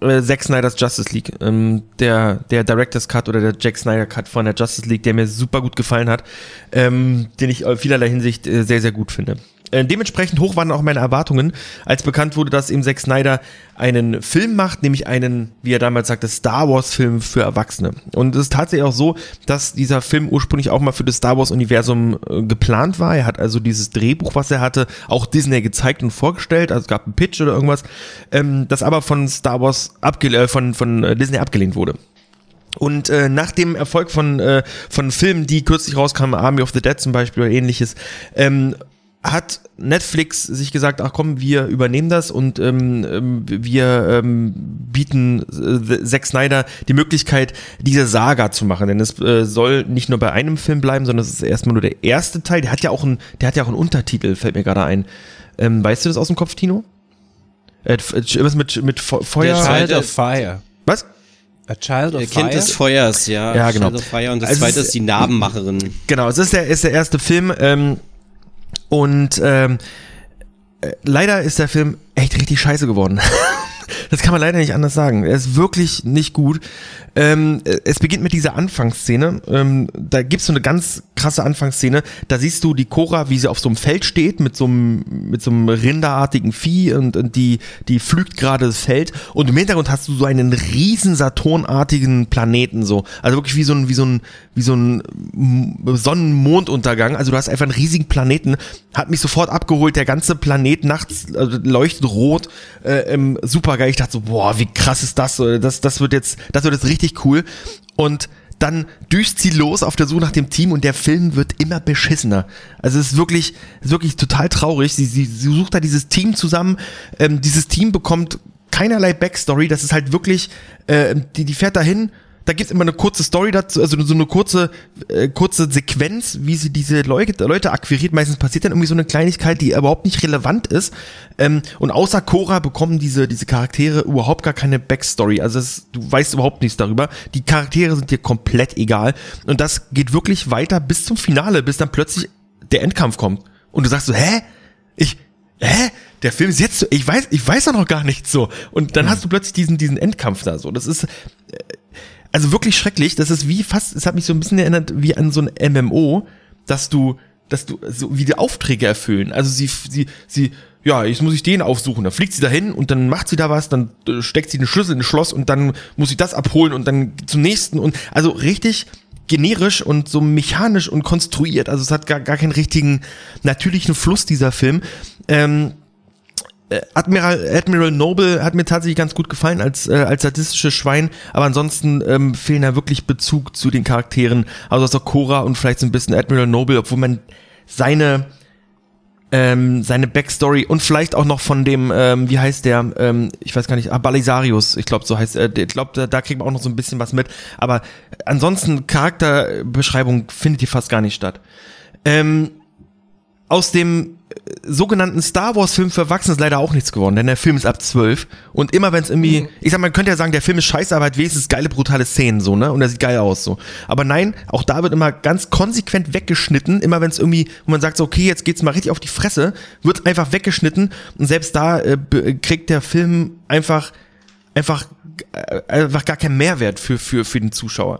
A: äh, Zack Snyder's Justice League, ähm, der, der Director's Cut oder der Jack Snyder Cut von der Justice League, der mir super gut gefallen hat, ähm, den ich in vielerlei Hinsicht äh, sehr, sehr gut finde. Äh, dementsprechend hoch waren auch meine Erwartungen, als bekannt wurde, dass eben Zack Snyder einen Film macht, nämlich einen, wie er damals sagte, Star Wars Film für Erwachsene. Und es ist tatsächlich auch so, dass dieser Film ursprünglich auch mal für das Star Wars Universum äh, geplant war. Er hat also dieses Drehbuch, was er hatte, auch Disney gezeigt und vorgestellt. Also es gab einen Pitch oder irgendwas, ähm, das aber von Star Wars abge äh, von, von äh, Disney abgelehnt wurde. Und äh, nach dem Erfolg von, äh, von Filmen, die kürzlich rauskamen, Army of the Dead zum Beispiel oder ähnliches, ähm, hat Netflix sich gesagt, ach komm, wir übernehmen das und ähm, ähm, wir ähm, bieten äh, Zack Snyder die Möglichkeit, diese Saga zu machen. Denn es äh, soll nicht nur bei einem Film bleiben, sondern es ist erstmal nur der erste Teil. Der hat ja auch einen, der hat ja auch einen Untertitel, fällt mir gerade ein. Ähm, weißt du das aus dem Kopf, Tino? Äh, was mit, mit Fe- Feuer.
B: Der
E: Child of Fire.
A: Was?
E: A Child of
B: Äh, Kind
E: Fire?
B: des Feuers, ja.
A: Ja, genau.
B: Child of Fire und das
A: Also es
B: zweite
A: ist-
B: ist die Narbenmacherin.
A: Genau, es ist der, ist der erste Film. Ähm, und ähm, äh, leider ist der Film echt richtig scheiße geworden. das kann man leider nicht anders sagen. Er ist wirklich nicht gut. Ähm, äh, es beginnt mit dieser Anfangsszene. Ähm, da gibt's so eine ganz krasse Anfangsszene. Da siehst du die Cora, wie sie auf so einem Feld steht mit so einem, mit so einem rinderartigen Vieh und, und die, die pflügt gerade das Feld. Und im Hintergrund hast du so einen riesen Saturnartigen Planeten so. Also wirklich wie so ein, wie so ein, wie so ein Sonnen-Monduntergang. Also du hast einfach einen riesigen Planeten. Hat mich sofort abgeholt. Der ganze Planet nachts also leuchtet rot. Äh, ähm, super geil. Ich dachte so, boah, wie krass ist das? Das, das wird jetzt, das wird jetzt richtig cool. Und dann düst sie los auf der Suche nach dem Team und der Film wird immer beschissener. Also es ist wirklich, es ist wirklich total traurig. Sie, sie, sie sucht da dieses Team zusammen. Ähm, dieses Team bekommt keinerlei Backstory. Das ist halt wirklich, äh, die, die fährt dahin. Da gibt's immer eine kurze Story dazu, also so eine kurze, äh, kurze Sequenz, wie sie diese Leute, Leute akquiriert. Meistens passiert dann irgendwie so eine Kleinigkeit, die überhaupt nicht relevant ist. Ähm, und außer Cora bekommen diese, diese Charaktere überhaupt gar keine Backstory. Also es, du weißt überhaupt nichts darüber. Die Charaktere sind dir komplett egal. Und das geht wirklich weiter bis zum Finale, bis dann plötzlich der Endkampf kommt. Und du sagst so, hä? Ich, hä? Der Film ist jetzt so, ich weiß, ich weiß doch noch gar nichts so. Und dann hast du plötzlich diesen, diesen Endkampf da so. Das ist, äh, also wirklich schrecklich. Das ist wie fast, es hat mich so ein bisschen erinnert wie an so ein MMO, dass du, dass du, so wie die Aufträge erfüllen. Also sie, sie, sie, ja, jetzt muss ich den aufsuchen. Dann fliegt sie dahin und dann macht sie da was, dann äh, steckt sie den Schlüssel in das Schloss und dann muss sie das abholen und dann zum nächsten und also richtig generisch und so mechanisch und konstruiert. Also es hat gar, gar keinen richtigen natürlichen Fluss dieser Film. Ähm, äh, Admiral, Admiral Noble hat mir tatsächlich ganz gut gefallen als, äh, als sadistisches Schwein, aber ansonsten ähm, fehlen da wirklich Bezug zu den Charakteren, also außer Cora und vielleicht so ein bisschen Admiral Noble, obwohl man seine ähm, seine Backstory und vielleicht auch noch von dem, ähm, wie heißt der, ähm, ich weiß gar nicht, ah, Balisarius, ich glaube, so heißt er, ich glaube, da, da kriegt man auch noch so ein bisschen was mit, aber ansonsten Charakterbeschreibung findet hier fast gar nicht statt. Ähm, aus dem äh, sogenannten Star Wars Film für Erwachsene ist leider auch nichts geworden, denn der Film ist ab 12 und immer wenn es irgendwie, ich sag mal, man könnte ja sagen, der Film ist scheiße, aber hat wenigstens geile brutale Szenen so, ne? Und er sieht geil aus so. Aber nein, auch da wird immer ganz konsequent weggeschnitten, immer wenn es irgendwie, wo man sagt so, okay, jetzt geht's mal richtig auf die Fresse, wird einfach weggeschnitten und selbst da äh, be- kriegt der Film einfach einfach äh, einfach gar keinen Mehrwert für für für den Zuschauer.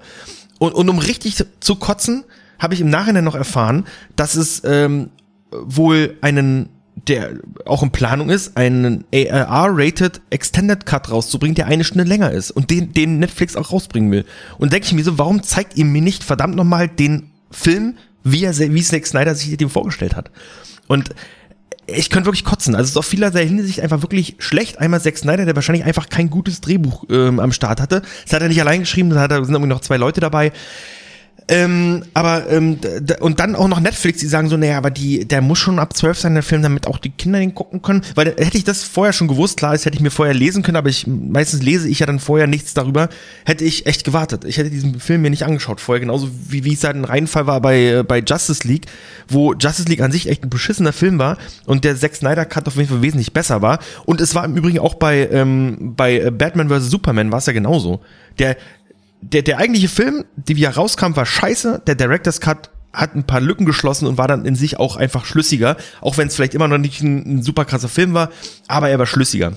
A: Und, und um richtig zu kotzen, habe ich im Nachhinein noch erfahren, dass es ähm, wohl einen, der auch in Planung ist, einen AR-rated Extended Cut rauszubringen, der eine Stunde länger ist und den, den Netflix auch rausbringen will. Und denke ich mir so, warum zeigt ihr mir nicht verdammt nochmal den Film, wie er, wie Zack Snyder sich den vorgestellt hat? Und ich könnte wirklich kotzen. Also es ist auf vielerlei Hinsicht einfach wirklich schlecht. Einmal Zack Snyder, der wahrscheinlich einfach kein gutes Drehbuch ähm, am Start hatte. Das hat er nicht allein geschrieben, da sind irgendwie noch zwei Leute dabei Ähm, aber ähm, und dann auch noch Netflix, die sagen so, naja, aber die, der muss schon ab 12 sein, der Film, damit auch die Kinder den gucken können. Weil äh, hätte ich das vorher schon gewusst, klar ist, hätte ich mir vorher lesen können, aber ich meistens lese ich ja dann vorher nichts darüber, hätte ich echt gewartet. Ich hätte diesen Film mir nicht angeschaut vorher, genauso wie, wie es halt ein Reinfall war bei, äh, bei Justice League, wo Justice League an sich echt ein beschissener Film war und der Zack Snyder Cut auf jeden Fall wesentlich besser war. Und es war im Übrigen auch bei, ähm, bei äh, Batman vs. Superman war es ja genauso. Der, der, der eigentliche Film, die wie er rauskam, war scheiße. Der Director's Cut hat ein paar Lücken geschlossen und war dann in sich auch einfach schlüssiger. Auch wenn es vielleicht immer noch nicht ein, ein super krasser Film war, aber er war schlüssiger.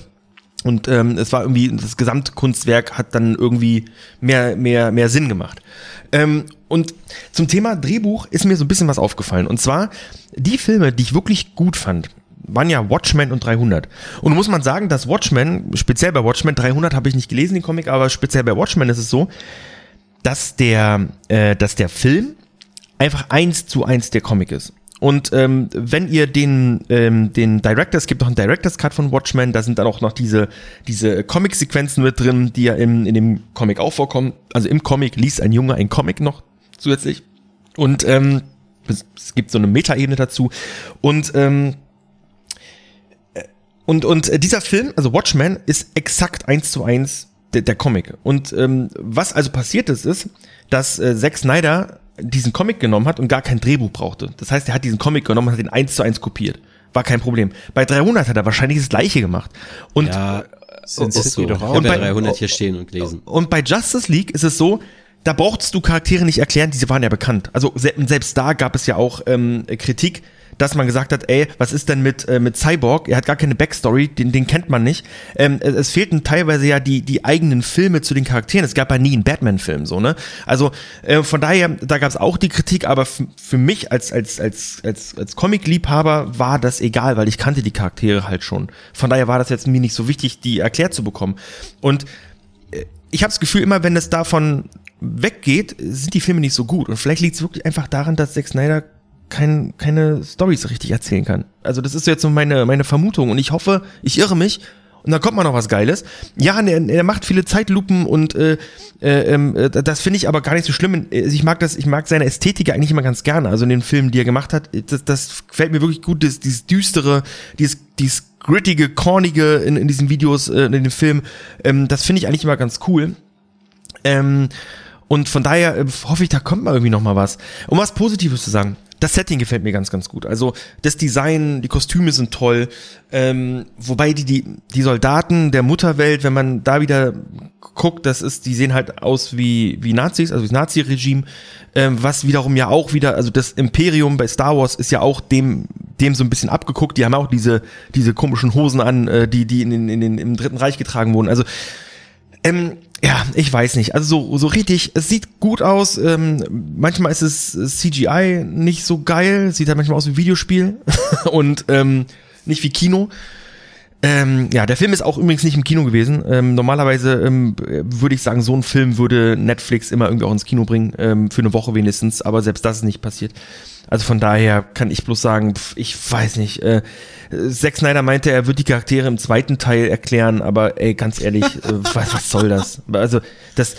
A: Und ähm, es war irgendwie, das Gesamtkunstwerk hat dann irgendwie mehr, mehr, mehr Sinn gemacht. Ähm, und zum Thema Drehbuch ist mir so ein bisschen was aufgefallen. Und zwar, die Filme, die ich wirklich gut fand, waren ja Watchmen und 300. Und muss man sagen, dass Watchmen, speziell bei Watchmen, 300 habe ich nicht gelesen, den Comic, aber speziell bei Watchmen ist es so, dass der, äh, dass der Film einfach eins zu eins der Comic ist. Und ähm, wenn ihr den, ähm, den Director, es gibt noch einen Director's Cut von Watchmen, da sind dann auch noch diese, diese Comic-Sequenzen mit drin, die ja im, in dem Comic auch vorkommen. Also im Comic liest ein Junge ein Comic noch zusätzlich. Und ähm, es, es gibt so eine Metaebene dazu. Und ähm, und, und äh, dieser Film, also Watchmen, ist exakt eins zu eins der, der Comic. Und ähm, was also passiert ist, ist, dass äh, Zack Snyder diesen Comic genommen hat und gar kein Drehbuch brauchte. Das heißt, er hat diesen Comic genommen und hat ihn eins zu eins kopiert. War kein Problem. Bei 300 hat er wahrscheinlich das gleiche gemacht. Und
B: Ja,
E: Sind
B: ist so.
E: doch auch.
A: Und bei-
B: 300 hier stehen und gelesen.
A: und bei Justice League ist es so, da brauchtest du Charaktere nicht erklären, diese waren ja bekannt. Also se selbst da gab es ja auch ähm, Kritik, dass man gesagt hat, ey, was ist denn mit, äh, mit Cyborg? Er hat gar keine Backstory, den, den kennt man nicht. Ähm, es, es fehlten teilweise ja die, die eigenen Filme zu den Charakteren. Es gab ja nie einen Batman-Film, so, ne? Also äh, von daher, da gab es auch die Kritik, aber für mich als, als, als, als, als Comic-Liebhaber war das egal, weil ich kannte die Charaktere halt schon. Von daher war das jetzt mir nicht so wichtig, die erklärt zu bekommen. Und ich habe das Gefühl, immer wenn es davon weggeht, sind die Filme nicht so gut. Und vielleicht liegt es wirklich einfach daran, dass Zack Snyder kein, keine Stories richtig erzählen kann. Also das ist jetzt so meine, meine Vermutung. Und ich hoffe, ich irre mich. Und dann kommt mal noch was Geiles. Ja, er, er macht viele Zeitlupen und äh, äh, ähm, äh, das finde ich aber gar nicht so schlimm. Ich mag das, ich mag seine Ästhetik eigentlich immer ganz gerne. Also in den Filmen, die er gemacht hat, das, das gefällt mir wirklich gut. Das, dieses düstere, dieses, dieses grittige, cornige in, in diesen Videos, äh, in den Filmen, ähm, das finde ich eigentlich immer ganz cool. Ähm, und von daher äh, hoffe ich, da kommt mal irgendwie noch mal was. Um was Positives zu sagen. Das Setting gefällt mir ganz, ganz gut. Also das Design, die Kostüme sind toll. Ähm, wobei die, die, die Soldaten der Mutterwelt, wenn man da wieder guckt, das ist, die sehen halt aus wie, wie Nazis, also das Nazi-Regime, ähm, was wiederum ja auch wieder, also das Imperium bei Star Wars ist ja auch dem, dem so ein bisschen abgeguckt. Die haben auch diese, diese komischen Hosen an, äh, die, die in in den, im Dritten Reich getragen wurden. Also ähm, ja, ich weiß nicht. Also so, so richtig, es sieht gut aus. Ähm, manchmal ist es äh, CGI nicht so geil. Sieht halt manchmal aus wie Videospiel und ähm, nicht wie Kino. Ähm, ja, der Film ist auch übrigens nicht im Kino gewesen. Ähm, normalerweise ähm, würde ich sagen, so ein Film würde Netflix immer irgendwie auch ins Kino bringen, ähm, für eine Woche wenigstens, aber selbst das ist nicht passiert. Also von daher kann ich bloß sagen, ich weiß nicht. Äh, Zack Snyder meinte, er wird die Charaktere im zweiten Teil erklären, aber ey, ganz ehrlich, äh, was, was soll das? Also das,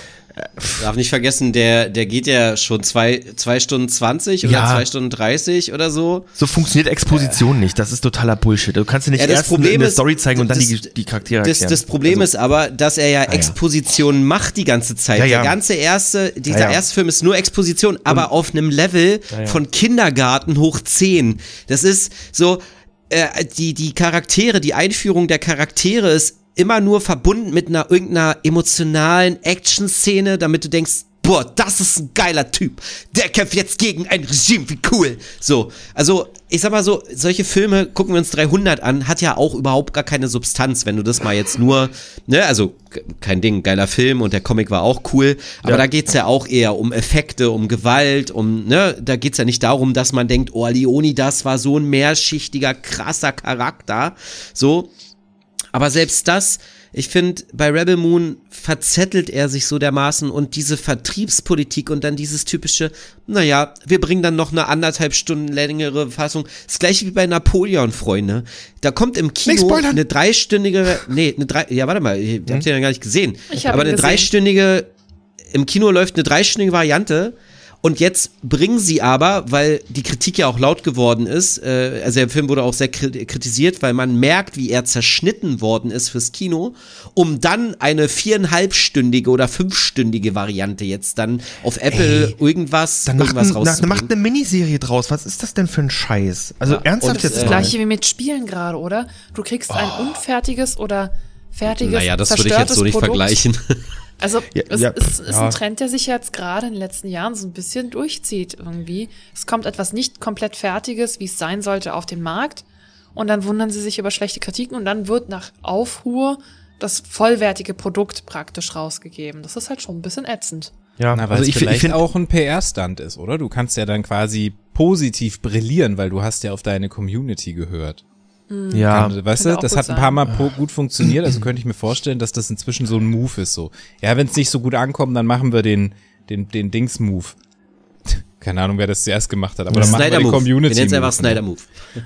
B: Darf nicht vergessen, der, der geht ja schon zwei, zwei Stunden 20 oder
A: Ja.
B: zwei Stunden 30 oder so.
A: so funktioniert Exposition nicht. Das ist totaler Bullshit. Du kannst dir nicht
B: Ja, das
A: erst
B: Problem
A: eine
B: ist,
A: Story zeigen und dann
B: das-
A: die, die Charaktere
B: Das,
A: erklären.
B: das Problem
A: also,
B: ist aber, dass er ja Exposition macht die ganze Zeit.
A: Ja, ja.
B: Der ganze erste, dieser
A: Ja, ja.
B: erste Film ist nur Exposition, aber auf einem Level
A: ja.
B: von Kindergarten hoch 10. Das ist so, äh, die, die Charaktere, die Einführung der Charaktere ist immer nur verbunden mit einer irgendeiner emotionalen Action-Szene, damit du denkst, boah, das ist ein geiler Typ. Der kämpft jetzt gegen ein Regime, wie cool. So, also ich sag mal so, solche Filme, gucken wir uns 300 an, hat ja auch überhaupt gar keine Substanz, wenn du das mal jetzt nur, ne, also kein Ding, geiler Film und der Comic war auch cool, aber
A: Ja.
B: da geht's ja auch eher um Effekte, um Gewalt, um, ne, da geht's ja nicht darum, dass man denkt, oh, Leonidas war so ein mehrschichtiger, krasser Charakter, so, aber selbst das, ich finde, bei Rebel Moon verzettelt er sich so dermaßen und diese Vertriebspolitik und dann dieses typische, naja, wir bringen dann noch eine anderthalb Stunden längere Fassung. Das gleiche wie bei Napoleon, Freunde. Da kommt im Kino eine dreistündige, nee, eine drei, ja, warte mal, ihr habt den ja gar nicht gesehen.
C: Ich hab
B: Aber eine
C: gesehen.
B: dreistündige, im Kino läuft eine dreistündige Variante Und jetzt bringen sie aber, weil die Kritik ja auch laut geworden ist, äh, also der Film wurde auch sehr kri- kritisiert, weil man merkt, wie er zerschnitten worden ist fürs Kino, um dann eine viereinhalbstündige oder fünfstündige Variante jetzt dann auf Apple
A: Ey,
B: irgendwas,
A: Dann macht,
B: irgendwas
A: ein, na, dann
B: rauszubringen.
A: macht eine Miniserie draus. Was ist das denn für ein Scheiß? Also ernsthaft
B: und,
A: jetzt
C: Das
A: mal.
C: gleiche wie mit Spielen gerade, oder? Du kriegst ein unfertiges oder fertiges,
B: Naja, das würde ich jetzt so nicht
C: Produkt.
B: vergleichen.
C: Also
A: Ja,
C: es
A: ja,
C: ist, ist
A: ja.
C: ein Trend, der sich jetzt gerade in den letzten Jahren so ein bisschen durchzieht irgendwie. Es kommt etwas nicht komplett Fertiges, wie es sein sollte, auf den Markt und dann wundern sie sich über schlechte Kritiken und dann wird nach Aufruhr das vollwertige Produkt praktisch rausgegeben. Das ist halt schon ein bisschen ätzend.
A: ja,
E: Na, weil
A: also
E: es vielleicht
A: finde
E: auch ein PR-Stand ist, oder? Du kannst ja dann quasi positiv brillieren, weil du hast ja auf deine Community gehört.
A: Ja,
E: Kann, weißt du, das hat ein
C: sein.
E: paar Mal gut funktioniert, also könnte ich mir vorstellen, dass das inzwischen so ein Move ist so. Ja, wenn es nicht so gut ankommt, dann machen wir den, den, den Dings-Move. Keine Ahnung, wer das zuerst gemacht hat, aber dann machen wir
B: Move.
E: Community
B: Wir nennen es einfach. Snyder Move.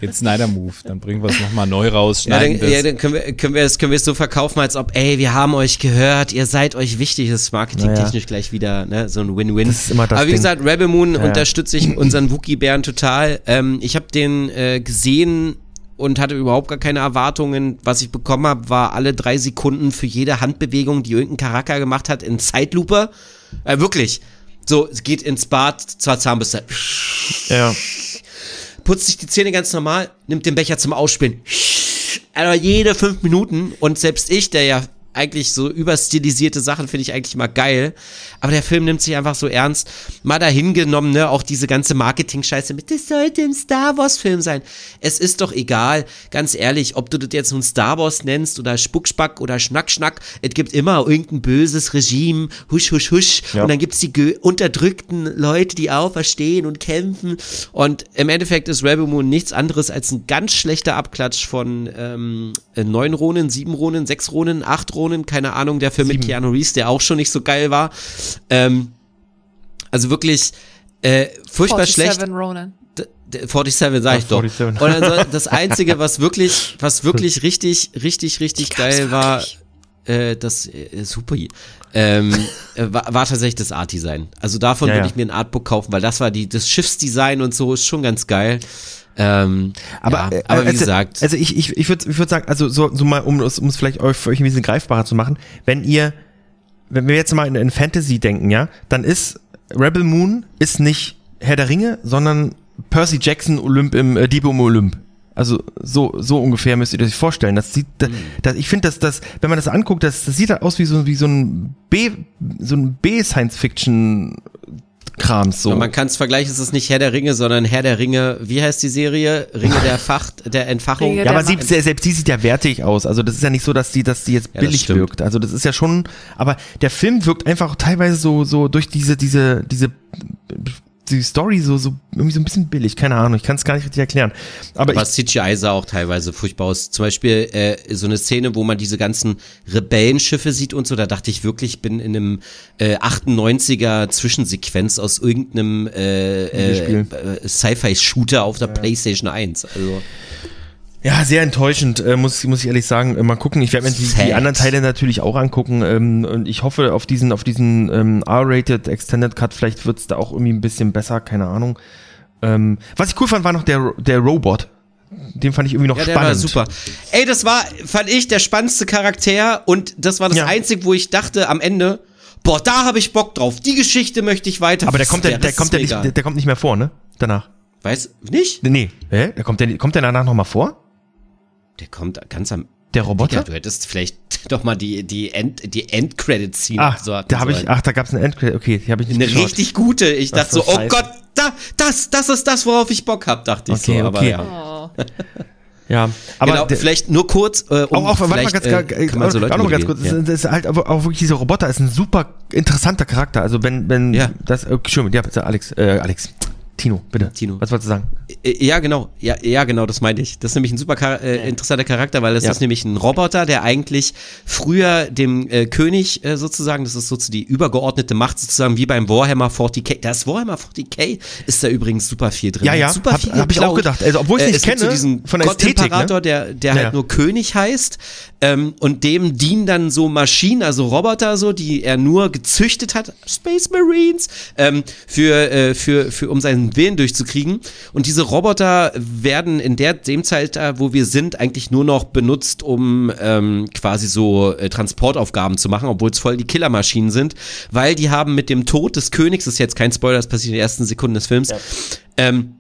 E: Den Snyder Move. Dann bringen wir es nochmal neu raus,
B: Ja,
E: schneiden
B: dann, ja, dann können wir, können wir es, können wir es so verkaufen, als ob, ey, wir haben euch gehört, ihr seid euch wichtig, das ist marketingtechnisch gleich wieder, ne, so ein Win-Win. Aber wie
A: Ding.
B: gesagt, Rebel Moon
A: Ja.
B: unterstütze ich unseren Wookie-Bären total. Ähm, ich habe den äh, gesehen und hatte überhaupt gar keine Erwartungen. Was ich bekommen habe, war alle drei Sekunden für jede Handbewegung, die irgendein Charakter gemacht hat, in Zeitlupe. Äh, wirklich. So, es geht ins Bad, zwar Zahnbürste,
A: ja.
B: putzt sich die Zähne ganz normal, nimmt den Becher zum Ausspielen. Aber jede fünf Minuten und selbst ich, der ja eigentlich so überstilisierte Sachen finde ich eigentlich mal geil. Aber der Film nimmt sich einfach so ernst. Mal dahin genommen, ne, auch diese ganze Marketing-Scheiße mit, das sollte ein Star Wars-Film sein. Es ist doch egal, ganz ehrlich, ob du das jetzt nun Star Wars nennst oder Spuckspack oder Schnack-Schnack. Es gibt immer irgendein böses Regime, husch, husch, husch.
A: Ja.
B: Und dann gibt's die unterdrückten Leute, die auferstehen und kämpfen. Und im Endeffekt ist Rebel Moon nichts anderes als ein ganz schlechter Abklatsch von ähm, äh, neun Ronen, sieben Ronen, sechs Ronen, acht Ronen, keine Ahnung, der Film mit Keanu Reeves, der auch schon nicht so geil war. Ähm, also wirklich äh, furchtbar
C: 47
B: schlecht. D- 47 sag ich doch.
A: 47.
B: Und also das einzige, was wirklich, was wirklich richtig, richtig, richtig geil war, äh, das äh, super, ähm, äh, war, war tatsächlich das Art-Design. Also davon
A: Ja,
B: würde
A: ja.
B: ich mir ein Artbook kaufen, weil das war die, das Schiffsdesign und so ist schon ganz geil. Ähm,
A: Aber,
B: ja, aber wie
A: also,
B: gesagt,
A: Also ich, ich, ich würde ich würd sagen, also so, so mal, um es um es vielleicht euch, für euch ein bisschen greifbarer zu machen, wenn ihr, wenn wir jetzt mal in, in Fantasy denken, ja, dann ist Rebel Moon ist nicht Herr der Ringe, sondern Percy Jackson Olymp im äh, Diebe um Olymp. Also so, so ungefähr müsst ihr euch vorstellen. Das sieht, da, das, ich finde, dass das, wenn man das anguckt, das, das sieht halt aus wie so, wie so ein B, so ein B-Science-Fiction-Krams so.
B: man kann es vergleichen, es ist nicht Herr der Ringe, sondern Herr der Ringe, wie heißt die Serie? Ringe der Facht, der Entfachung.
C: Ringe
A: Ja, aber
C: der
A: sie,
C: Macht.
A: se- selbst die sieht ja wertig aus. Also das ist ja nicht so, dass die, dass die jetzt
B: Ja,
A: billig wirkt. Also das ist ja schon, aber der Film wirkt einfach teilweise so, so durch diese, diese, diese, die Story so, so irgendwie so ein bisschen billig. Keine Ahnung, ich kann es gar nicht richtig erklären. Aber,
B: Aber
A: ich,
B: CGI sah auch teilweise furchtbar aus. Zum Beispiel äh, so eine Szene, wo man diese ganzen Rebellenschiffe sieht und so, da dachte ich wirklich, ich bin in einem äh, 98er Zwischensequenz aus irgendeinem äh, äh, äh, Sci-Fi-Shooter auf der PlayStation 1. Also
A: ja, sehr enttäuschend, äh, muss, muss ich ehrlich sagen. Äh, mal gucken, ich werde mir die, die anderen Teile natürlich auch angucken. Ähm, und ich hoffe auf diesen, auf diesen ähm, R-Rated Extended Cut, vielleicht wird's da auch irgendwie ein bisschen besser, keine Ahnung. Ähm, was ich cool fand, war noch der, der Robot. Den fand ich irgendwie noch
B: ja, der
A: spannend.
B: war super. Ey, das war, fand ich, der spannendste Charakter und das war das
A: Ja.
B: Einzige, wo ich dachte am Ende, boah, da habe ich Bock drauf. Die Geschichte möchte ich weiter.
A: Aber der kommt, der, der kommt
B: mir
A: nicht, der, der kommt nicht mehr vor, ne? Danach.
B: Weiß, nicht?
A: Nee. Hä? Der kommt der, kommt der danach nochmal vor?
B: Der kommt ganz am
A: Der Roboter?
B: Ja, du hättest vielleicht doch mal die, die End, die Endcredit-Scene
A: ah,
B: abwarten
A: da habe ich, ach, da gab's eine Endcredit. Okay, die habe ich nicht
B: Eine
A: geschaut.
B: richtig gute. Ich dachte
A: so,
B: so, oh
A: scheiße.
B: Gott, da, das, das ist das, worauf ich Bock hab, dachte ich
A: Okay,
B: so. Aber
A: okay.
B: ja.
C: Oh.
A: Ja, aber
B: genau, vielleicht nur kurz, äh, um
A: auch, auch, warte mal ganz,
B: äh, kann man so
A: auch
B: Leute
A: noch mal ganz kurz.
B: motivieren.
A: Das, ist- halt auch wirklich dieser Roboter ist ein super interessanter Charakter. Also wenn, wenn
B: Ja.
A: das, äh, Entschuldigung, ja, bitte, Alex, äh, Alex, Tino, bitte.
B: Tino.
A: Was wolltest du sagen?
B: Äh, Ja, genau. Ja, ja, genau, das meinte ich. Das ist nämlich ein super Char äh, interessanter Charakter, weil das
A: Ja.
B: ist nämlich ein Roboter, der eigentlich früher dem äh, König äh, sozusagen, das ist sozusagen die übergeordnete Macht sozusagen wie beim Warhammer 40k. Das Warhammer 40k ist da übrigens super viel drin.
A: Ja, ja,
B: super
A: hab-
B: viel
A: hab ich auch gedacht. Also, obwohl ich's nicht
B: es gibt
A: kenne,
B: so diesen
A: von der Ästhetik, ne?
B: der, der
A: Ja.
B: halt nur König heißt ähm, und dem dienen dann so Maschinen, also Roboter so, die er nur gezüchtet hat, Space Marines, ähm, für, äh, für, für, um seinen Willen durchzukriegen. Und diese Roboter werden in der, dem Zeitalter, wo wir sind, eigentlich nur noch benutzt, um ähm, quasi so äh, Transportaufgaben zu machen, obwohl es voll die Killermaschinen sind, weil die haben mit dem Tod des Königs, das ist jetzt kein Spoiler, das passiert in den ersten Sekunden des Films, ähm,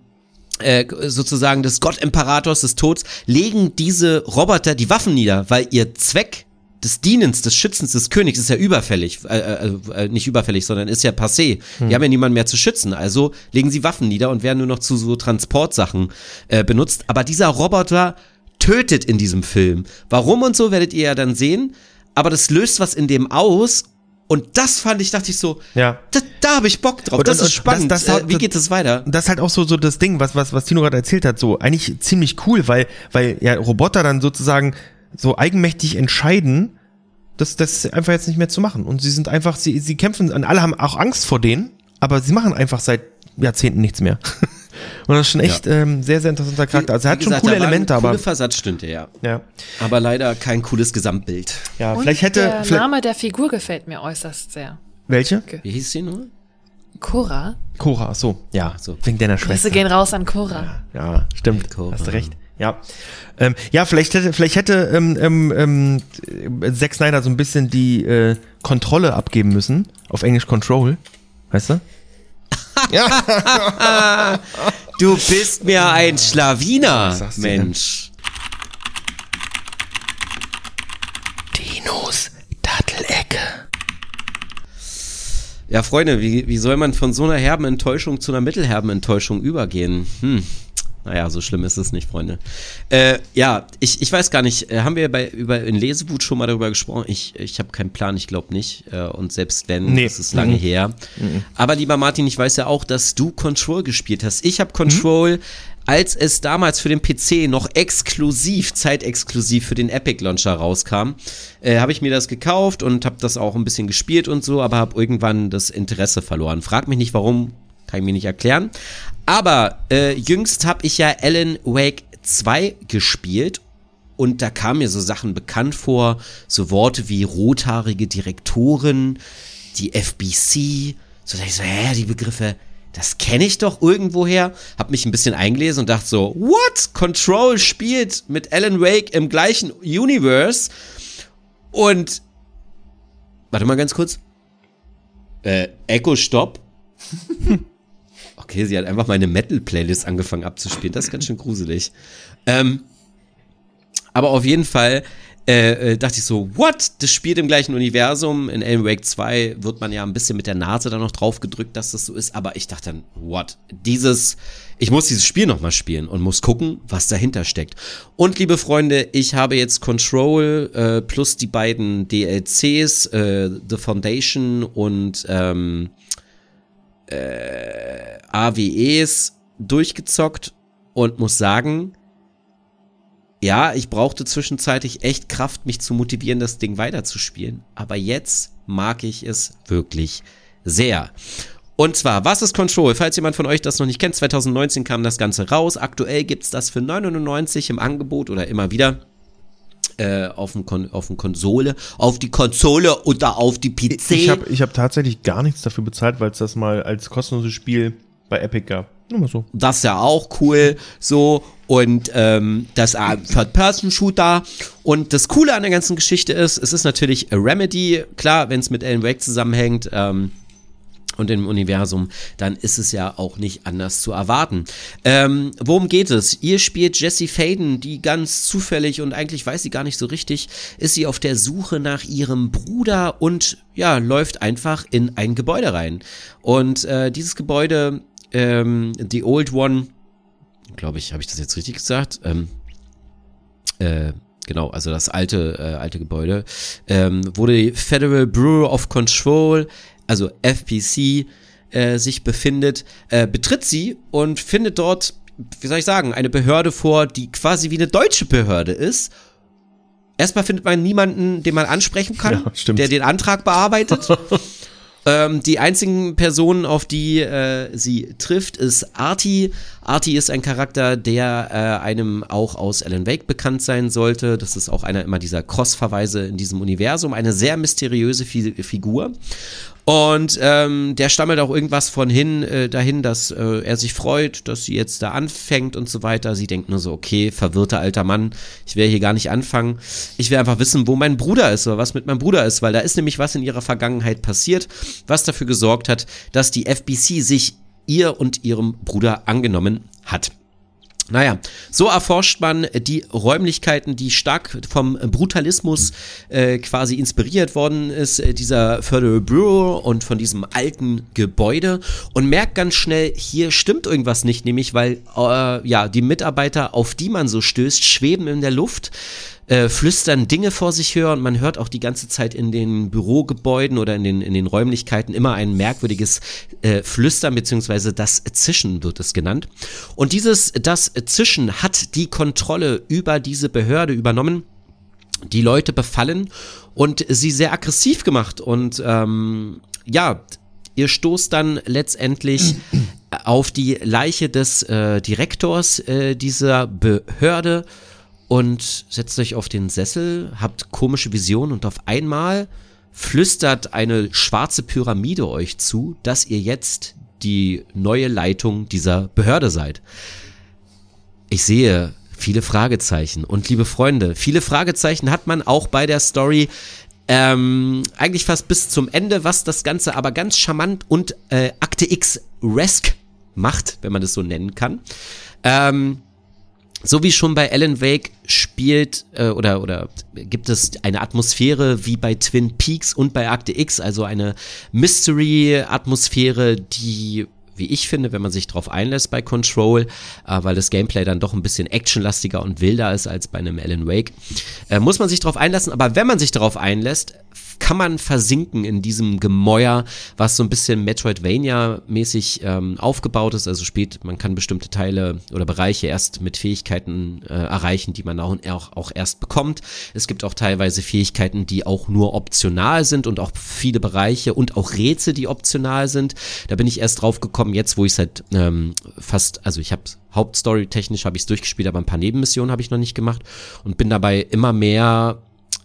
B: äh, sozusagen des Gott-Imperators des Todes, legen diese Roboter die Waffen nieder, weil ihr Zweck des Dienens, des Schützens des Königs ist ja überfällig, äh, äh, äh, nicht überfällig, sondern ist ja passé. Die haben ja niemanden mehr zu schützen, also legen sie Waffen nieder und werden nur noch zu so Transportsachen äh, benutzt. Aber dieser Roboter tötet in diesem Film. Warum und so werdet ihr ja dann sehen, aber das löst was in dem aus und das fand ich, dachte ich so,
A: Ja.
B: da, da habe ich Bock drauf,
A: Und-
B: das
A: und-
B: ist spannend.
A: das- das-
B: äh, wie geht es weiter?
A: das ist halt auch so, so das Ding, was, was, was Tino gerade erzählt hat, so eigentlich ziemlich cool, weil, weil ja Roboter dann sozusagen so eigenmächtig entscheiden, das, das einfach jetzt nicht mehr zu machen. Und sie sind einfach, sie, sie kämpfen, und alle haben auch Angst vor denen, aber sie machen einfach seit Jahrzehnten nichts mehr. Und das ist schon echt ähm, sehr, sehr interessanter Charakter. Also er hat
B: Wie
A: schon
B: gesagt,
A: coole Elemente, aber
B: Coole Versatzstücke, ja.
A: ja,
B: Aber leider kein cooles Gesamtbild.
A: ja,
C: Und
A: vielleicht hätte,
C: der
A: vielleicht,
C: Name der Figur gefällt mir äußerst sehr.
A: welche?
B: Wie hieß sie nur?
C: Cora.
A: Cora, so, ja,
B: so.
A: wegen deiner
C: Grüße
A: Schwester.
C: gehen raus an Cora.
A: Ja, stimmt.
B: Hey, Cora.
A: Hast du recht. Ja. Ähm, ja, vielleicht hätte, vielleicht hätte ähm, ähm, ähm, äh, Zack Snyder so ein bisschen die äh, Kontrolle abgeben müssen. Auf Englisch Control. Weißt du?
B: Du bist mir ein Schlawiner? Mensch.
A: Dinos Dattelecke.
B: Ja, Freunde, wie, wie soll man von so einer herben Enttäuschung zu einer mittelherben Enttäuschung übergehen? Hm. Naja, so schlimm ist es nicht, Freunde. Äh, ja, ich, ich weiß gar nicht, äh, haben wir bei, über in Lesewut schon mal darüber gesprochen? Ich, ich habe keinen Plan, ich glaube nicht. Äh, und selbst wenn,
A: Nee.
B: das ist lange
A: Mhm.
B: her. Aber lieber Martin, ich weiß ja auch, dass du Control gespielt hast. Ich habe Control, als es damals für den PC noch exklusiv, zeitexklusiv für den Epic Launcher rauskam, äh, habe ich mir das gekauft und habe das auch ein bisschen gespielt und so, aber habe irgendwann das Interesse verloren. Frag mich nicht warum, kann ich mir nicht erklären. Aber äh, jüngst habe ich ja Alan Wake 2 gespielt und da kamen mir so Sachen bekannt vor, so Worte wie rothaarige Direktoren, die FBC, so da ich so, hä, die Begriffe, das kenne ich doch irgendwoher. Hab mich ein bisschen eingelesen und dachte so, what? Control spielt mit Alan Wake im gleichen Universe und warte mal ganz kurz. Äh, Echo Stopp. Okay, sie hat einfach meine Metal-Playlist angefangen abzuspielen. Das ist ganz schön gruselig. Ähm, aber auf jeden Fall äh, äh, dachte ich so, what? Das spielt im gleichen Universum. In Alan Wake 2 wird man ja ein bisschen mit der Nase da noch drauf gedrückt, dass das so ist. Aber ich dachte dann, what? Dieses, ich muss dieses Spiel nochmal spielen und muss gucken, was dahinter steckt. Und liebe Freunde, ich habe jetzt Control äh, plus die beiden DLCs, äh, The Foundation und ähm, äh, AWEs durchgezockt und muss sagen, ja, ich brauchte zwischenzeitlich echt Kraft, mich zu motivieren, das Ding weiterzuspielen. Aber jetzt mag ich es wirklich sehr. Und zwar, was ist Control? Falls jemand von euch das noch nicht kennt, 2019 kam das Ganze raus. Aktuell gibt's das für 9,99 im Angebot oder immer wieder äh, auf, dem Kon auf dem Konsole, auf die Konsole oder auf die PC.
A: Ich habe ich hab tatsächlich gar nichts dafür bezahlt, weil es das mal als kostenloses Spiel bei Epic gab. Nur mal so.
B: Das ist ja auch cool, so. Und ähm, das ist ein Third-Person-Shooter. Und das Coole an der ganzen Geschichte ist, es ist natürlich a Remedy, klar, wenn es mit Alan Wake zusammenhängt, ähm, und im Universum, dann ist es ja auch nicht anders zu erwarten. Ähm, worum geht es? Ihr spielt Jessie Faden, die ganz zufällig und eigentlich weiß sie gar nicht so richtig, ist sie auf der Suche nach ihrem Bruder und ja, läuft einfach in ein Gebäude rein. Und äh, dieses Gebäude, ähm, The Old One, glaube ich, habe ich das jetzt richtig gesagt? Ähm, äh, genau, also das alte, äh, alte Gebäude, ähm, die Federal Bureau of Control, also FPC, äh, sich befindet, äh, betritt sie und findet dort wie soll ich sagen, eine Behörde vor, die quasi wie eine deutsche Behörde ist. Erstmal findet man niemanden, den man ansprechen kann,
A: Ja,
B: der den Antrag bearbeitet. Ähm, die einzigen Personen, auf die äh, sie trifft, ist Artie. Artie ist ein Charakter, der äh, einem auch aus Alan Wake bekannt sein sollte. Das ist auch einer immer dieser Cross-Verweise in diesem Universum. Eine sehr mysteriöse Fi Figur. Und ähm, der stammelt auch irgendwas von hin äh, dahin, dass äh, er sich freut, dass sie jetzt da anfängt und so weiter. Sie denkt nur so, okay, verwirrter alter Mann, ich will hier gar nicht anfangen. Ich will einfach wissen, wo mein Bruder ist oder was mit meinem Bruder ist, weil da ist nämlich was in ihrer Vergangenheit passiert, was dafür gesorgt hat, dass die FBC sich ihr und ihrem Bruder angenommen hat. Naja, so erforscht man die Räumlichkeiten, die stark vom Brutalismus äh, quasi inspiriert worden ist, äh, dieser Federal Bureau und von diesem alten Gebäude und merkt ganz schnell, hier stimmt irgendwas nicht, nämlich weil äh, ja die Mitarbeiter, auf die man so stößt, schweben in der Luft äh, flüstern Dinge vor sich her und man hört auch die ganze Zeit in den Bürogebäuden oder in den, in den Räumlichkeiten immer ein merkwürdiges äh, Flüstern beziehungsweise das Zischen wird es genannt. Und dieses, das Zischen hat die Kontrolle über diese Behörde übernommen die Leute befallen und sie sehr aggressiv gemacht. Und ähm, ja, ihr stoßt dann letztendlich auf die Leiche des äh, Direktors äh, dieser Behörde und setzt euch auf den Sessel, habt komische Visionen und auf einmal flüstert eine schwarze Pyramide euch zu, dass ihr jetzt die neue Leitung dieser Behörde seid. Ich sehe viele Fragezeichen. Und liebe Freunde, viele Fragezeichen hat man auch bei der Story. Ähm, eigentlich fast bis zum Ende, was das Ganze aber ganz charmant und äh, Akte X Resk macht, wenn man das so nennen kann. Ähm, so wie schon bei Alan Wake spielt äh, oder oder gibt es eine Atmosphäre wie bei Twin Peaks und bei Akte X, also eine Mystery-Atmosphäre, die wie ich finde, wenn man sich drauf einlässt bei Control, äh, weil das Gameplay dann doch ein bisschen actionlastiger und wilder ist als bei einem Alan Wake, äh, muss man sich drauf einlassen. Aber wenn man sich darauf einlässt, kann man versinken in diesem Gemäuer, was so ein bisschen Metroidvania-mäßig ähm, aufgebaut ist. Also spielt, man kann bestimmte Teile oder Bereiche erst mit Fähigkeiten äh, erreichen, die man auch, auch, erst bekommt. Es gibt auch teilweise Fähigkeiten, die auch nur optional sind und auch viele Bereiche und auch Rätsel, die optional sind. Da bin ich erst drauf gekommen, jetzt wo ich seit ähm, fast, also ich habe Hauptstory technisch habe ich es durchgespielt, aber ein paar Nebenmissionen habe ich noch nicht gemacht und bin dabei immer mehr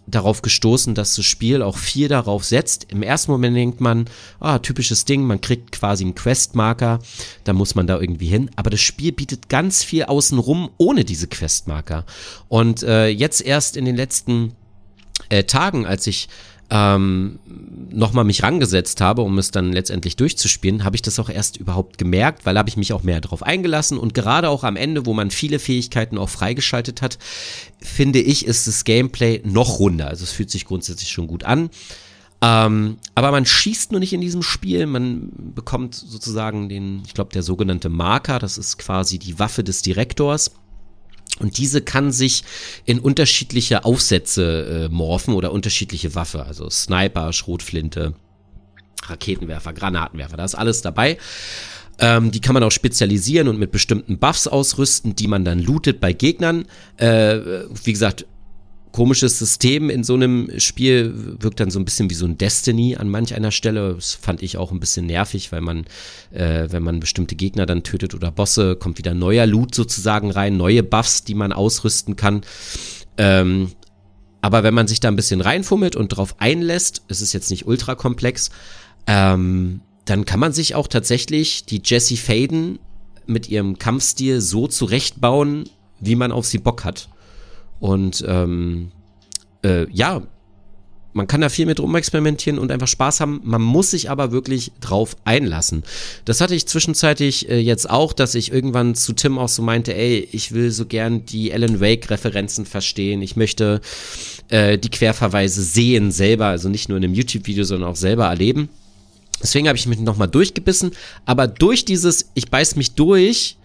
B: darauf gestoßen, dass das Spiel auch viel darauf setzt. Im ersten Moment denkt man, ah, typisches Ding, man kriegt quasi einen Questmarker, da muss man da irgendwie hin. Aber das Spiel bietet ganz viel außenrum ohne diese Questmarker. Und äh, jetzt erst in den letzten äh, Tagen, als ich ähm, nochmal mich rangesetzt habe, um es dann letztendlich durchzuspielen, habe ich das auch erst überhaupt gemerkt, weil habe ich mich auch mehr darauf eingelassen und gerade auch am Ende, wo man viele Fähigkeiten auch freigeschaltet hat, finde ich, ist das Gameplay noch runder. Also es fühlt sich grundsätzlich schon gut an. Ähm, aber man schießt nur nicht in diesem Spiel, man bekommt sozusagen den, ich glaube, der sogenannte Marker, das ist quasi die Waffe des Direktors. Und diese kann sich in unterschiedliche Aufsätze äh, morphen oder unterschiedliche Waffe, also Sniper, Schrotflinte, Raketenwerfer, Granatenwerfer, da ist alles dabei. Ähm, die kann man auch spezialisieren und mit bestimmten Buffs ausrüsten, die man dann lootet bei Gegnern. Äh, wie gesagt, komisches System in so einem Spiel wirkt dann so ein bisschen wie so ein Destiny an manch einer Stelle. Das fand ich auch ein bisschen nervig, weil man, äh, wenn man bestimmte Gegner dann tötet oder Bosse, kommt wieder neuer Loot sozusagen rein, neue Buffs, die man ausrüsten kann. Ähm, aber wenn man sich da ein bisschen reinfummelt und drauf einlässt, es ist jetzt nicht ultra komplex, ähm, dann kann man sich auch tatsächlich die Jessie Faden mit ihrem Kampfstil so zurechtbauen, wie man auf sie Bock hat. Und ähm, äh, ja, man kann da viel mit rumexperimentieren und einfach Spaß haben. Man muss sich aber wirklich drauf einlassen. Das hatte ich zwischenzeitlich äh, jetzt auch, dass ich irgendwann zu Tim auch so meinte, ey, ich will so gern die Alan Wake-Referenzen verstehen. Ich möchte äh, die Querverweise sehen selber, also nicht nur in einem YouTube-Video, sondern auch selber erleben. Deswegen habe ich mich nochmal durchgebissen. Aber durch dieses, ich beiß mich durch,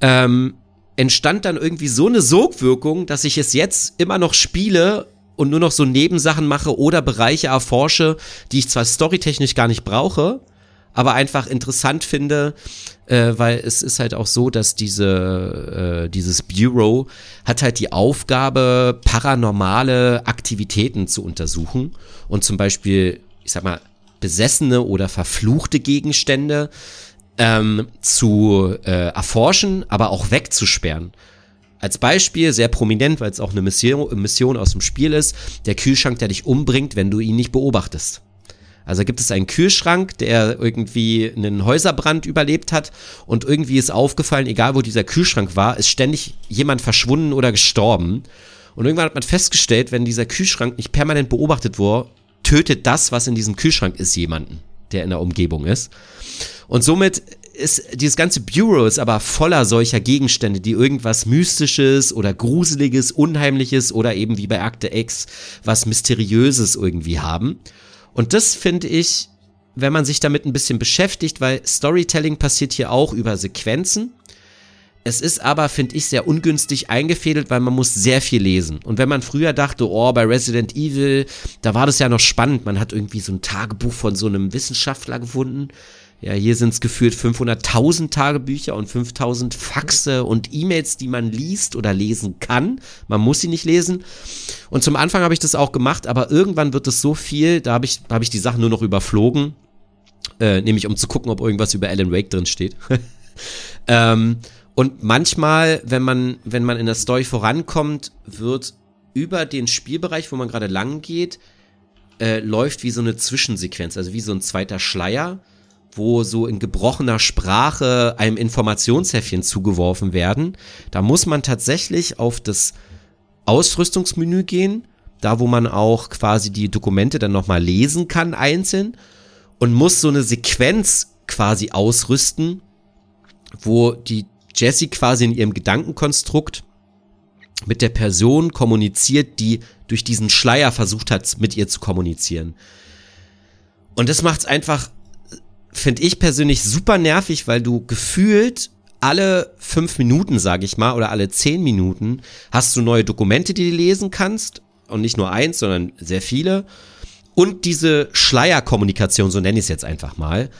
B: ähm, entstand dann irgendwie so eine Sogwirkung, dass ich es jetzt immer noch spiele und nur noch so Nebensachen mache oder Bereiche erforsche, die ich zwar storytechnisch gar nicht brauche, aber einfach interessant finde, äh, weil es ist halt auch so, dass diese, äh, dieses Bureau hat halt die Aufgabe, paranormale Aktivitäten zu untersuchen und zum Beispiel, ich sag mal, besessene oder verfluchte Gegenstände ähm, zu äh, erforschen, aber auch wegzusperren. Als Beispiel, sehr prominent, weil es auch eine Mission, Mission aus dem Spiel ist, der Kühlschrank, der dich umbringt, wenn du ihn nicht beobachtest. Also gibt es einen Kühlschrank, der irgendwie einen Häuserbrand überlebt hat und irgendwie ist aufgefallen, egal wo dieser Kühlschrank war, ist ständig jemand verschwunden oder gestorben. Und irgendwann hat man festgestellt, wenn dieser Kühlschrank nicht permanent beobachtet wurde, tötet das, was in diesem Kühlschrank ist, jemanden, der in der Umgebung ist. Und somit ist dieses ganze Bureau ist aber voller solcher Gegenstände, die irgendwas Mystisches oder Gruseliges, Unheimliches oder eben wie bei Akte X was Mysteriöses irgendwie haben. Und das finde ich, wenn man sich damit ein bisschen beschäftigt, weil Storytelling passiert hier auch über Sequenzen. Es ist aber, finde ich, sehr ungünstig eingefädelt, weil man muss sehr viel lesen. Und wenn man früher dachte, oh, bei Resident Evil, da war das ja noch spannend, man hat irgendwie so ein Tagebuch von so einem Wissenschaftler gefunden. Ja, hier sind es gefühlt 500.000 Tagebücher und 5.000 Faxe und E-Mails, die man liest oder lesen kann. Man muss sie nicht lesen. Und zum Anfang habe ich das auch gemacht, aber irgendwann wird es so viel, da habe ich, hab ich die Sachen nur noch überflogen. Äh, nämlich um zu gucken, ob irgendwas über Alan Wake drin steht. ähm, und manchmal, wenn man, wenn man in der Story vorankommt, wird über den Spielbereich, wo man gerade lang geht, äh, läuft wie so eine Zwischensequenz, also wie so ein zweiter Schleier wo so in gebrochener Sprache einem Informationshäffchen zugeworfen werden. Da muss man tatsächlich auf das Ausrüstungsmenü gehen, da wo man auch quasi die Dokumente dann nochmal lesen kann einzeln und muss so eine Sequenz quasi ausrüsten, wo die Jessie quasi in ihrem Gedankenkonstrukt mit der Person kommuniziert, die durch diesen Schleier versucht hat, mit ihr zu kommunizieren. Und das macht es einfach finde ich persönlich super nervig, weil du gefühlt alle fünf Minuten, sage ich mal, oder alle zehn Minuten hast du neue Dokumente, die du lesen kannst. Und nicht nur eins, sondern sehr viele. Und diese Schleierkommunikation, so nenne ich es jetzt einfach mal,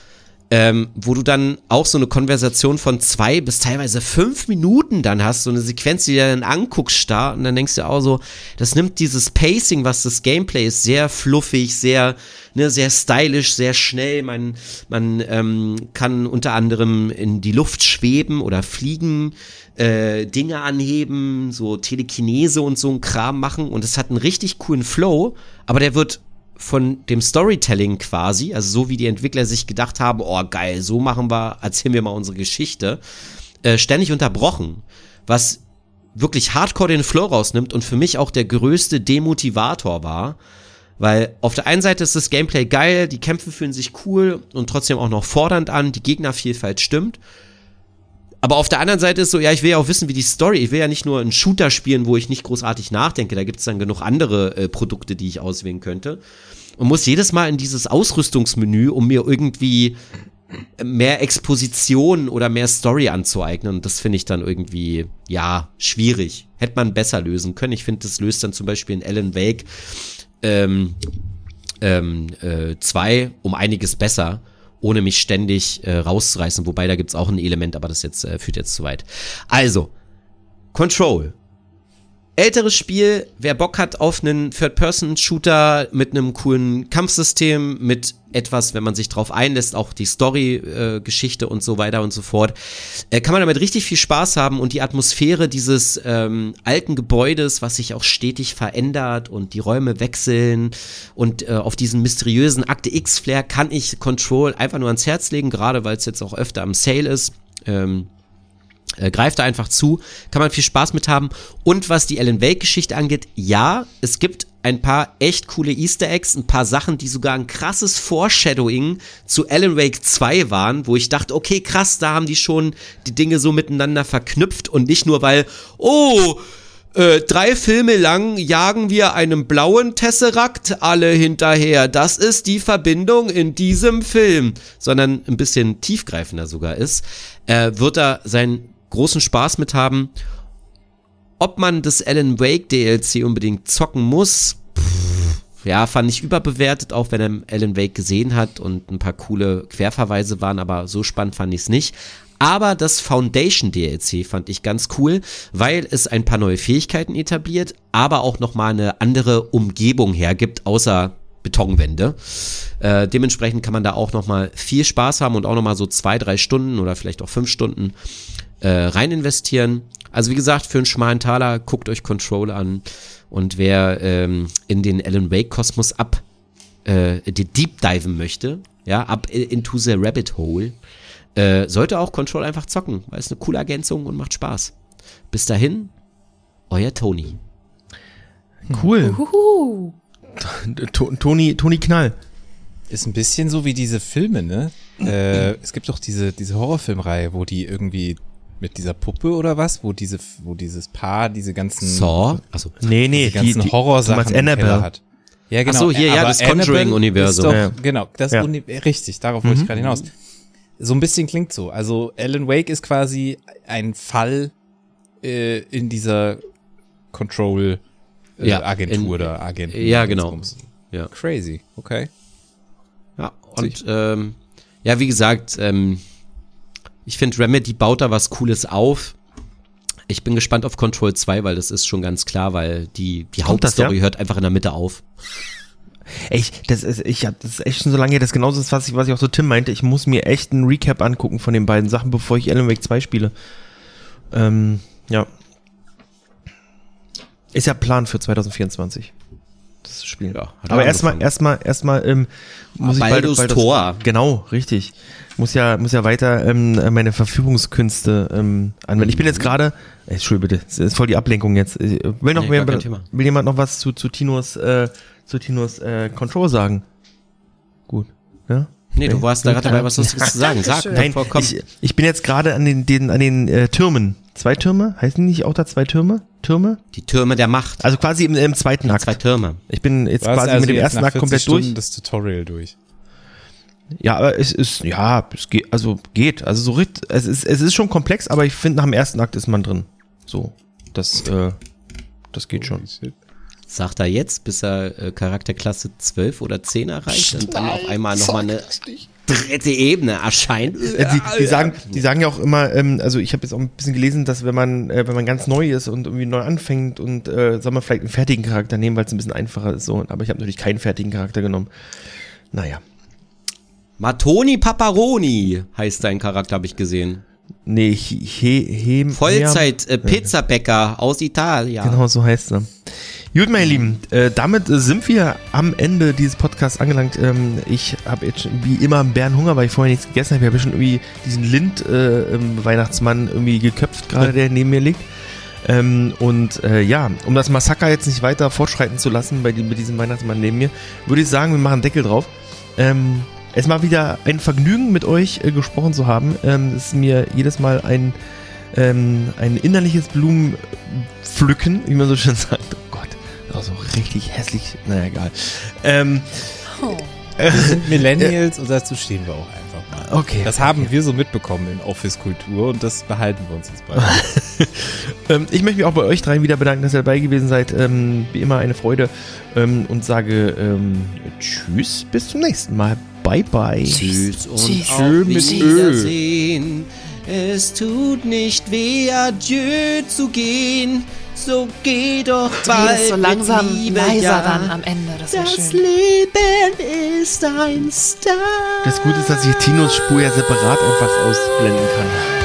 B: ähm, wo du dann auch so eine Konversation von zwei bis teilweise fünf Minuten dann hast, so eine Sequenz, die du dann anguckst, starr, und dann denkst du auch so, das nimmt dieses Pacing, was das Gameplay ist, sehr fluffig, sehr, ne, sehr stylisch, sehr schnell. Man, man ähm, kann unter anderem in die Luft schweben oder fliegen, äh, Dinge anheben, so Telekinese und so ein Kram machen und es hat einen richtig coolen Flow, aber der wird von dem Storytelling quasi, also so wie die Entwickler sich gedacht haben, oh geil, so machen wir, erzählen wir mal unsere Geschichte, äh, ständig unterbrochen, was wirklich hardcore den Flow rausnimmt und für mich auch der größte Demotivator war, weil auf der einen Seite ist das Gameplay geil, die Kämpfe fühlen sich cool und trotzdem auch noch fordernd an, die Gegnervielfalt stimmt. Aber auf der anderen Seite ist so, ja, ich will ja auch wissen, wie die Story, ich will ja nicht nur einen Shooter spielen, wo ich nicht großartig nachdenke, da gibt es dann genug andere äh, Produkte, die ich auswählen könnte und muss jedes Mal in dieses Ausrüstungsmenü, um mir irgendwie mehr Exposition oder mehr Story anzueignen. Und das finde ich dann irgendwie, ja, schwierig. Hätte man besser lösen können. Ich finde, das löst dann zum Beispiel in Alan Wake ähm, ähm, äh, zwei um einiges besser, ohne mich ständig äh, rauszureißen. Wobei da gibt's auch ein Element, aber das jetzt äh, führt jetzt zu weit. Also, Control älteres Spiel, wer Bock hat auf einen Third-Person-Shooter mit einem coolen Kampfsystem, mit etwas, wenn man sich drauf einlässt, auch die Story-Geschichte äh, und so weiter und so fort, äh, kann man damit richtig viel Spaß haben und die Atmosphäre dieses ähm, alten Gebäudes, was sich auch stetig verändert und die Räume wechseln und äh, auf diesen mysteriösen Akte X-Flair kann ich Control einfach nur ans Herz legen, gerade weil es jetzt auch öfter am Sale ist. Ähm, äh, greift da einfach zu, kann man viel Spaß mit haben. Und was die Alan Wake-Geschichte angeht, ja, es gibt ein paar echt coole Easter Eggs, ein paar Sachen, die sogar ein krasses Foreshadowing zu Alan Wake 2 waren, wo ich dachte, okay, krass, da haben die schon die Dinge so miteinander verknüpft und nicht nur weil, oh, äh, drei Filme lang jagen wir einem blauen Tesseract alle hinterher. Das ist die Verbindung in diesem Film. Sondern ein bisschen tiefgreifender sogar ist, äh, wird er sein großen Spaß mit haben. Ob man das Alan Wake DLC unbedingt zocken muss, pff, ja, fand ich überbewertet, auch wenn er Alan Wake gesehen hat und ein paar coole Querverweise waren, aber so spannend fand ich es nicht. Aber das Foundation DLC fand ich ganz cool, weil es ein paar neue Fähigkeiten etabliert, aber auch nochmal eine andere Umgebung hergibt, außer Betonwände. Äh, dementsprechend kann man da auch nochmal viel Spaß haben und auch nochmal so zwei, drei Stunden oder vielleicht auch fünf Stunden äh, rein investieren. Also wie gesagt, für einen schmalen Taler guckt euch Control an und wer ähm, in den Alan Wake Kosmos ab äh, deep diven möchte, ja, ab into the rabbit hole, äh, sollte auch Control einfach zocken, weil es eine coole Ergänzung und macht Spaß. Bis dahin, euer Tony.
A: Cool.
C: Uhuhu.
A: To- Toni, Toni Knall.
E: Ist ein bisschen so wie diese Filme, ne? Äh, es gibt doch diese, diese Horrorfilmreihe, wo die irgendwie mit dieser Puppe oder was, wo diese, wo dieses Paar diese ganzen,
B: Saw, also
A: Nee, nee,
E: die ganzen Horrorsachen
A: meinst
E: im Keller
A: Annabelle.
E: hat. Ja, genau.
B: Ach so, hier, ja, das Conjuring-Universum.
A: Ja.
E: Genau, das
A: Ja.
E: Uni richtig, darauf wollte ich gerade hinaus. So ein bisschen klingt so. Also Alan Wake ist quasi ein Fall äh, in dieser Control äh,
B: Ja,
E: Agentur
B: in-
E: oder Agenten.
B: ja, genau. Ja.
E: Crazy, okay.
B: Ja, und ähm, ja, wie gesagt, ähm, ich finde, Remedy baut da was Cooles auf. Ich bin gespannt auf Control 2, weil das ist schon ganz klar, weil die, die
A: Kommt das,
B: Hauptstory
A: ja?
B: hört einfach in der Mitte auf.
A: Ich, das ist, ich hab, das ist echt schon so lange her, das ist genauso das, was ich, was ich auch so Tim meinte. Ich muss mir echt einen Recap angucken von den beiden Sachen, bevor ich Alan Wake 2 spiele. Ähm, ja. Ist ja Plan für 2024. Das Spiel.
B: Ja, hat er
A: Aber erstmal, erstmal, erstmal, ähm, muss ich bald,
B: Baldur's
A: bald
B: Tor.
A: Genau, richtig. Muss ja, muss ja weiter ähm, meine Verfügungskünste ähm, anwenden. Ich bin jetzt gerade, äh, Entschuldigung bitte, das ist voll die Ablenkung jetzt. Ich will noch
B: Nee,
A: mehr, will jemand noch was zu, zu Tinos, äh, zu Tinos äh, Control sagen? Gut, ja?
B: Nee, du warst da gerade dabei, was Lustiges zu sagen. Sag.
A: Nein, ich, ich bin jetzt gerade an den, den, an den äh, Türmen. Zwei Türme? Heißen die nicht auch da zwei Türme? Türme?
B: Die Türme der Macht.
A: Also quasi im, im zweiten Akt.
B: Zwei Türme.
A: Ich bin jetzt
E: hast
A: quasi
E: also
A: mit dem ersten Akt
E: 40
A: komplett
E: Stunden
A: durch.
E: das Tutorial durch.
A: Ja, aber es ist, ja, es geht, also geht. Also so richtig, es ist, es ist schon komplex, aber ich finde, nach dem ersten Akt ist man drin. So. Das, äh, das geht schon.
B: Sagt er jetzt, bis er äh, Charakterklasse 12 oder 10 erreicht und dann auf einmal nochmal eine dritte Ebene erscheint.
A: Äh, die, die, sagen, die sagen ja auch immer, ähm, also ich habe jetzt auch ein bisschen gelesen, dass wenn man, äh, wenn man ganz neu ist und irgendwie neu anfängt und äh, soll man vielleicht einen fertigen Charakter nehmen, weil es ein bisschen einfacher ist. So, aber ich habe natürlich keinen fertigen Charakter genommen. Naja.
B: Matoni Paparoni heißt dein Charakter, habe ich gesehen.
A: Nee, he, he,
B: Vollzeit äh, Pizzabäcker aus Italien.
A: Genau so heißt er. Gut, meine Lieben, äh, damit äh, sind wir am Ende dieses Podcasts angelangt. Ähm, ich habe jetzt wie immer einen Bärenhunger, weil ich vorher nichts gegessen habe. Ich habe schon irgendwie diesen Lind-Weihnachtsmann irgendwie geköpft, gerade der neben mir liegt. Ähm, und äh, ja, um das Massaker jetzt nicht weiter fortschreiten zu lassen bei, die, mit diesem Weihnachtsmann neben mir, würde ich sagen, wir machen Deckel drauf. Ähm, es war wieder ein Vergnügen, mit euch äh, gesprochen zu haben. Ähm, es ist mir jedes Mal ein, ähm, ein innerliches Blumenpflücken, wie man so schön sagt. Oh Gott, das auch so richtig hässlich. Naja, egal. Ähm,
C: Oh.
E: sind Millennials und dazu stehen wir auch einfach mal.
A: okay.
E: Das haben wir so mitbekommen in Office-Kultur und das behalten wir uns jetzt bei.
A: Ähm, ich möchte mich auch bei euch dreien wieder bedanken, dass ihr dabei gewesen seid. Ähm, wie immer eine Freude ähm, und sage ähm, Tschüss, bis zum nächsten Mal. Bye, bye.
B: Tschüss und
C: Tschüss.
B: auf
E: Schön mit
B: Wiedersehen. Es tut nicht weh, adieu zu gehen. So geh doch bald
C: so langsam
B: mit Liebe,
C: leiser
B: ja.
C: dann am Ende. Das
B: Das
C: schön.
B: Leben ist ein Star.
A: Das Gute ist, dass ich Tinos Spur ja separat einfach ausblenden kann.